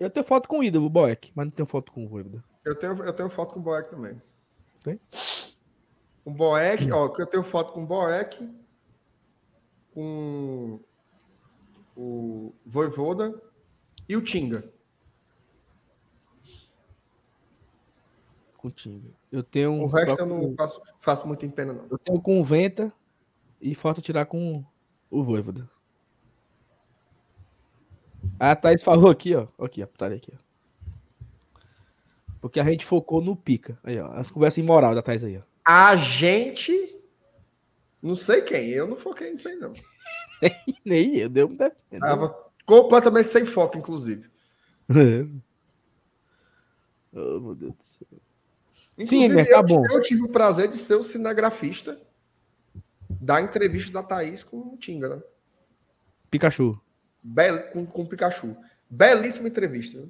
Eu tenho foto com o ídolo, o Boeck, mas não tenho foto com o Voivoda. Eu tenho, eu tenho foto com o Boeck também. Tem? Um Boeck, ó, eu tenho foto com o Boeck, com o Voivoda e o Tinga. Com o. Eu tenho. O resto eu não faço, faço muito em pena, não. Eu tenho com o Venta e falta tirar com o Voivoda. A Thaís falou aqui, ó. Aqui, a putaria aqui, ó. Porque a gente focou no pica. Aí, ó. As conversas imoral da Thaís aí, ó. A gente. Não sei quem, eu não foquei nisso aí, não. Nem eu, deu um Tava completamente sem foco, inclusive. oh, meu Deus do céu. Inclusive, Sim, tá bom. Eu tive o prazer de ser o cinegrafista da entrevista da Thaís com o Tinga, né? Pikachu. Bel, com, com o Pikachu. Belíssima entrevista. Né?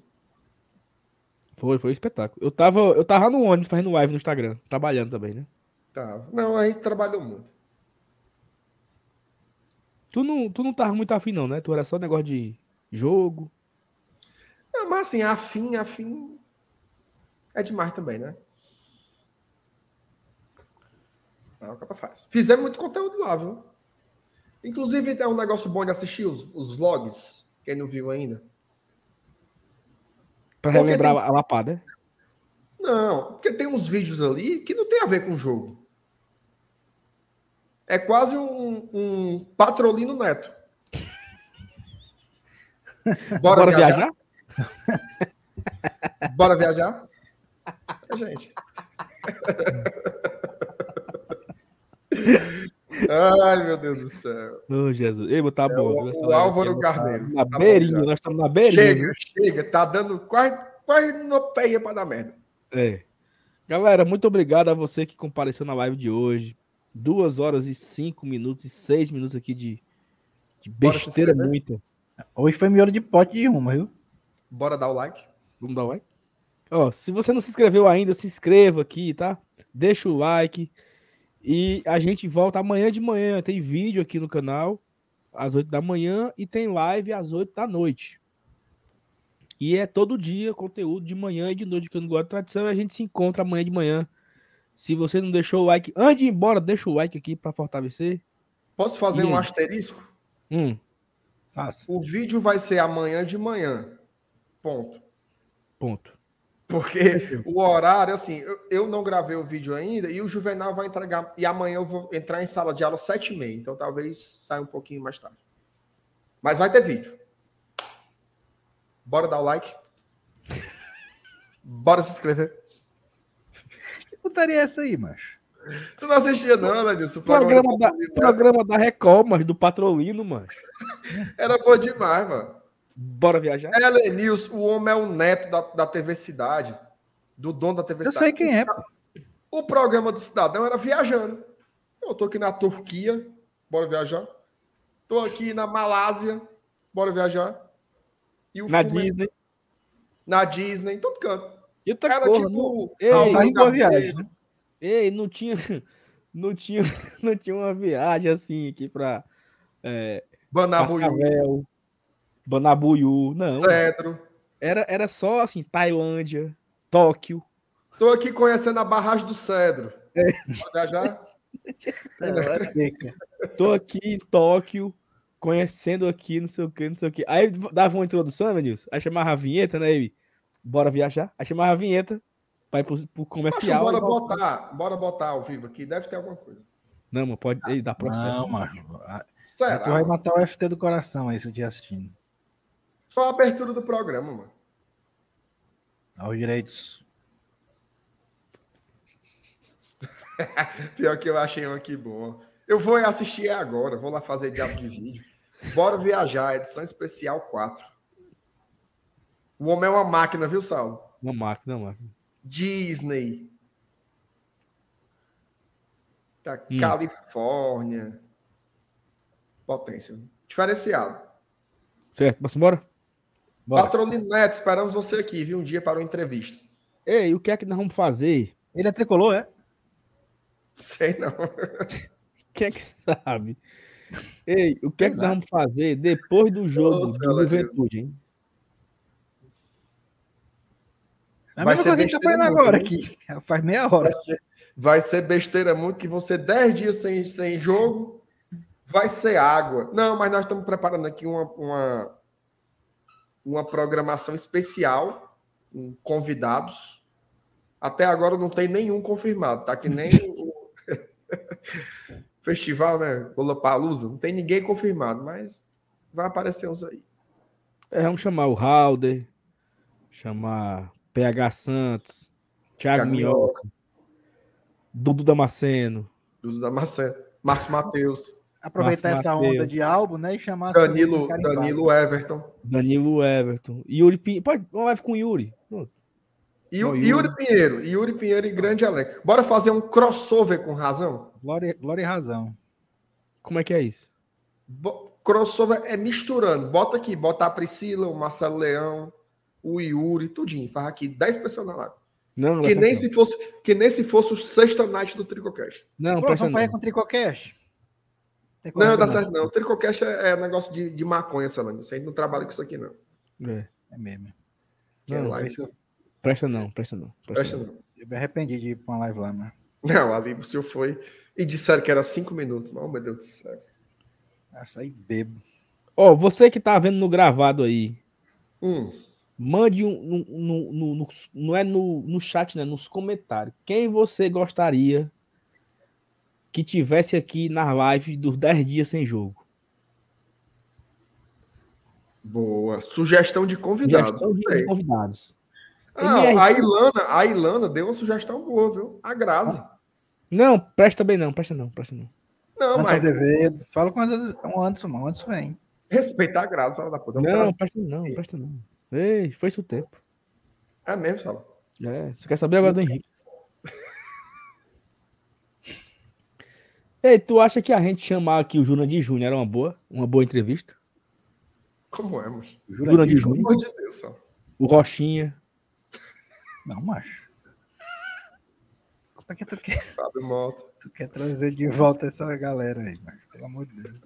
Foi, foi um espetáculo. Eu tava, eu tava no ônibus fazendo live no Instagram, trabalhando também, né? Tá. Não, a gente trabalhou muito. Tu não, tu não tava muito afim, não, né? Tu era só negócio de jogo. Não, mas assim, afim, afim. É demais também, né? É o que faz. Fizemos muito conteúdo lá, viu? Inclusive, tem um negócio bom de assistir os, os vlogs. Quem não viu ainda. Pra relembrar tem... a lapada. Não, porque tem uns vídeos ali que não tem a ver com o jogo. É quase um, um patrolino neto. Bora, Bora viajar? viajar? Bora viajar? É, gente. Ai, meu Deus do céu. Oh, Jesus. Ei, tá é bom. O, o Álvaro Carneiro. Na tá beirinha, bom, nós estamos na beirinha. Chega, chega. Tá dando quase, quase no pé para dar merda. É. Galera, muito obrigado a você que compareceu na live de hoje. Duas horas e cinco minutos e seis minutos aqui de, de besteira muita. Hoje foi miolo de pote de uma, viu? Bora dar o like. Vamos dar o like? Ó, se você não se inscreveu ainda, se inscreva aqui, tá? Deixa o like. E a gente volta amanhã de manhã. Tem vídeo aqui no canal às 8 da manhã e tem live às 8 da noite. E é todo dia conteúdo de manhã e de noite que eu não gosto de tradição. E a gente se encontra amanhã de manhã. Se você não deixou o like, antes de ir embora, deixa o like aqui para fortalecer. Posso fazer e... um asterisco? Hum. O vídeo vai ser amanhã de manhã. Ponto. Ponto. Porque o horário, assim, eu, não gravei o vídeo ainda e o Juvenal vai entregar. E amanhã eu vou entrar em sala de aula e meia, então talvez saia um pouquinho mais tarde. Mas vai ter vídeo. Bora dar o like. Bora se inscrever. Que putaria é essa aí, macho? Tu não assistia, não, né, Nilson? Programa, programa, da, programa da Record, mas do Patrolino, mano. Era bom demais, mano. Bora viajar? Ellen News, o homem é o neto da, da TV Cidade, do dono da TV Eu Cidade. Eu sei quem é, pô. O programa do Cidadão era viajando. Eu tô aqui na Turquia, bora viajar. Tô aqui na Malásia, bora viajar. E o na Disney. Na Disney, em todo canto. E outra era porra, tipo. Ei, tá em boa viagem, né? Ei, não tinha, não tinha, não tinha uma viagem assim aqui pra. É, Banabuiú. Banabuiú, não. Cedro. Era, era só assim, Tailândia, Tóquio. Tô aqui conhecendo a barragem do Cedro. É. Já já? Não, é seca. Tô aqui em Tóquio, conhecendo aqui, não sei o que, não sei o que. Aí dava uma introdução, né, Nilson? Aí chamava a vinheta, né, ele? Bora viajar. Aí chamava a vinheta pra ir pro, pro comercial. bora botar, bora botar ao vivo aqui, deve ter alguma coisa. Não, mas pode ele dar processo. Não, macho. Será? Tu vai matar o FT do coração aí se eu estiver assistindo. Só a abertura do programa, mano. Aos direitos. Pior que eu achei um aqui bom. Eu vou assistir agora, vou lá fazer diabo de vídeo. Bora viajar, edição especial 4. O homem é uma máquina, viu, Saulo? Uma máquina, uma máquina. Disney. Tá, hum. Califórnia. Potência. Diferenciado. Certo, vamos embora? Patrolino Neto, esperamos você aqui, viu? Um dia para uma entrevista. Ei, o que é que nós vamos fazer? Ele é tricolor, é? Sei não. Quem é que sabe? Ei, o que é que nós vamos fazer depois do jogo Nossa, do Juventude, hein? É a mesma coisa que a gente tá fazendo agora aqui. Faz meia hora. Vai ser, vai ser besteira muito que você 10 dias sem, sem jogo vai ser água. Não, mas nós estamos preparando aqui uma, uma uma programação especial, com convidados. Até agora não tem nenhum confirmado, tá? Que nem o festival, né? Palusa, não tem ninguém confirmado, mas vai aparecer uns aí. É, vamos chamar o Halder, chamar PH Santos, Thiago, Thiago Minhoca, Dudu Damasceno. Dudu Damasceno, Marcos Matheus. Aproveitar Marcos essa Mateus. onda de álbum, né? E chamar Danilo, Danilo Everton. Danilo Everton. Yuri Pinheiro. Pode, uma live com Yuri. Yuri. Yuri Pinheiro. Yuri Pinheiro e grande elenco. Bora fazer um crossover com razão? Glória, glória e razão. Como é que é isso? Bo- crossover é misturando. Bota aqui, bota a Priscila, o Marcelo Leão, o Yuri, tudinho. Faz aqui 10 pessoas na live. Não, não Que nem, se fosse, que nem se fosse o sexta night do Tricocast. não. Não, Pô, vamos fazer com Tricocast. Não, como dá você certo não. O Tricocast é, é negócio de, de maconha, Salando. Isso aí não trabalha com isso aqui, não. É. É mesmo. É Não, eu- presta não, presta não. Presta Presta não. não. Eu me arrependi de ir pra uma live lá, mas. Não, ali o senhor foi e disseram que era cinco minutos. Oh, meu Deus do céu. Essa aí bebo. Ó, você que tá vendo no gravado aí, Hum, mande um. No, no- no- no- não é no, no chat, né? Nos comentários. Quem você gostaria que tivesse aqui na live dos 10 dias sem jogo? boa. Sugestão de convidado. Sugestão de, convidados. Ah, MR. a Ilana, a Ilana deu uma sugestão boa, viu? A Grazi. Não, presta bem não, presta não, presta não. Não, Anderson mas Azevedo. Fala com o Anderson, o Anderson, mano. O Anderson vem. respeitar a Grazi, fala da puta. Vamos Não, trazer- presta não, presta não. Ei, foi isso o tempo. É mesmo, fala. É, você quer saber agora do Henrique? Ei, tu acha que a gente chamar aqui o Júnior de Júnior era uma boa? Uma boa entrevista? Como é? Júnior de Pelo Júnior, amor de Deus, o Rochinha. Não, macho. Como é que tu quer, Fábio Mota. tu quer trazer de volta essa galera aí, macho? Pelo amor de Deus.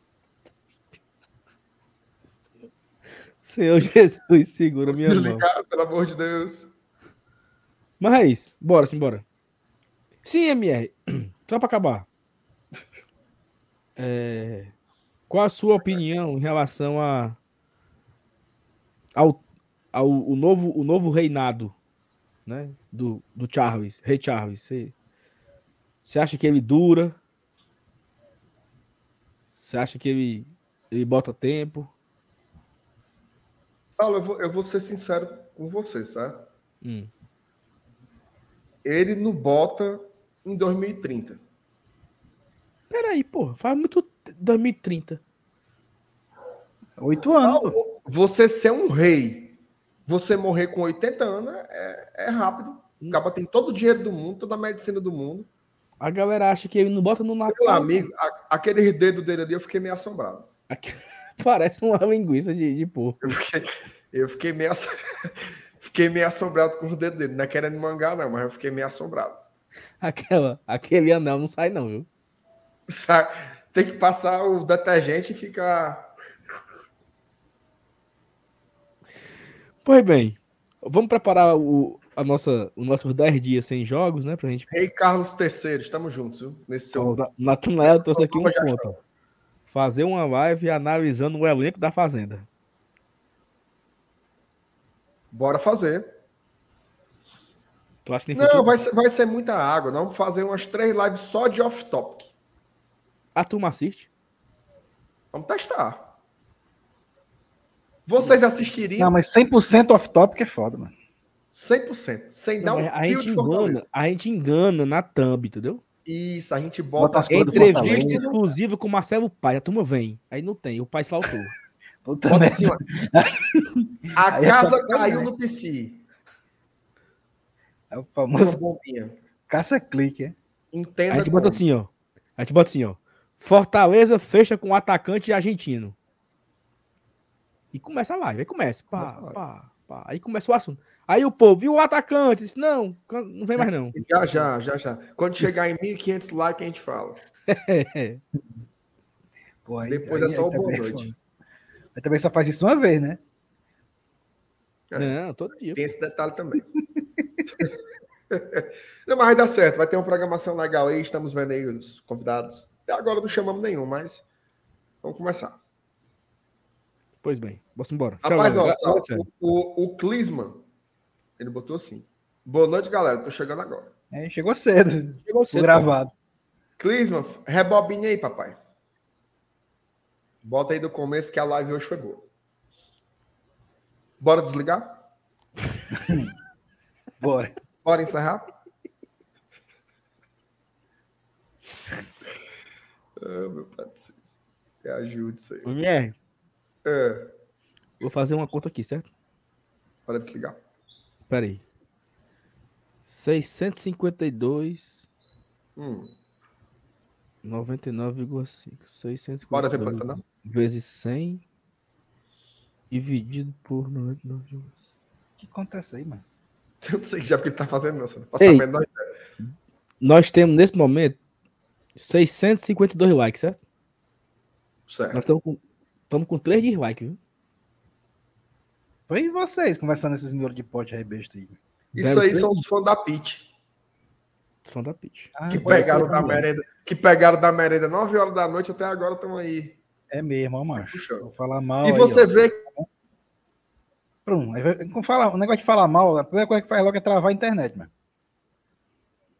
Senhor Jesus, segura minha mão. Desligar, pelo amor de Deus. Mas é isso. Bora, simbora. Sim, MR. Só pra acabar. É, Qual a sua opinião em relação a ao, ao o novo o novo reinado, né, do, do Charles, Rei Charles? Você, você acha que ele dura? Você acha que ele ele bota tempo? Saulo, eu vou, eu vou ser sincero com você, certo? Hum. Ele não bota em 2030. Peraí, pô, faz muito 2030. Oito anos. você ser um rei, você morrer com 80 anos é, é rápido. O cara tem todo o dinheiro do mundo, toda a medicina do mundo. A galera acha que ele não bota no Meu Natal. amigo, a- aquele dedo dele ali, eu fiquei meio assombrado. Aqui- Parece uma linguiça de, de porco. Eu fiquei, eu fiquei meio, fiquei meio assombrado com os dedos dele. Não é querendo mangar, não, mas eu fiquei meio assombrado. Aquela, aquele anel não sai, não, viu? Tem que passar o detergente e ficar. Pois bem, vamos preparar o, a nossa, os nossos 10 dias sem jogos, né? Pra gente. Rei Carlos III, estamos juntos, viu? Nesse seu. Natanael trouxe aqui um ponto. Fazer uma live analisando o elenco da Fazenda. Bora fazer. Tu acha que Não, vai ser, vai ser muita água. Nós vamos fazer umas três lives só de off-topic. A turma assiste? Vamos testar. Vocês assistiriam Não, mas 100% off-topic é foda, mano. 100%, sem dar Não, um mas a, gente engana, a gente engana na thumb, entendeu? Isso, a gente Bota bota. as Entrevista exclusiva com o Marcelo Paz. A turma vem. Aí não tem, o pai faltou. Puta Bota assim, ó. A Aí é casa caiu no PC. É o famoso bombinha. caça-clique, é? A Entenda gente como. bota assim, ó. A gente bota assim, ó. Fortaleza fecha com o atacante argentino. E começa a live. Aí começa. Pá, Começa pá, pá. Aí começa o assunto. Aí o povo, viu o atacante? Disse, não, não vem mais não. Já, já, já, já. Quando chegar em 1.500 likes, a gente fala. Pô, aí- Depois aí- é só aí o boa é noite. Mas também só faz isso uma vez, né? É. Não, todo dia. Tem esse detalhe também. não, mas vai dar certo. Vai ter uma programação legal aí. Estamos vendo aí os convidados. Até agora não chamamos nenhum, mas vamos começar. Pois bem, vamos embora. Tchau, Rapaz, ó, galera. Sal, o, o, o Clisman, ele botou assim. Boa noite, galera. Tô chegando agora. É, chegou cedo. Chegou cedo, gravado. Clisman, rebobine aí, papai. Bota aí do começo que a live hoje foi boa. Bora desligar? Bora. Bora encerrar? Ah, meu pai do céu. Me ajude isso aí. pô. MR, É, vou fazer uma conta aqui, certo? bora desligar. Pera aí. 652 Hum, 99,5. 600 Bora ver quanto, não? vezes 100 dividido por 99,5. O que acontece aí, mano? Eu não sei já o que ele tá fazendo, não. Você não faço Ei. a menor ideia. Nós temos nesse momento 652 likes, certo? Certo. Nós estamos com, estamos com 3 dislikes, viu? Foi vocês conversando esses miolos de pote aí besta aí. Isso Zero aí três? são os fãs da Pitch. Os fãs da Pitch. Ah, Que pegaram da merenda. Que pegaram da merenda 9 horas da noite até agora estão aí. É mesmo, ó, macho. Puxando. Vou falar mal. e aí, você ó. vê Pronto, falar, o negócio de falar mal, a primeira coisa que faz logo é travar a internet, mano.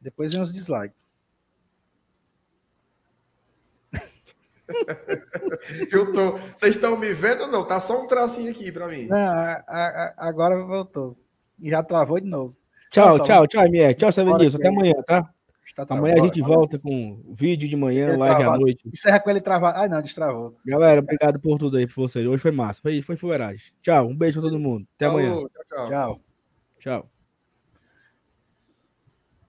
Depois vem os dislikes. Eu tô. Vocês estão me vendo ou não? Tá só um tracinho aqui pra mim. Não, a- a- agora voltou. E já travou de novo. Tchau, Tchau, tchau, tchau, MR. Tchau, Sevenilson. Até que- amanhã, tá? Está Amanhã a gente volta com vídeo de manhã, Ele live à travado. noite. Encerra com ele travado. Ai, não, destravou. Galera, obrigado por tudo aí, por vocês. Hoje foi massa. Foi, foi fuleiragem. Tchau, um beijo pra todo mundo. Até amanhã. Falou, tchau, tchau. Tchau. Tchau.